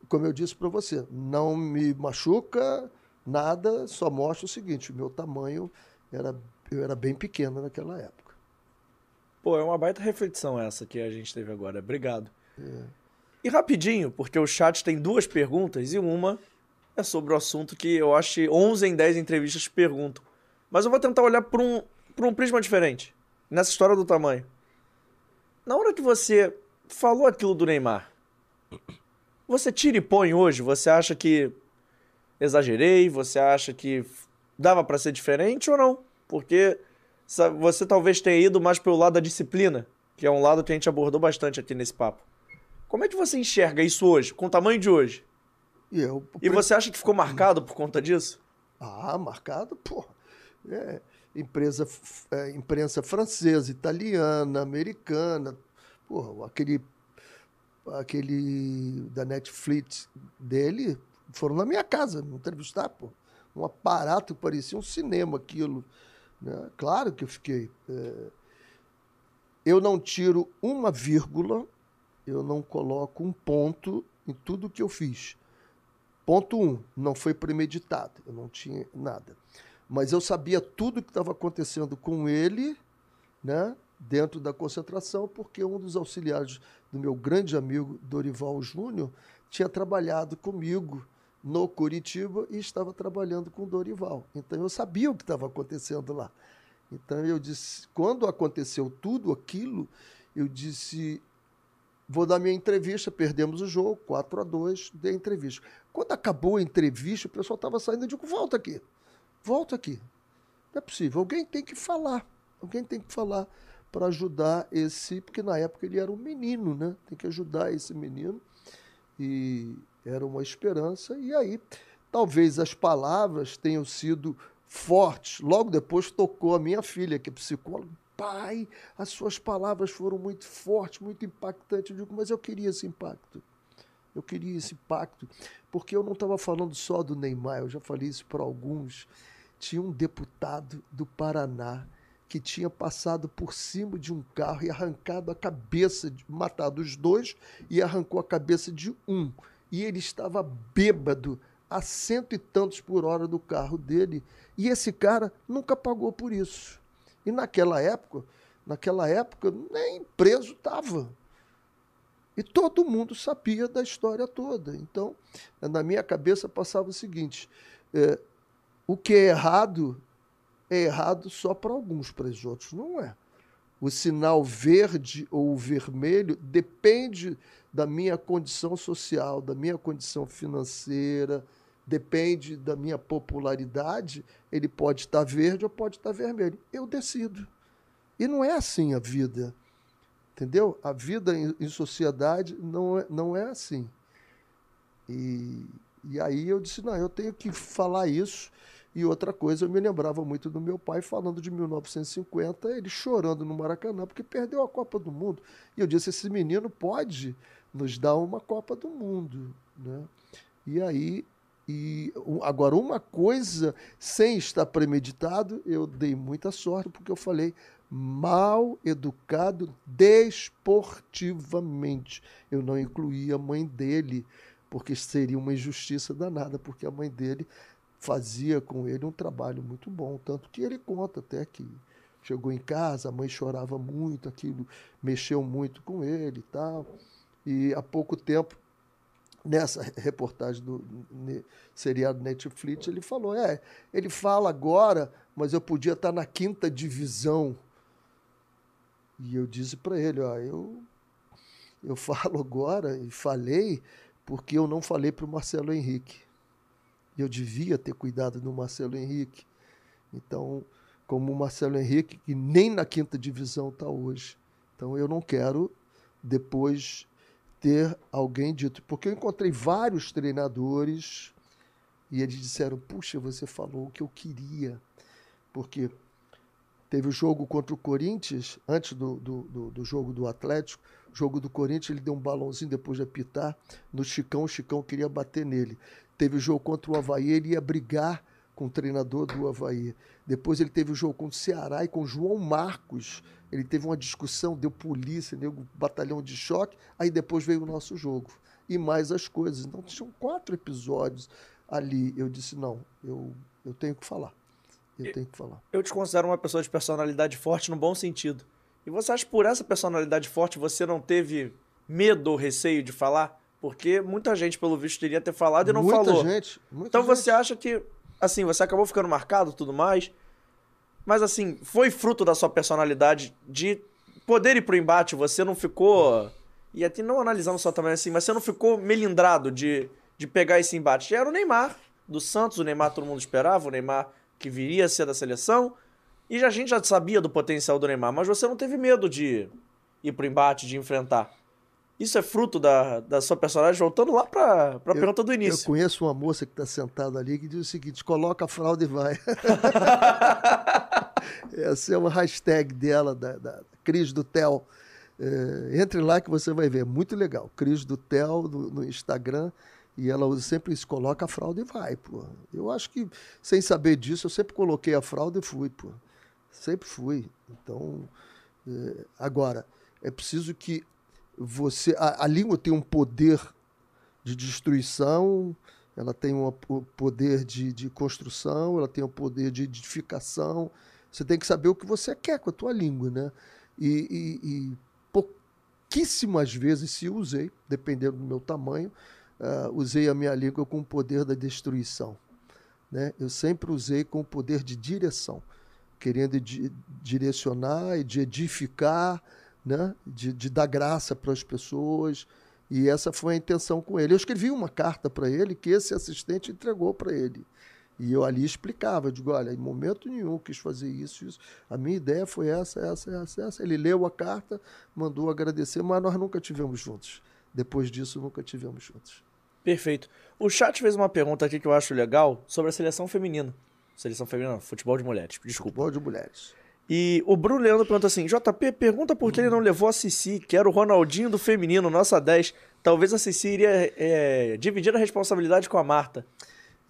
como eu disse para você, não me machuca nada, só mostra o seguinte: o meu tamanho era, eu era bem pequeno naquela época. Pô, é uma baita reflexão essa que a gente teve agora. Obrigado. E rapidinho, porque o chat tem duas perguntas e uma é sobre o assunto que eu acho que 11 em 10 entrevistas perguntam. Mas eu vou tentar olhar por um, por um prisma diferente. Nessa história do tamanho. Na hora que você falou aquilo do Neymar, você tira e põe hoje? Você acha que exagerei? Você acha que dava para ser diferente ou não? Porque você talvez tenha ido mais pelo lado da disciplina, que é um lado que a gente abordou bastante aqui nesse papo. Como é que você enxerga isso hoje, com o tamanho de hoje? E, eu, e você acha que ficou marcado por conta disso? Ah, marcado, pô. É, empresa, é, imprensa francesa, italiana, americana. Pô, aquele, aquele da Netflix dele foram na minha casa me entrevistar, pô. Um aparato parecia um cinema aquilo. Né? Claro que eu fiquei. É... Eu não tiro uma vírgula, eu não coloco um ponto em tudo que eu fiz. Ponto um, não foi premeditado, eu não tinha nada. Mas eu sabia tudo que estava acontecendo com ele, né, dentro da concentração, porque um dos auxiliares do meu grande amigo Dorival Júnior tinha trabalhado comigo no Curitiba e estava trabalhando com Dorival. Então eu sabia o que estava acontecendo lá. Então eu disse, quando aconteceu tudo aquilo, eu disse, vou dar minha entrevista, perdemos o jogo, 4 a 2 dei a entrevista. Quando acabou a entrevista, o pessoal estava saindo, eu digo, volta aqui, volta aqui. Não é possível, alguém tem que falar, alguém tem que falar para ajudar esse, porque na época ele era um menino, né? Tem que ajudar esse menino. E era uma esperança. E aí, talvez as palavras tenham sido fortes. Logo depois tocou a minha filha, que é psicóloga. Pai, as suas palavras foram muito fortes, muito impactantes. Eu digo, mas eu queria esse impacto. Eu queria esse impacto, porque eu não estava falando só do Neymar, eu já falei isso para alguns. Tinha um deputado do Paraná que tinha passado por cima de um carro e arrancado a cabeça, matado os dois e arrancou a cabeça de um e ele estava bêbado a cento e tantos por hora do carro dele. E esse cara nunca pagou por isso. E naquela época, naquela época, nem preso estava. E todo mundo sabia da história toda. Então, na minha cabeça passava o seguinte: é, o que é errado é errado só para alguns, para os outros não é. O sinal verde ou vermelho depende da minha condição social, da minha condição financeira, depende da minha popularidade, ele pode estar verde ou pode estar vermelho. Eu decido. E não é assim a vida. Entendeu? A vida em, em sociedade não é, não é assim. E, e aí eu disse: não, eu tenho que falar isso e outra coisa, eu me lembrava muito do meu pai falando de 1950, ele chorando no Maracanã porque perdeu a Copa do Mundo. E eu disse: esse menino pode nos dar uma Copa do Mundo. Né? E aí, e agora, uma coisa sem estar premeditado, eu dei muita sorte porque eu falei mal educado desportivamente. Eu não incluí a mãe dele, porque seria uma injustiça danada, porque a mãe dele fazia com ele um trabalho muito bom, tanto que ele conta até que chegou em casa, a mãe chorava muito, aquilo mexeu muito com ele e tal. E há pouco tempo, nessa reportagem do seriado Netflix, ele falou: é, ele fala agora, mas eu podia estar na quinta divisão. E eu disse para ele: ó, eu, eu falo agora e falei porque eu não falei para o Marcelo Henrique. Eu devia ter cuidado do Marcelo Henrique. Então, como o Marcelo Henrique, que nem na quinta divisão está hoje. Então, eu não quero depois ter alguém dito. Porque eu encontrei vários treinadores e eles disseram: Puxa, você falou o que eu queria. Porque teve o jogo contra o Corinthians, antes do, do, do, do jogo do Atlético. Jogo do Corinthians, ele deu um balãozinho depois de apitar no Chicão. O Chicão queria bater nele. Teve o jogo contra o Havaí, ele ia brigar com o treinador do Havaí. Depois ele teve o jogo contra o Ceará e com o João Marcos. Ele teve uma discussão, deu polícia, deu batalhão de choque. Aí depois veio o nosso jogo. E mais as coisas. Então tinham quatro episódios ali. Eu disse: não, eu, eu tenho que falar. Eu tenho que falar. Eu te considero uma pessoa de personalidade forte no bom sentido. E você acha que por essa personalidade forte você não teve medo ou receio de falar? Porque muita gente, pelo visto, teria ter falado e não muita falou. Gente, muita então gente. você acha que, assim, você acabou ficando marcado e tudo mais, mas assim, foi fruto da sua personalidade de poder ir pro embate, você não ficou. E até não analisando só também assim, mas você não ficou melindrado de, de pegar esse embate. Era o Neymar do Santos, o Neymar todo mundo esperava, o Neymar que viria a ser da seleção. E já, a gente já sabia do potencial do Neymar, mas você não teve medo de ir pro embate, de enfrentar. Isso é fruto da, da sua personagem, voltando lá pra, pra Eu- pergunta do Eu início. conheço uma moça que está sentada ali que diz o seguinte: coloca a fralda e vai. Essa é uma hashtag dela, da, da Cris do Tel. É, entre lá que você vai ver, é muito legal. Cris do Tel no, no Instagram. E ela usa sempre isso, coloca a fralda e vai, pô. Eu acho que, sem saber disso, eu sempre coloquei a fralda e fui, pô. Sempre fui. Então, é, agora, é preciso que você. A, a língua tem um poder de destruição, ela tem um po- poder de, de construção, ela tem um poder de edificação. Você tem que saber o que você quer com a tua língua, né? E, e- e pouquíssimas vezes, se usei, dependendo do meu tamanho, ah, usei a minha língua com o poder da destruição. Né? Eu sempre usei com o poder de direção, querendo di- direcionar e de edificar, né? de, de dar graça para as pessoas. E essa foi a intenção com ele. Eu escrevi uma carta para ele que esse assistente entregou para ele. E eu ali explicava, eu digo, olha, em momento nenhum quis fazer isso, isso. A minha ideia foi essa, essa, essa, essa. Ele leu a carta, mandou agradecer, mas nós nunca tivemos juntos. Depois disso, nunca tivemos juntos. Perfeito. O chat fez uma pergunta aqui que eu acho legal sobre a seleção feminina. Seleção feminina, não, futebol de mulheres, desculpa. Futebol de mulheres. E o Bruno Leandro pergunta assim: JP, pergunta por que ele não levou a Cici, que era o Ronaldinho do feminino, nossa 10. Talvez a Cici iria é, dividir a responsabilidade com a Marta.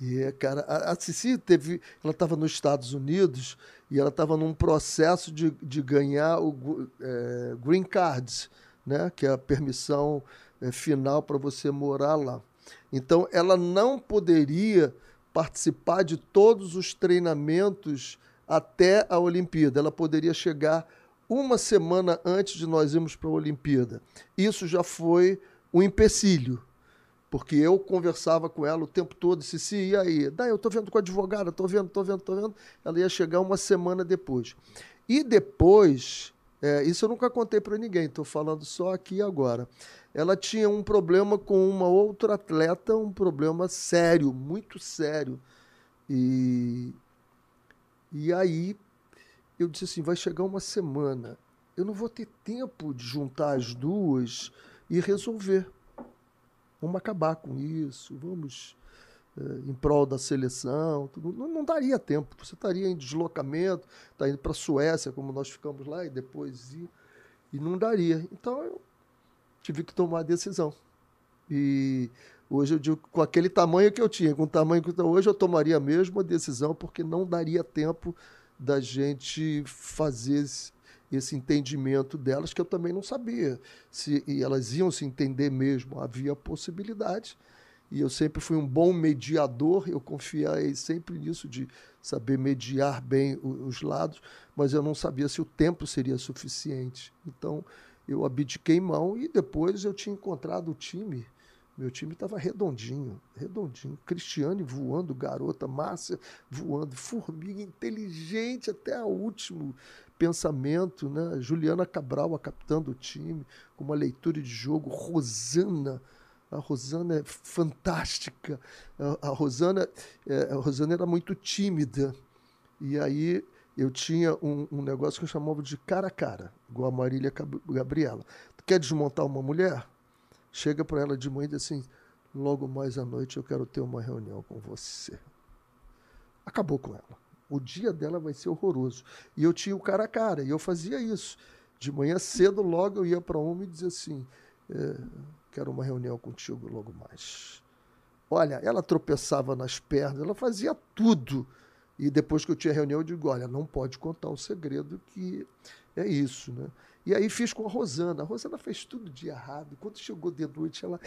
E, cara, a, a Cici teve. Ela estava nos Estados Unidos e ela estava num processo de, de ganhar o é, Green Card, né? que é a permissão é, final para você morar lá. Então, ela não poderia participar de todos os treinamentos até a Olimpíada. Ela poderia chegar uma semana antes de nós irmos para a Olimpíada. Isso já foi um empecilho porque eu conversava com ela o tempo todo, disse, "Cici, e aí? Daí eu tô vendo com a advogada, tô vendo, tô vendo, tô vendo. Ela ia chegar uma semana depois. E depois, é, isso eu nunca contei para ninguém, estou falando só aqui agora. Ela tinha um problema com uma outra atleta, um problema sério, muito sério. E, e aí eu disse assim, vai chegar uma semana, eu não vou ter tempo de juntar as duas e resolver. Vamos acabar com isso, vamos eh, em prol da seleção. Não, não daria tempo. Você estaria em deslocamento, está indo para a Suécia, como nós ficamos lá, e depois ir, e não daria. Então eu tive que tomar a decisão. E hoje eu digo, com aquele tamanho que eu tinha, com o tamanho que eu hoje, eu tomaria a mesma decisão, porque não daria tempo da gente fazer esse, entendimento delas, que eu também não sabia se e elas iam se entender mesmo. Havia possibilidade. E eu sempre fui um bom mediador, eu confiei sempre nisso, de saber mediar bem os lados, mas eu não sabia se o tempo seria suficiente. Então, eu abdiquei mão e depois eu tinha encontrado o time. Meu time estava redondinho, redondinho. Cristiane voando, garota, Márcia voando, formiga inteligente até o último pensamento, né? Juliana Cabral, a capitã do time, com uma leitura de jogo, Rosana. A Rosana é fantástica. A, Rosana, é, a Rosana era muito tímida. E aí eu tinha um, um negócio que eu chamava de cara a cara, igual a Marília Gabriela. Tu quer desmontar uma mulher? Chega para ela de manhã e diz assim: logo mais à noite eu quero ter uma reunião com você. Acabou com ela. O dia dela vai ser horroroso. E eu tinha o cara a cara, e eu fazia isso. De manhã cedo, logo eu ia para uma e dizia assim: é, quero uma reunião contigo logo mais. Olha, ela tropeçava nas pernas, ela fazia tudo. E depois que eu tinha reunião, eu digo: olha, não pode contar o segredo, que é isso, né? E aí fiz com a Rosana. A Rosana fez tudo de errado. Quando chegou de noite, ela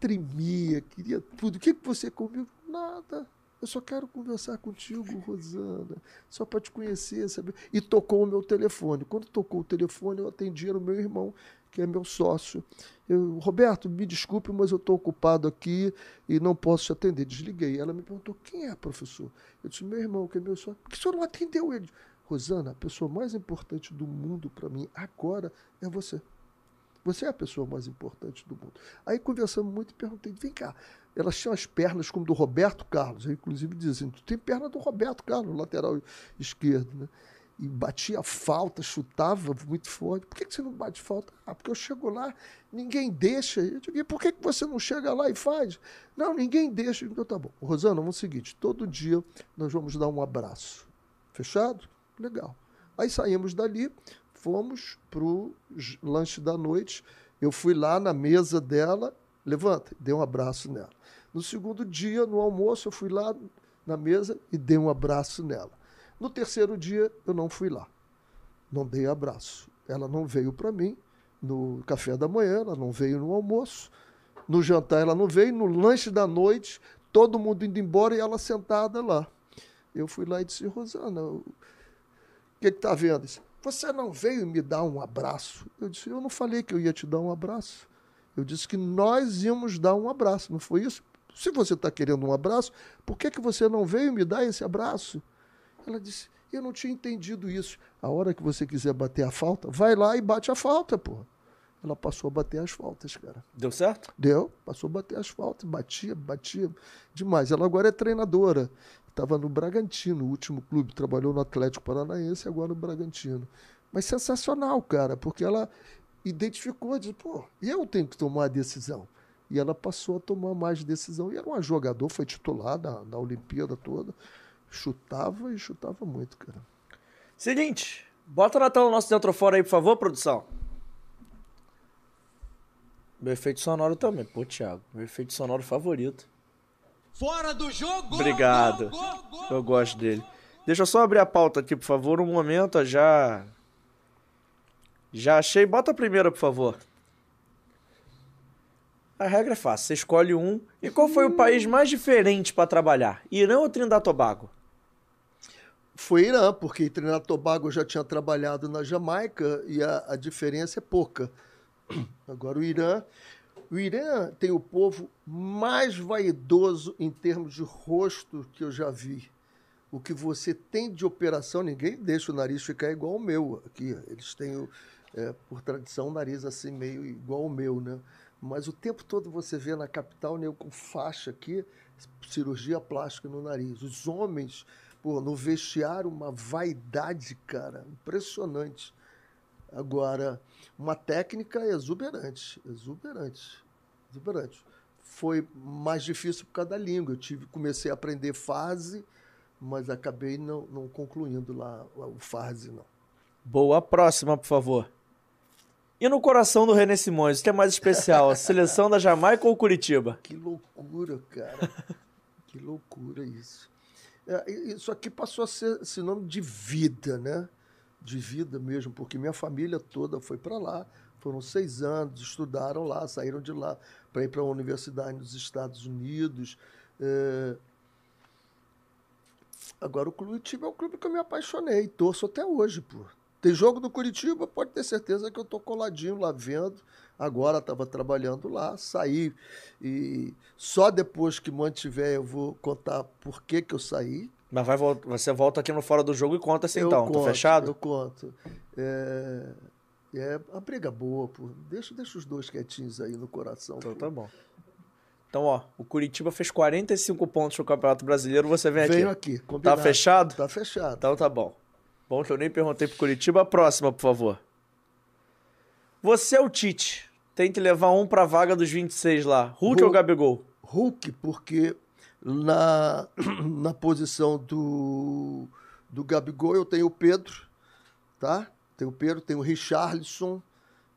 tremia, queria tudo. O que que você comeu? Nada. Eu só quero conversar contigo, Rosana, só para te conhecer, saber. E tocou o meu telefone. Quando tocou o telefone, eu atendi era o meu irmão, que é meu sócio. Eu, Roberto, me desculpe, mas eu estou ocupado aqui e não posso te atender. Desliguei. Ela me perguntou: quem é, professor? Eu disse: meu irmão, que é meu sócio. Por que o senhor não atendeu ele? Rosana, a pessoa mais importante do mundo para mim agora é você. Você é a pessoa mais importante do mundo. Aí conversamos muito e perguntei: vem cá, elas tinham as pernas como do Roberto Carlos. Eu, inclusive, assim: tu tem perna do Roberto Carlos, lateral esquerdo, né? E batia falta, chutava muito forte. Por que, que você não bate falta? Ah, porque eu chego lá, ninguém deixa. Eu digo, e por que, que você não chega lá e faz? Não, ninguém deixa. Então tá bom. Rosana, vamos o seguinte: todo dia nós vamos dar um abraço. Fechado? Legal. Aí saímos dali, fomos pro lanche da noite. Eu fui lá na mesa dela, levanta, dei um abraço nela. No segundo dia, no almoço, eu fui lá na mesa e dei um abraço nela. No terceiro dia, eu não fui lá. Não dei abraço. Ela não veio para mim no café da manhã, ela não veio no almoço. No jantar, ela não veio. No lanche da noite, todo mundo indo embora e ela sentada lá. Eu fui lá e disse: Rosana, o que está vendo? Disse, você não veio me dar um abraço? Eu disse: Eu não falei que eu ia te dar um abraço. Eu disse que nós íamos dar um abraço, não foi isso? Se você está querendo um abraço, por que, que você não veio me dar esse abraço? Ela disse: Eu não tinha entendido isso. A hora que você quiser bater a falta, vai lá e bate a falta, pô. Ela passou a bater as faltas, cara. Deu certo? Deu, passou a bater as faltas, batia, batia demais. Ela agora é treinadora. Estava no Bragantino, o último clube, trabalhou no Atlético Paranaense e agora no Bragantino. Mas sensacional, cara, porque ela identificou, disse, pô, eu tenho que tomar a decisão. E ela passou a tomar mais decisão. E era uma jogador, foi titular na, na Olimpíada toda. Chutava e chutava muito, cara. Seguinte, bota na tela o nosso dentro fora aí, por favor, produção. Meu efeito sonoro também. Pô, Thiago, meu efeito sonoro favorito. Fora do jogo! Obrigado. Gol, gol, gol, eu gosto dele. Deixa eu só abrir a pauta aqui, por favor, um momento. Já. Já achei. Bota a primeira, por favor. A regra é fácil, você escolhe um. E qual foi o país mais diferente para trabalhar? Irã ou Trindade Tobago? Foi Irã, porque Trinidad Tobago já tinha trabalhado na Jamaica e a, a diferença é pouca. Agora o Irã, o Irã tem o povo mais vaidoso em termos de rosto que eu já vi. O que você tem de operação, ninguém deixa o nariz ficar igual ao meu aqui. Eles têm, é, por tradição, nariz assim meio igual ao meu, né? Mas o tempo todo você vê na capital, né, com faixa aqui, cirurgia plástica no nariz. Os homens, pô, no vestiário, uma vaidade, cara, impressionante. Agora, uma técnica exuberante, exuberante, exuberante. Foi mais difícil por causa da língua. Eu tive, comecei a aprender fase, mas acabei não, não concluindo lá o fase, não. Boa, próxima, por favor. E no coração do René Simões, o que é mais especial? A seleção da Jamaica ou Curitiba? Que loucura, cara. que loucura isso. É, isso aqui passou a ser sinônimo de vida, né? De vida mesmo, porque minha família toda foi para lá. Foram seis anos, estudaram lá, saíram de lá para ir para a universidade nos Estados Unidos. É... Agora, o Curitiba é um clube que eu me apaixonei, torço até hoje, pô. Tem jogo do Curitiba, pode ter certeza que eu tô coladinho lá vendo. Agora estava trabalhando lá, saí e só depois que mantiver eu vou contar por que, que eu saí. Mas vai, você volta aqui no Fora do Jogo e conta assim eu então, conto, tá fechado? Eu conto. É, é a briga boa, pô. Deixa, deixa os dois quietinhos aí no coração. Então pô. tá bom. Então, ó, o Curitiba fez 45 pontos no Campeonato Brasileiro, você vem aqui. Venho aqui, tá combinado. Tá fechado? Tá fechado. Então tá bom. Bom que eu nem perguntei pro Curitiba. A próxima, por favor. Você é o Tite. Tem que levar um pra vaga dos 26 lá. Hulk, Hulk ou Gabigol? Hulk, porque na, na posição do, do Gabigol eu tenho o Pedro, tá? Tenho o Pedro, tenho o Richarlison.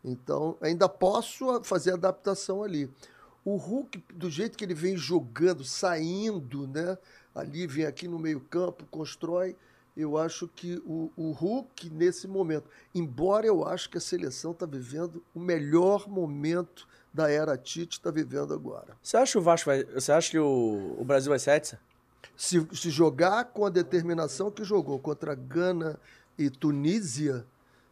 Então, ainda posso fazer adaptação ali. O Hulk, do jeito que ele vem jogando, saindo, né? Ali, vem aqui no meio-campo, constrói eu acho que o, o Hulk, nesse momento, embora eu acho que a seleção está vivendo o melhor momento da era Tite está vivendo agora. Você acha que o Vasco vai. Você acha que o, o Brasil vai ser? Se, se jogar com a determinação que jogou contra Gana e Tunísia,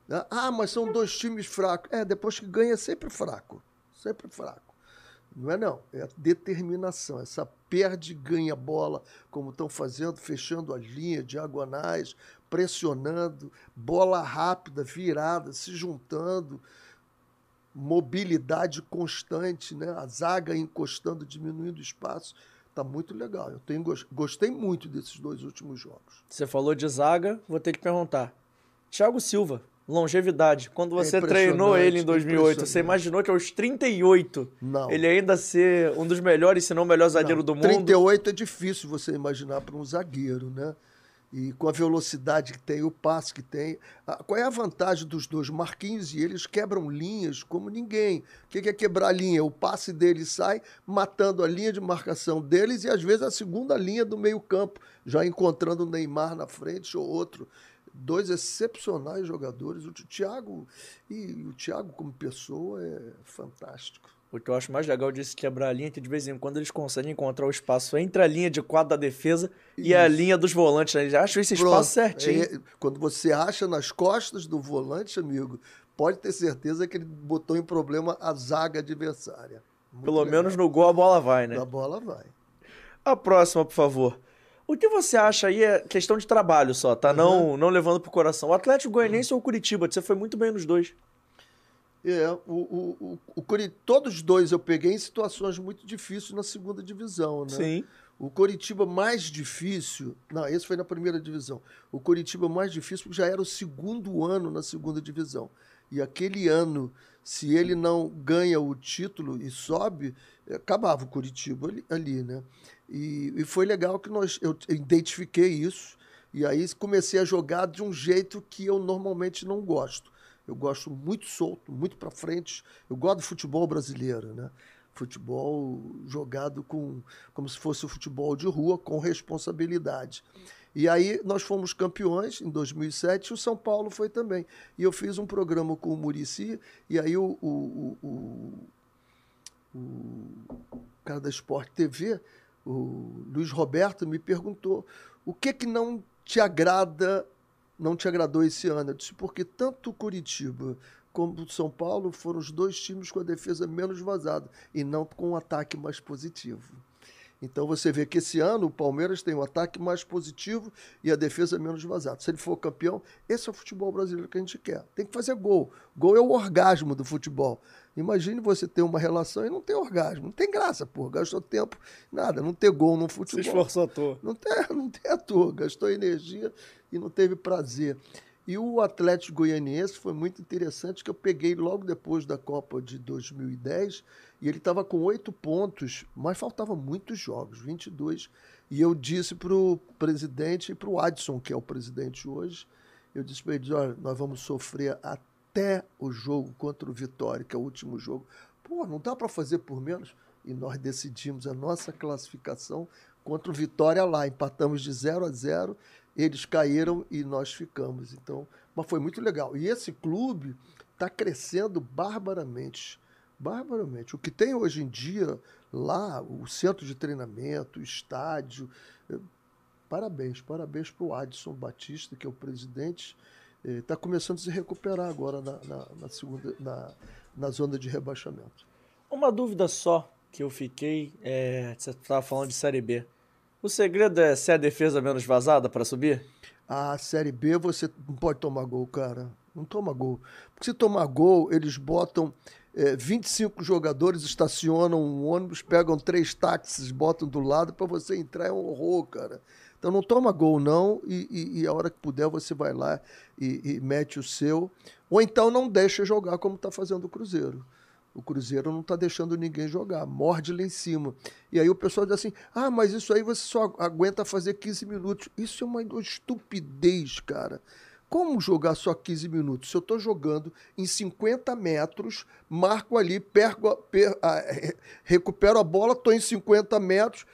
né? ah, mas são dois times fracos. É, depois que ganha é sempre fraco. Sempre fraco. Não é não, é a determinação. Essa perde ganha bola, como estão fazendo, fechando as linhas diagonais, pressionando, bola rápida, virada, se juntando, mobilidade constante, né? a zaga encostando, diminuindo o espaço. Tá muito legal. Eu tenho, gostei muito desses dois últimos jogos. Você falou de zaga, vou ter que perguntar. Thiago Silva, longevidade. Quando você é treinou ele em 2008, você imaginou que aos 38 não. ele ainda ser um dos melhores, se não o melhor zagueiro não. do mundo? 38 é difícil você imaginar para um zagueiro, né? E com a velocidade que tem, o passe que tem. Qual é a vantagem dos dois? Marquinhos e eles quebram linhas como ninguém. O que é quebrar linha? O passe deles sai matando a linha de marcação deles e às vezes a segunda linha do meio-campo, já encontrando o Neymar na frente ou outro dois excepcionais jogadores. O Thiago e o Thiago como pessoa é fantástico. O que eu acho mais legal disso quebrar a linha é que de vez em quando eles conseguem encontrar o espaço entre a linha de quadro da defesa Isso. e a linha dos volantes. Né? Eles acham esse Pronto. espaço certinho. É, quando você acha nas costas do volante, amigo, pode ter certeza que ele botou em problema a zaga adversária. Muito Pelo legal. menos no gol a bola vai, né? A bola vai. A próxima, por favor. O que você acha aí é questão de trabalho só, tá? Uhum. Não, não levando pro coração. O Atlético Goianiense uhum. ou o Curitiba? Você foi muito bem nos dois. É, o, o, o, o, todos os dois eu peguei em situações muito difíceis na segunda divisão, né? Sim. O Curitiba mais difícil. Não, esse foi na primeira divisão. O Curitiba mais difícil porque já era o segundo ano na segunda divisão. E aquele ano, se ele não ganha o título e sobe, acabava o Curitiba ali, ali né? E, e foi legal que nós, eu identifiquei isso e aí comecei a jogar de um jeito que eu normalmente não gosto. Eu gosto muito solto, muito para frente. Eu gosto do futebol brasileiro, né? Futebol jogado com como se fosse o futebol de rua com responsabilidade. E aí nós fomos campeões em 2007 e o São Paulo foi também. E eu fiz um programa com o Murici e aí o, o, o, o cara da Sport TV o Luiz Roberto me perguntou o que que não te agrada, não te agradou esse ano. Eu disse porque tanto Curitiba como São Paulo foram os dois times com a defesa menos vazada e não com um ataque mais positivo. Então você vê que esse ano o Palmeiras tem um ataque mais positivo e a defesa menos vazada. Se ele for campeão, esse é o futebol brasileiro que a gente quer. Tem que fazer gol. Gol é o orgasmo do futebol. Imagine você ter uma relação e não ter orgasmo. Não tem graça, pô. Gastou tempo, nada. Não ter gol no futebol. Se esforçou à toa. Não tem, não tem à toa. Gastou energia e não teve prazer. E o Atlético Goianiense foi muito interessante, que eu peguei logo depois da Copa de 2010, e ele estava com oito pontos, mas faltavam muitos jogos, 22. E eu disse para o presidente e para o Adson, que é o presidente hoje, eu disse para ele, olha, nós vamos sofrer até o jogo contra o Vitória, que é o último jogo. Pô, não dá para fazer por menos? E nós decidimos a nossa classificação contra o Vitória lá. Empatamos de 0 a 0 eles caíram e nós ficamos. Então, mas foi muito legal. E esse clube está crescendo barbaramente. Barbaramente. O que tem hoje em dia lá, o centro de treinamento, o estádio. Eh, parabéns, parabéns para o Adson Batista, que é o presidente. Está começando a se recuperar agora na, na, na segunda, na, na zona de rebaixamento. Uma dúvida só que eu fiquei, é, você estava falando de Série B. O segredo é ser a defesa menos vazada para subir? A Série B você não pode tomar gol, cara. Não toma gol. Porque se tomar gol, eles botam é, 25 jogadores, estacionam um ônibus, pegam três táxis, botam do lado para você entrar. É um horror, cara. Então não toma gol, não, e, e, e a hora que puder você vai lá e, e, mete o seu. Ou então não deixa jogar como está fazendo o Cruzeiro. O Cruzeiro não está deixando ninguém jogar, morde lá em cima. E aí o pessoal diz assim: ah, mas isso aí você só aguenta fazer 15 minutos. Isso é uma estupidez, cara. Como jogar só 15 minutos? Se eu estou jogando em 50 metros, marco ali, perco, per, ah, recupero a bola, estou em 50 metros,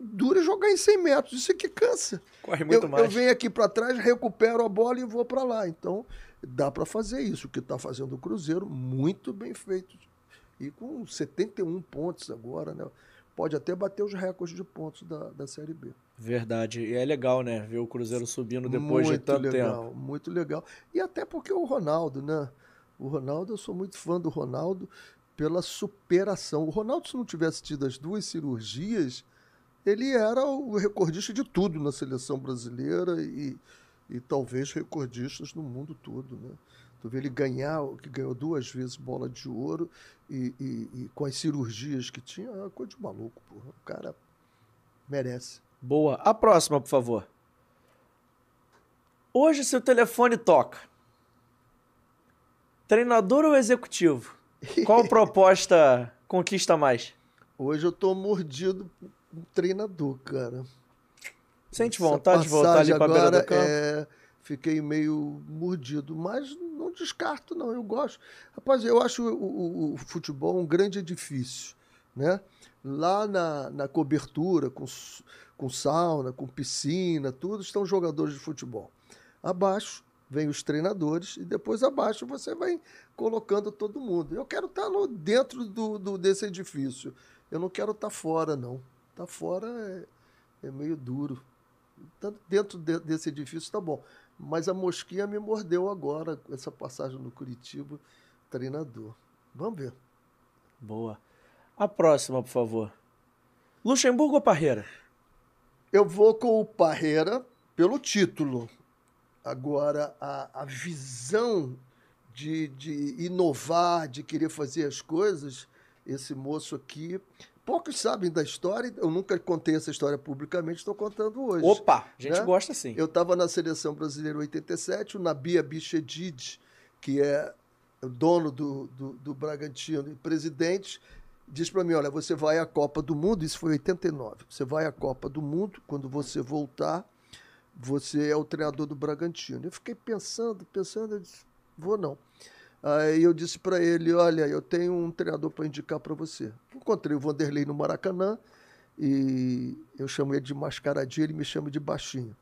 dura jogar em 100 metros. Isso é que cansa. Corre muito eu, mais. Eu venho aqui para trás, recupero a bola e vou para lá. Então, dá para fazer isso. O que está fazendo o Cruzeiro, muito bem feito e com 71 pontos agora, né? pode até bater os recordes de pontos da, da Série B. Verdade. E é legal, né? Ver o Cruzeiro subindo depois muito de tanto legal, tempo. Muito legal. E até porque o Ronaldo, né? O Ronaldo, eu sou muito fã do Ronaldo pela superação. O Ronaldo, se não tivesse tido as duas cirurgias, ele era o recordista de tudo na seleção brasileira e, e talvez recordistas no mundo todo, né? Tu vê ele ganhar, que ganhou duas vezes bola de ouro e, e, e com as cirurgias que tinha, é uma coisa de maluco, porra. O cara merece. Boa. A próxima, por favor. Hoje seu telefone toca. Treinador ou executivo? Qual proposta conquista mais? Hoje eu tô mordido um treinador, cara. Sente vontade de voltar ali passagem pra beira agora do campo? é, fiquei meio mordido, mas não descarto, não. Eu gosto. Rapaz, eu acho o, o- o futebol um grande edifício, né? Lá na, na cobertura, com, com sauna, com piscina, tudo, estão jogadores de futebol. Abaixo vem os treinadores e depois abaixo você vai colocando todo mundo. Eu quero estar no, dentro do, do- desse edifício. Eu não quero estar fora, não. Estar fora é, é meio duro. Tanto dentro de- desse edifício tá bom. Mas a mosquinha me mordeu agora, com essa passagem no Curitiba, treinador. Vamos ver. Boa. A próxima, por favor. Luxemburgo ou Parreira? Eu vou com o Parreira pelo título. Agora, a, a visão de, de inovar, de querer fazer as coisas, esse moço aqui. Poucos sabem da história, eu nunca contei essa história publicamente, estou contando hoje. Opa, a gente Né? gosta sim. Eu estava na seleção brasileira em 87, o Nabia Bichedid, que é o dono do, do, do Bragantino e presidente, diz para mim: olha, você vai à Copa do Mundo, isso foi em 89, você vai à Copa do Mundo, quando você voltar, você é o treinador do Bragantino. Eu fiquei pensando, pensando, eu disse: vou não. Aí eu disse para ele: olha, eu tenho um treinador para indicar para você. Encontrei o Vanderlei no Maracanã e eu chamo ele de mascaradinho, ele me chama de baixinho.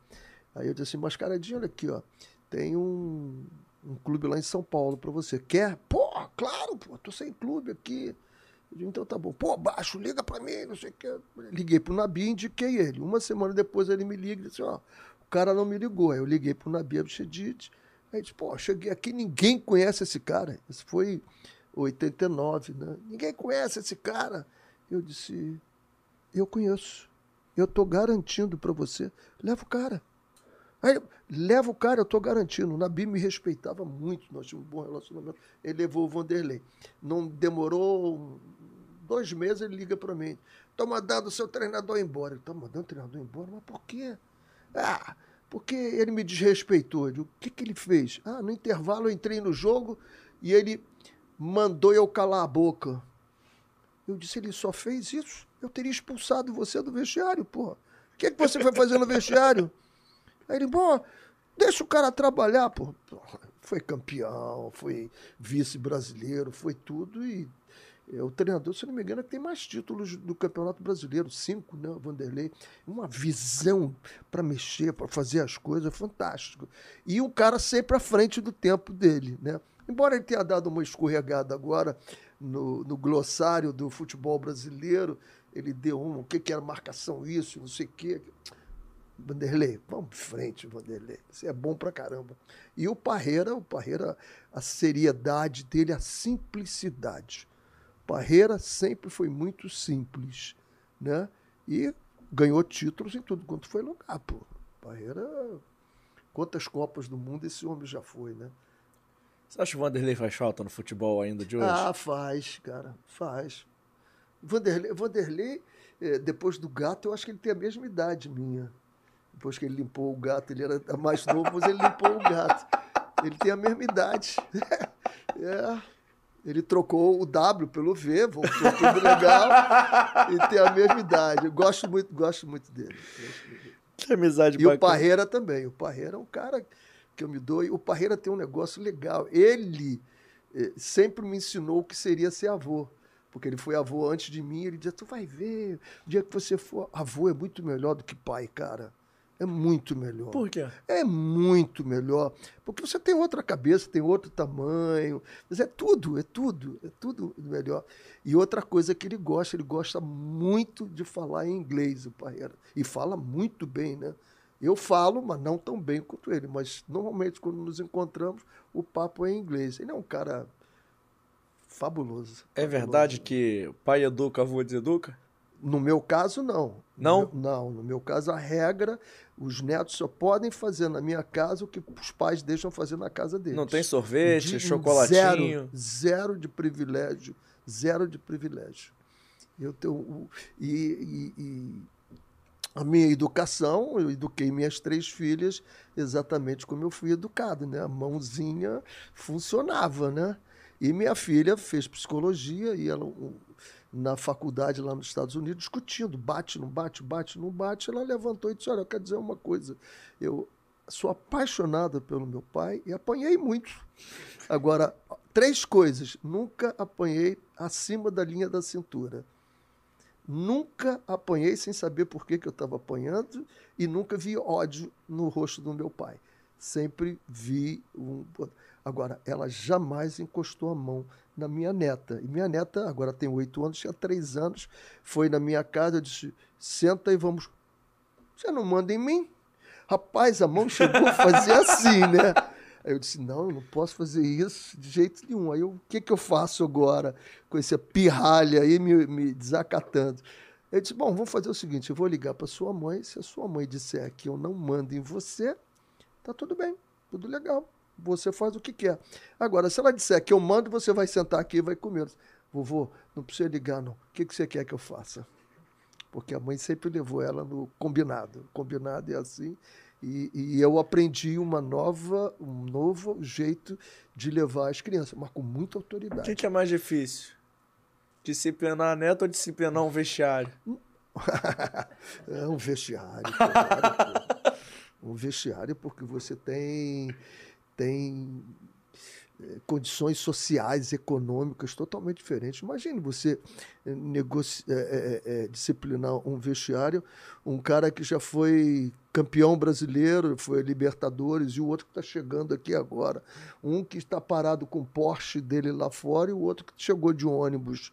Aí eu disse assim, mascaradinho, olha aqui, ó, tem um, um clube lá em São Paulo para você. Quer? Pô, claro, pô, tô sem clube aqui. Digo, então tá bom. Pô, baixo, liga para mim, não sei o que. Liguei pro Nabi e indiquei ele. Uma semana depois ele me liga e disse, ó, o cara não me ligou. Aí eu liguei pro Nabi Abchedid. Aí disse, pô, cheguei aqui, ninguém conhece esse cara. Isso foi 89, né? Ninguém conhece esse cara. Eu disse, eu conheço. Eu tô garantindo para você. Leva o cara. Aí, leva o cara, eu tô garantindo. O Nabi me respeitava muito, nós tínhamos um bom relacionamento. Ele levou o Vanderlei. Não demorou dois meses, ele liga para mim. Tô mandando o seu treinador embora. Ele tá mandando o treinador embora? Mas por quê? Ah, porque ele me desrespeitou. Digo, o que, que ele fez? Ah, no intervalo eu entrei no jogo e ele mandou eu calar a boca. Eu disse, ele só fez isso? Eu teria expulsado você do vestiário, porra. O que, que você foi fazer no vestiário? Aí ele, bom, deixa o cara trabalhar, pô. Foi campeão, foi vice-brasileiro, foi tudo e é, o treinador, se não me engano, é que tem mais títulos do Campeonato Brasileiro, cinco, né, Vanderlei. Uma visão para mexer, para fazer as coisas, fantástico. E o cara sempre à frente do tempo dele, né? Embora ele tenha dado uma escorregada agora no, no glossário do futebol brasileiro, ele deu um, o que, que era marcação isso, não sei o quê. Vanderlei, vamos em frente, Vanderlei. Você é bom pra caramba. E o Parreira, o Parreira, a seriedade dele, a simplicidade. Parreira sempre foi muito simples, né? E ganhou títulos em tudo quanto foi lugar, pô. Parreira, quantas Copas do Mundo esse homem já foi, né? Você acha que o Vanderlei faz falta no futebol ainda de hoje? Ah, faz, cara, faz. Vanderlei, Vanderlei eh, depois do gato, eu acho que ele tem a mesma idade minha. Depois que ele limpou o gato, ele era mais novo, mas ele limpou o gato. Ele tem a mesma idade. É. Ele trocou o W pelo V, voltou tudo legal e tem a mesma idade. Eu gosto muito, gosto muito dele. Que amizade E o bacana. Parreira também. O Parreira é um cara que eu me dou. E o Parreira tem um negócio legal. Ele eh, sempre me ensinou o que seria ser avô. Porque ele foi avô antes de mim. Ele dizia: Tu vai ver, o dia que você for. Avô é muito melhor do que pai, cara. É muito melhor. Por quê? É muito melhor. Porque você tem outra cabeça, tem outro tamanho. Mas é tudo, é tudo, é tudo melhor. E outra coisa que ele gosta, ele gosta muito de falar em inglês, o Parreira. E fala muito bem, né? Eu falo, mas não tão bem quanto ele. Mas normalmente, quando nos encontramos, o papo é em inglês. Ele é um cara fabuloso. É verdade que pai educa, avô deseduca? No meu caso, não. Não? No meu, não. No meu caso, a regra, os netos só podem fazer na minha casa o que os pais deixam fazer na casa deles. Não tem sorvete, De- chocolatinho. Zero, zero de privilégio. Zero de privilégio. Eu tenho, e, e- e a minha educação, eu eduquei minhas três filhas exatamente como eu fui educado, né? A mãozinha funcionava, né? E minha filha fez psicologia e ela na faculdade lá nos Estados Unidos discutindo, bate, não bate, bate, não bate. Ela levantou e disse: Olha, eu quero dizer uma coisa. Eu sou apaixonada pelo meu pai e apanhei muito. Agora, três coisas. Nunca apanhei acima da linha da cintura. Nunca apanhei sem saber por que, que eu estava apanhando e nunca vi ódio no rosto do meu pai. Sempre vi um. Agora, ela jamais encostou a mão na minha neta. E minha neta, agora tem oito anos, tinha três anos, foi na minha casa, eu disse: senta e vamos. Você não manda em mim? Rapaz, a mão chegou a fazer assim, né? Aí eu disse: não, eu não posso fazer isso de jeito nenhum. Aí o que, que eu faço agora com esse pirralha aí me, me desacatando? Eu disse: bom, vamos fazer o seguinte: eu vou ligar para sua mãe. Se a sua mãe disser que eu não mando em você, tá tudo bem, tudo legal. Você faz o que quer. Agora, se ela disser que eu mando, você vai sentar aqui e vai comer. Vovô, não precisa ligar, não. O que, que você quer que eu faça? Porque a mãe sempre levou ela no combinado. Combinado é assim. E, e eu aprendi uma nova, um novo jeito de levar as crianças, mas com muita O autoridade. que, que é mais difícil? Disciplinar a neta ou disciplinar um vestiário? É um vestiário. claro, um vestiário porque você tem, tem eh, condições sociais, econômicas totalmente diferentes. Imagine você eh, eh, disciplinar um vestiário, um cara que já foi campeão brasileiro, foi Libertadores, e o outro que está chegando aqui agora. Um que está parado com o Porsche dele lá fora e o outro que chegou de ônibus.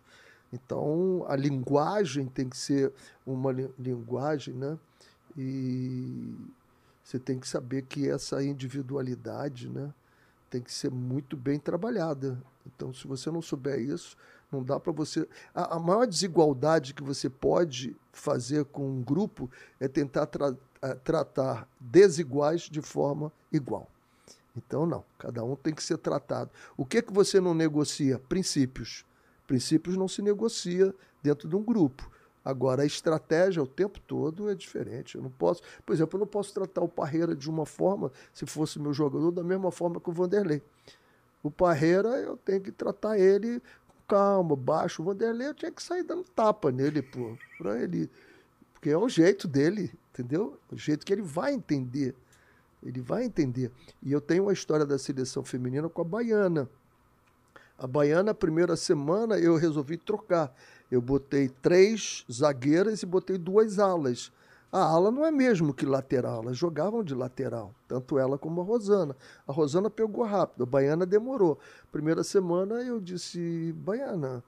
Então, a linguagem tem que ser uma li- linguagem, né? E você tem que saber que essa individualidade, né, tem que ser muito bem trabalhada. Então, se você não souber isso, não dá para você. A, a maior desigualdade que você pode fazer com um grupo é tentar tra- tratar desiguais de forma igual. Então, não. Cada um tem que ser tratado. O que, que você não negocia? Princípios. Princípios não se negocia dentro de um grupo. Agora, a estratégia o tempo todo é diferente. Eu não posso, por exemplo, eu não posso tratar o Parreira de uma forma, se fosse meu jogador, da mesma forma que o Vanderlei. O Parreira, eu tenho que tratar ele com calma, baixo. O Vanderlei, eu tinha que sair dando tapa nele, pô, pra ele. Porque é o jeito dele, entendeu? O jeito que ele vai entender. Ele vai entender. E eu tenho uma história da seleção feminina com a Baiana. A Baiana, a primeira semana, eu resolvi trocar. Eu botei três zagueiras e botei duas alas. A ala não é mesmo que lateral, elas jogavam de lateral, tanto ela como a Rosana. A Rosana pegou rápido, a Baiana demorou. Primeira semana eu disse, Baiana,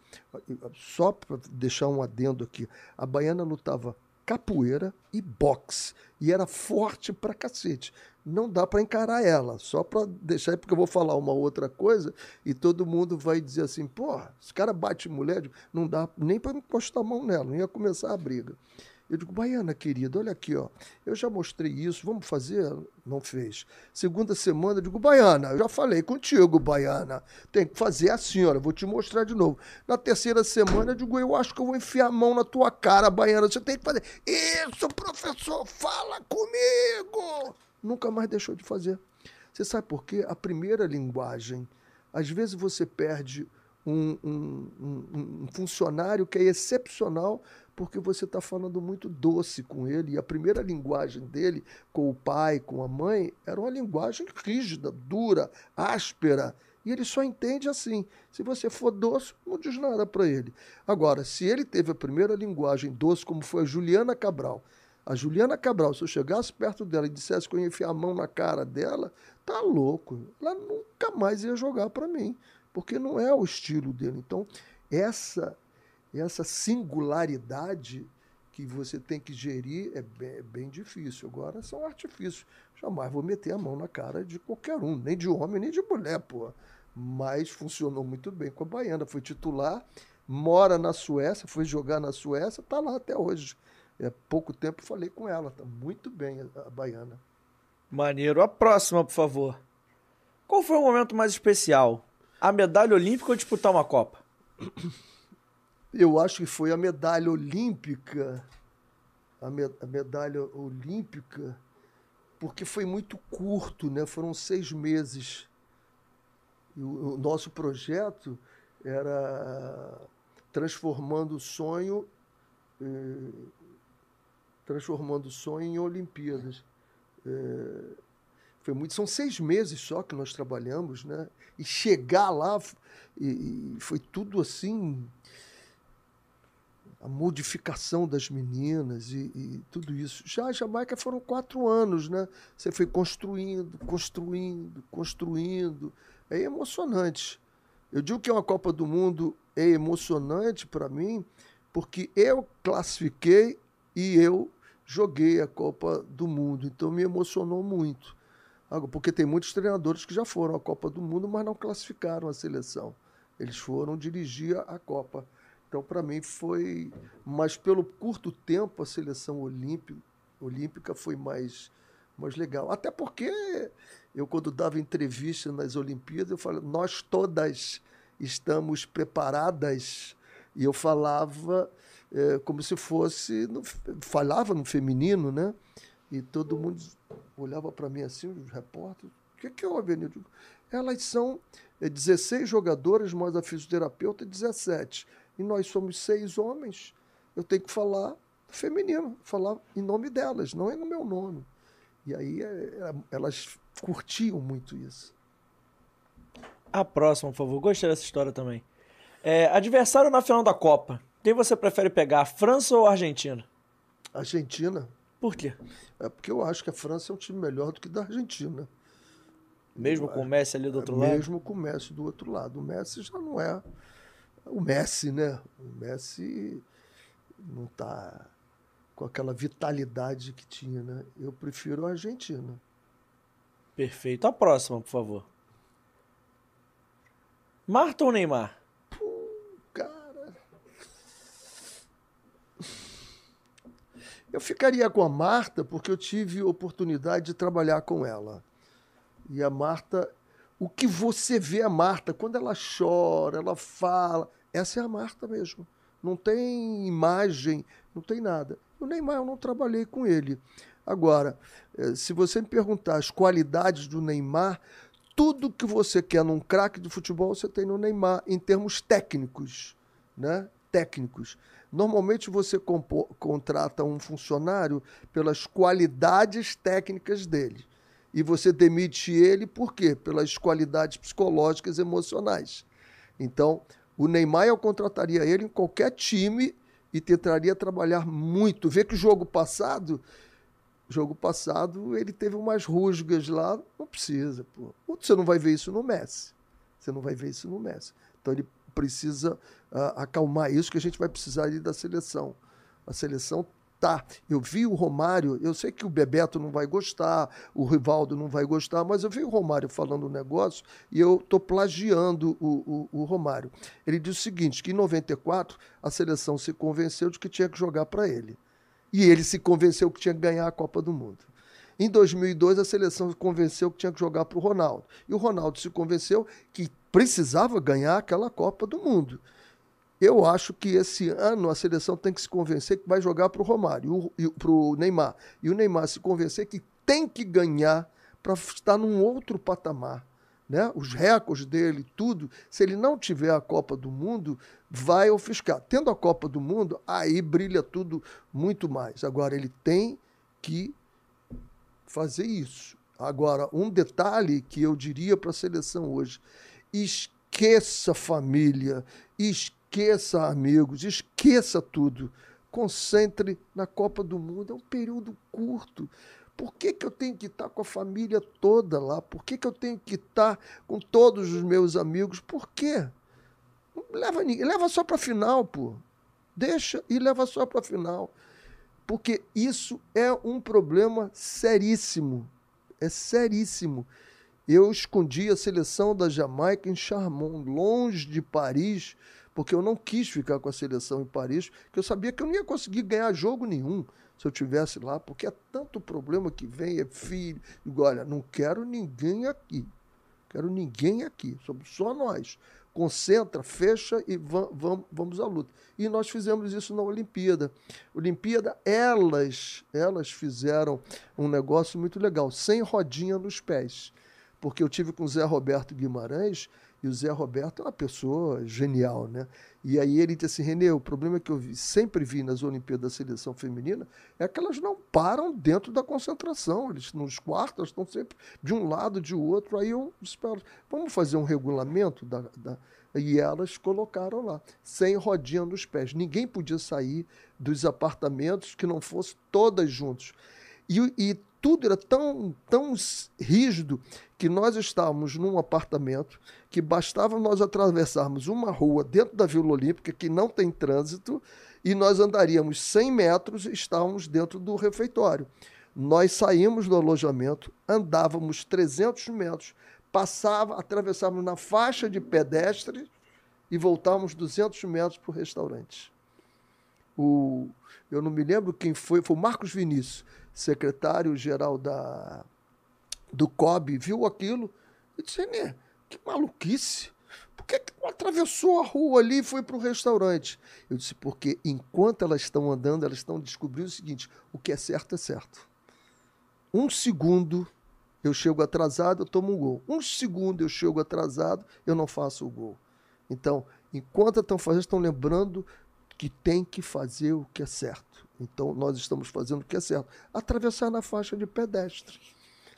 só para deixar um adendo aqui, a Baiana lutava capoeira e boxe e era forte pra cacete. Não dá para encarar ela, só para deixar, porque eu vou falar uma outra coisa e todo mundo vai dizer assim: porra, esse cara bate mulher, não dá nem para encostar a mão nela, não ia começar a briga. Eu digo, Baiana, querida, olha aqui, ó. Eu já mostrei isso, vamos fazer? Não fez. Segunda semana, eu digo, Baiana, eu já falei contigo, Baiana. Tem que fazer assim, olha, vou te mostrar de novo. Na terceira semana, eu digo, eu acho que eu vou enfiar a mão na tua cara, Baiana. Você tem que fazer. Isso, professor, fala comigo! Nunca mais deixou de fazer. Você sabe por quê? A primeira linguagem, às vezes você perde um, um, um, um funcionário que é excepcional porque você está falando muito doce com ele. E a primeira linguagem dele, com o pai, com a mãe, era uma linguagem rígida, dura, áspera. E ele só entende assim. Se você for doce, não diz nada para ele. Agora, se ele teve a primeira linguagem doce, como foi a Juliana Cabral, A Juliana Cabral, se eu chegasse perto dela e dissesse que eu ia enfiar a mão na cara dela, tá louco. Ela nunca mais ia jogar para mim, porque não é o estilo dele. Então, essa essa singularidade que você tem que gerir é bem, é bem, difícil. Agora são artifícios. Jamais vou meter a mão na cara de qualquer um, nem de homem, nem de mulher, pô. Mas funcionou muito bem com a Baiana. Foi titular, mora na Suécia, foi jogar na Suécia, tá lá até hoje. É, pouco tempo falei com ela, tá muito bem a, a Baiana. Maneiro. A próxima, por favor. Qual foi o momento mais especial? A medalha olímpica ou disputar uma Copa? eu acho que foi a medalha olímpica, a, me, a, medalha olímpica, porque foi muito curto, né? Foram seis meses. E o, o nosso projeto era transformando o sonho, eh, transformando o sonho em Olimpíadas. Eh, foi muito, são seis meses só que nós trabalhamos, né? E chegar lá e, e foi tudo assim a modificação das meninas e, e, tudo isso. Já a Jamaica foram quatro anos, né? Você foi construindo, construindo, construindo. É emocionante. Eu digo que é uma Copa do Mundo é emocionante para mim, porque eu classifiquei e eu joguei a Copa do Mundo. Então me emocionou muito. Porque tem muitos treinadores que já foram à Copa do Mundo, mas não classificaram a seleção. Eles foram dirigir a Copa. Então, para mim, foi. Mas pelo curto tempo, a seleção olímpica, foi mais, mais legal. Até porque eu, quando dava entrevista nas Olimpíadas, eu falava, nós todas estamos preparadas. E eu falava é, como se fosse. No, falava no feminino, né? E todo mundo olhava para mim assim, os repórteres. O que, que houve, digo, Elas são 16 jogadoras, mais a fisioterapeuta, 17 e nós somos seis homens, eu tenho que falar feminino, falar em nome delas, não é no meu nome. E aí é, é, elas curtiam muito isso. A próxima, por favor. Gostei dessa história também. É, adversário na final da Copa. Quem você prefere pegar, a França ou a Argentina? Argentina. Por quê? É porque eu acho que a França é um time melhor do que da Argentina. Mesmo com o Messi ali do outro é, lado? Mesmo com o Messi do outro lado. O Messi já não é o Messi, né? O Messi não está com aquela vitalidade que tinha, né? Eu prefiro a Argentina. Perfeito. A próxima, por favor. Marta ou Neymar? Pô, cara. Eu ficaria com a Marta porque eu tive oportunidade de trabalhar com ela. E a Marta o que você vê a Marta, quando ela chora, ela fala, essa é a Marta mesmo. Não tem imagem, não tem nada. O Neymar, eu não trabalhei com ele. Agora, eh, se você me perguntar as qualidades do Neymar, tudo que você quer num craque de futebol, você tem no Neymar, em termos técnicos. Né? Técnicos. Normalmente você contrata um funcionário pelas qualidades técnicas dele e você demite ele por quê? Pelas qualidades psicológicas e emocionais. Então, o Neymar eu contrataria ele em qualquer time e tentaria trabalhar muito. Vê que o jogo passado, jogo passado, ele teve umas rusgas lá, não precisa, pô. Você não vai ver isso no Messi. Você não vai ver isso no Messi. Então ele precisa uh, acalmar isso que a gente vai precisar ali da seleção. A seleção tá. Eu vi o Romário, eu sei que o Bebeto não vai gostar, o Rivaldo não vai gostar, mas eu vi o Romário falando um negócio e eu estou plagiando o, o, o, Romário. Ele disse o seguinte: que em 94 a seleção se convenceu de que tinha que jogar para ele. E ele se convenceu que tinha que ganhar a Copa do Mundo. Em 2002, a seleção se convenceu que tinha que jogar para o Ronaldo. E o Ronaldo se convenceu que precisava ganhar aquela Copa do Mundo. Eu acho que esse ano a seleção tem que se convencer que vai jogar para o Romário para o Neymar. E o Neymar se convencer que tem que ganhar para estar num outro patamar. Né? Os recordes dele, tudo. Se ele não tiver a Copa do Mundo, vai ofuscar. Tendo a Copa do Mundo, aí brilha tudo muito mais. Agora, ele tem que fazer isso. Agora, um detalhe que eu diria para a seleção hoje: esqueça família, esqueça amigos, esqueça tudo. concentre na Copa do Mundo. É um período curto. Por que, que eu tenho que estar com a família toda lá? Por que, que eu tenho que estar com todos os meus amigos? Por quê? Leva, leva só para final, pô. Deixa e leva só para final. Porque isso é um problema seríssimo. É seríssimo. Eu escondi a seleção da Jamaica em Charmont, longe de Paris, porque eu não quis ficar com a seleção em Paris, porque eu sabia que eu não ia conseguir ganhar jogo nenhum se eu tivesse lá, porque é tanto problema que vem, é filho. Digo, olha, não quero ninguém aqui. Quero ninguém aqui, somos só nós. Concentra, fecha e vamos, à luta. E nós fizemos isso na Olimpíada. Olimpíada, elas, elas fizeram um negócio muito legal, sem rodinha nos pés. Porque eu tive com o Zé Roberto Guimarães, e o Zé Roberto é uma pessoa genial, né? E aí ele disse assim, Renê, o problema que eu vi, sempre vi nas Olimpíadas da seleção feminina é que elas não param dentro da concentração. Eles nos quartos estão sempre de um lado, de outro. Aí eu espero, vamos fazer um regulamento da, da e elas colocaram lá, sem rodinha nos pés. Ninguém podia sair dos apartamentos que não fosse todas juntos. E, e tudo era tão, tão rígido que nós estávamos num apartamento que bastava nós atravessarmos uma rua dentro da Vila Olímpica, que não tem trânsito, e nós andaríamos 100 metros e estávamos dentro do refeitório. Nós saímos do alojamento, andávamos 300 metros, passava, atravessávamos na faixa de pedestre e voltávamos 200 metros para o restaurante. O, eu não me lembro quem foi, foi o Marcos Vinícius secretário-geral da, do COB, viu aquilo e disse: Renê, que maluquice. Por que, que atravessou a rua ali e foi para o restaurante? Eu disse: porque enquanto elas estão andando, elas estão descobrindo o seguinte: o que é certo é certo. Um segundo eu chego atrasado, eu tomo um gol. Um segundo eu chego atrasado, eu não faço o gol. Então, enquanto estão fazendo, estão lembrando que tem que fazer o que é certo. Então, nós estamos fazendo o que é certo. Atravessar na faixa de pedestre.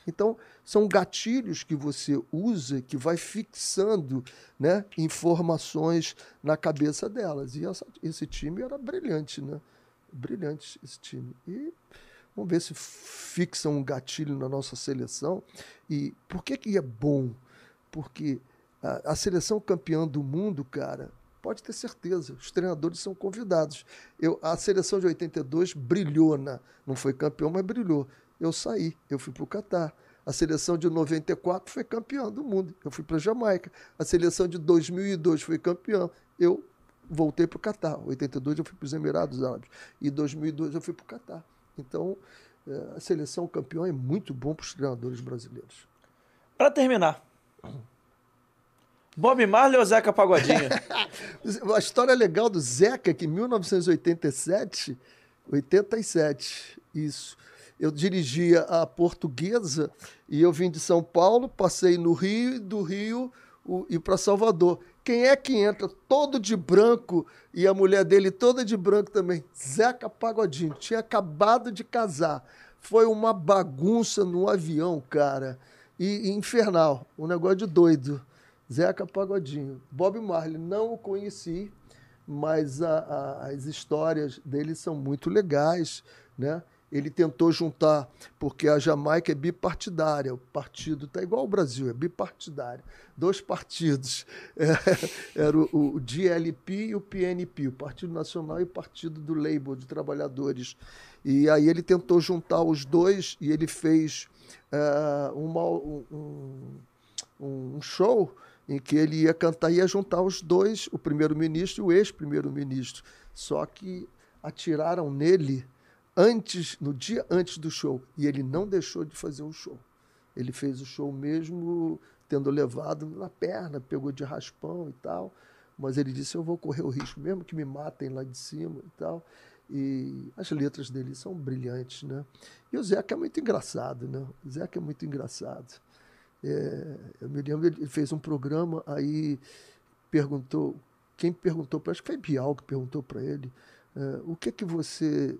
Então, são gatilhos que você usa que vai fixando né, informações na cabeça delas. E essa, esse time era brilhante, né? Brilhante esse time. E vamos ver se fixa um gatilho na nossa seleção. E por que, que é bom? Porque a, a seleção campeã do mundo, cara, Pode ter certeza, os treinadores são convidados. Eu, a seleção de 82 brilhou, na, não foi campeão, mas brilhou. Eu saí, eu fui para o Catar. A seleção de 94 foi campeã do mundo. Eu fui para a Jamaica. A seleção de 2002 foi campeã. Eu voltei para o Catar. 82 eu fui para os Emirados Árabes. E 2002 eu fui para o Catar. Então, é, a seleção campeã é muito bom para os treinadores brasileiros. Para terminar, Bob Marley ou Zeca Pagodinho? a história legal do Zeca é que em 1987, 87, isso, eu dirigia a Portuguesa e eu vim de São Paulo, passei no Rio e do Rio o, e para Salvador. Quem é que entra todo de branco e a mulher dele toda de branco também? Zeca Pagodinho. Tinha acabado de casar. Foi uma bagunça no avião, cara. E, e infernal. Um negócio de doido. Zeca Pagodinho. Bob Marley, não o conheci, mas a, a, as histórias dele são muito legais, né? Ele tentou juntar, porque a Jamaica é bipartidária, o partido está igual ao Brasil, é bipartidário. Dois partidos, é, era o, o DLP e o PNP, o Partido Nacional e o Partido do Labour, de Trabalhadores. E aí ele tentou juntar os dois e ele fez é, uma, um, um show em que ele ia cantar e ia juntar os dois, o primeiro-ministro e o ex-primeiro-ministro. Só que atiraram nele antes, no dia antes do show, e ele não deixou de fazer o show. Ele fez o show mesmo tendo levado na perna, pegou de raspão e tal, mas ele disse: "Eu vou correr o risco mesmo que me matem lá de cima e tal". E as letras dele são brilhantes, né? E o Zeca é muito engraçado, né? O Zeca é muito engraçado. É, eu me lembro, ele fez um programa, aí perguntou, quem perguntou para acho que foi Bial que perguntou para ele, é, o que é que você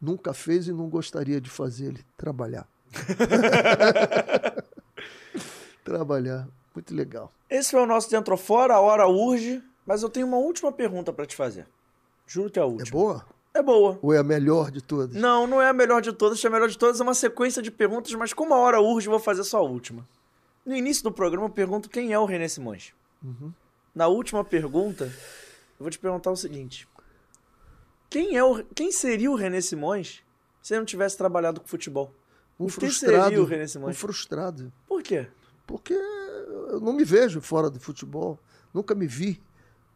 nunca fez e não gostaria de fazer? Ele, trabalhar. trabalhar, muito legal. Esse foi o nosso Dentro Fora, a hora urge, mas eu tenho uma última pergunta para te fazer. Juro que é a última. É boa? É boa. Ou é a melhor de todas? Não, não é a melhor de todas. A melhor de todas é uma sequência de perguntas, mas como a hora urge, vou fazer só a última. No início do programa, eu pergunto quem é o René Simões. Uhum. Na última pergunta, eu vou te perguntar o seguinte: quem, é o, quem seria o René Simões se ele não tivesse trabalhado com futebol? Um frustrado. seria o René Um Simões? frustrado. Por quê? Porque eu não me vejo fora do futebol. Nunca me vi,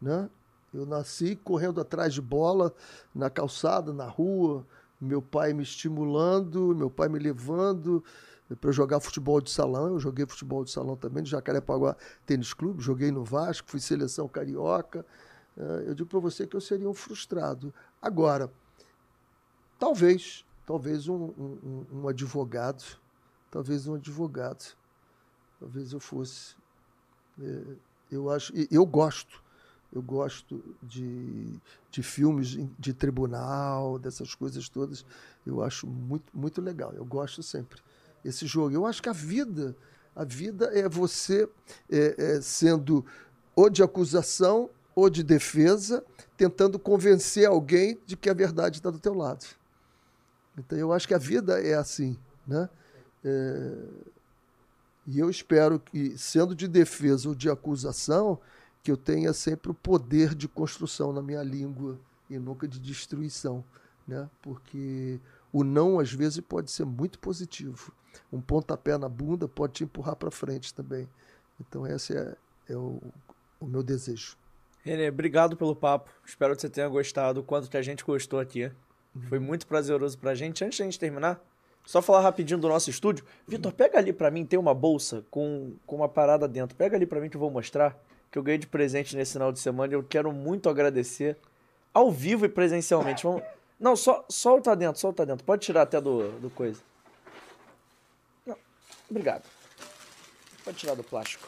né? Eu nasci correndo atrás de bola, na calçada, na rua, meu pai me estimulando, meu pai me levando para jogar futebol de salão. Eu joguei futebol de salão também, no Jacarepaguá Tênis Clube, joguei no Vasco, fui seleção carioca. Eh, Eu digo para você que eu seria um frustrado. Agora, talvez, talvez um, um- um- advogado, talvez um advogado, talvez eu fosse. É, eu acho, eu gosto, eu gosto de, de filmes de tribunal, dessas coisas todas. Eu acho muito, muito legal. Eu gosto sempre esse jogo. Eu acho que a vida, a vida é você é, é, sendo ou de acusação ou de defesa, tentando convencer alguém de que a verdade está do teu lado. Então eu acho que a vida é assim, né? É, e eu espero que, sendo de defesa ou de acusação, que eu tenha sempre o poder de construção na minha língua e nunca de destruição, né? Porque o não às vezes pode ser muito positivo. Um pontapé na bunda pode te empurrar para frente também. Então esse é, é o, o meu desejo. Renê, obrigado pelo papo. Espero que você tenha gostado, o quanto que a gente gostou aqui. Foi muito prazeroso pra gente. Antes da gente terminar, só falar rapidinho do nosso estúdio. Vitor, pega ali pra mim, tem uma bolsa com, com uma parada dentro. Pega ali pra mim que eu vou mostrar, que eu ganhei de presente nesse final de semana e eu quero muito agradecer ao vivo e presencialmente. Vamos... Não, só solta dentro, solta dentro. Pode tirar até do, do coisa. Obrigado. Pode tirar do plástico.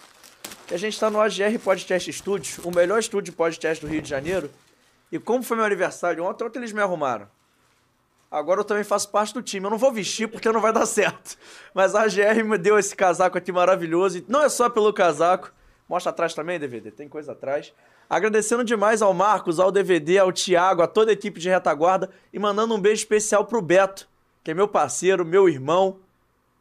Que a gente tá no AGR Podcast Studios, o melhor estúdio de podcast do Rio de Janeiro. E como foi meu aniversário ontem, ontem eles me arrumaram. Agora eu também faço parte do time. Eu não vou vestir porque não vai dar certo. Mas a AGR me deu esse casaco aqui maravilhoso. E não é só pelo casaco. Mostra atrás também, DVD. Tem coisa atrás. Agradecendo demais ao Marcos, ao DVD, ao Thiago, a toda a equipe de retaguarda. E mandando um beijo especial pro Beto, que é meu parceiro, meu irmão.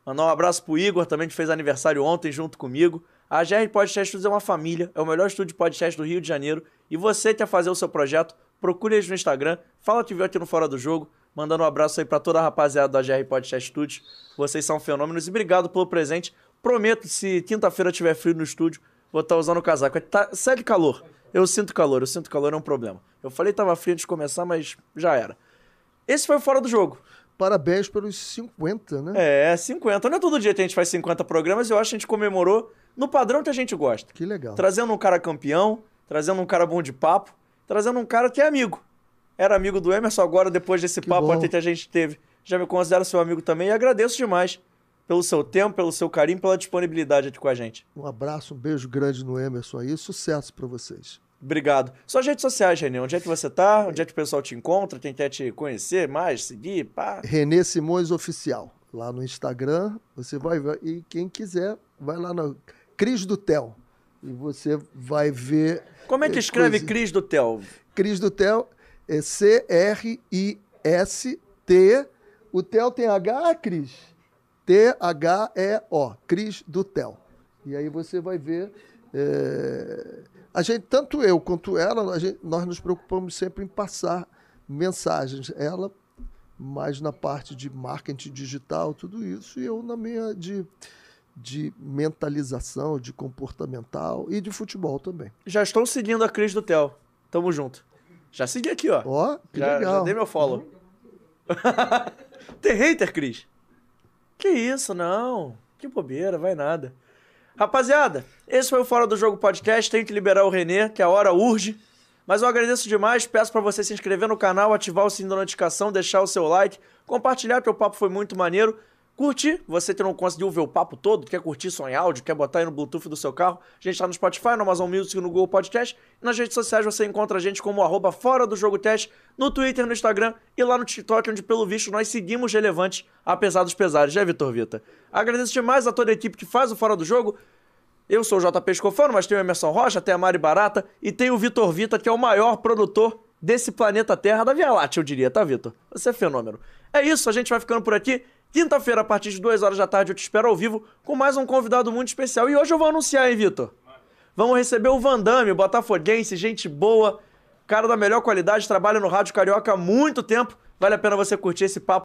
Mandar um abraço pro Igor também, que fez aniversário ontem junto comigo. A GR Podcast Studios é uma família, é o melhor estúdio de podcast do Rio de Janeiro. E você quer fazer o seu projeto, procure eles no Instagram, fala que viu aqui no Fora do Jogo, mandando um abraço aí pra toda a rapaziada da GR Podcast Studios. Vocês são fenômenos e obrigado pelo presente. Prometo, se quinta-feira tiver frio no estúdio, vou estar usando o casaco. Tá, sério calor. Eu sinto calor, eu sinto calor, é um problema. Eu falei que tava frio antes de começar, mas já era. Esse foi o Fora do Jogo. Parabéns pelos 50, né? É, 50. Não é todo dia que a gente faz 50 programas, eu acho que a gente comemorou no padrão que a gente gosta. Que legal. Trazendo um cara campeão, trazendo um cara bom de papo, trazendo um cara que é amigo. Era amigo do Emerson, agora, depois desse Que papo bom. até que a gente teve, já me considero seu amigo também e agradeço demais pelo seu tempo, pelo seu carinho, pela disponibilidade aqui com a gente. Um abraço, um beijo grande no Emerson aí. Sucesso para vocês. Obrigado. Suas redes sociais, Renê, onde é que você tá? Onde é que o pessoal te encontra? Quem quer te conhecer mais, seguir, pá? Renê Simões Oficial. Lá no Instagram, você vai ver. E quem quiser, vai lá no Cris do Tel. E você vai ver. Como é que eh, escreve coisa- Cris do Tel? Cris do Tel é C-R-I-S-T. O Tel tem H, Cris? T-H-E-O. Cris do Tel. E aí você vai ver. é, A gente, tanto eu quanto ela, gente- nós nos preocupamos sempre em passar mensagens. Ela mais na parte de marketing digital, tudo isso, e eu na minha de, de mentalização, de comportamental e de futebol também. Já estou seguindo a Cris do Tel. Tamo junto. Já segui aqui, ó. Ó, que já, legal. já dei meu follow. Tem hater, Cris? Que isso, não. Que bobeira, vai nada. Rapaziada, esse foi o Fora do Jogo Podcast. Tem que liberar o Renê, que a hora urge. Mas eu agradeço demais. Peço pra você se inscrever no canal, ativar o sininho da notificação, deixar o seu like, compartilhar, que o papo foi muito maneiro. Curtir, você que não conseguiu ver o papo todo, quer curtir só em áudio, quer botar aí no Bluetooth do seu carro, a gente tá no Spotify, no Amazon Music, no Google Podcast. E nas redes sociais você encontra a gente como arroba Fora do Jogo Teste, no Twitter, no Instagram e lá no TikTok, onde pelo visto nós seguimos relevantes, apesar dos pesares, né, Vitor Vita? Agradeço demais a toda a equipe que faz o Fora do Jogo. Eu sou o JP Escofano, mas tem o Emerson Rocha, tem a Mari Barata e tem o Vitor Vita, que é o maior produtor desse planeta Terra, da Via Láctea, eu diria, tá, Vitor? Você é fenômeno. É isso, a gente vai ficando por aqui. Quinta-feira, a partir de 2 horas da tarde, eu te espero ao vivo com mais um convidado muito especial. E hoje eu vou anunciar, hein, Vitor? Vamos receber o Vandame, botafoguense, gente boa, cara da melhor qualidade, trabalha no Rádio Carioca há muito tempo. Vale a pena você curtir esse papo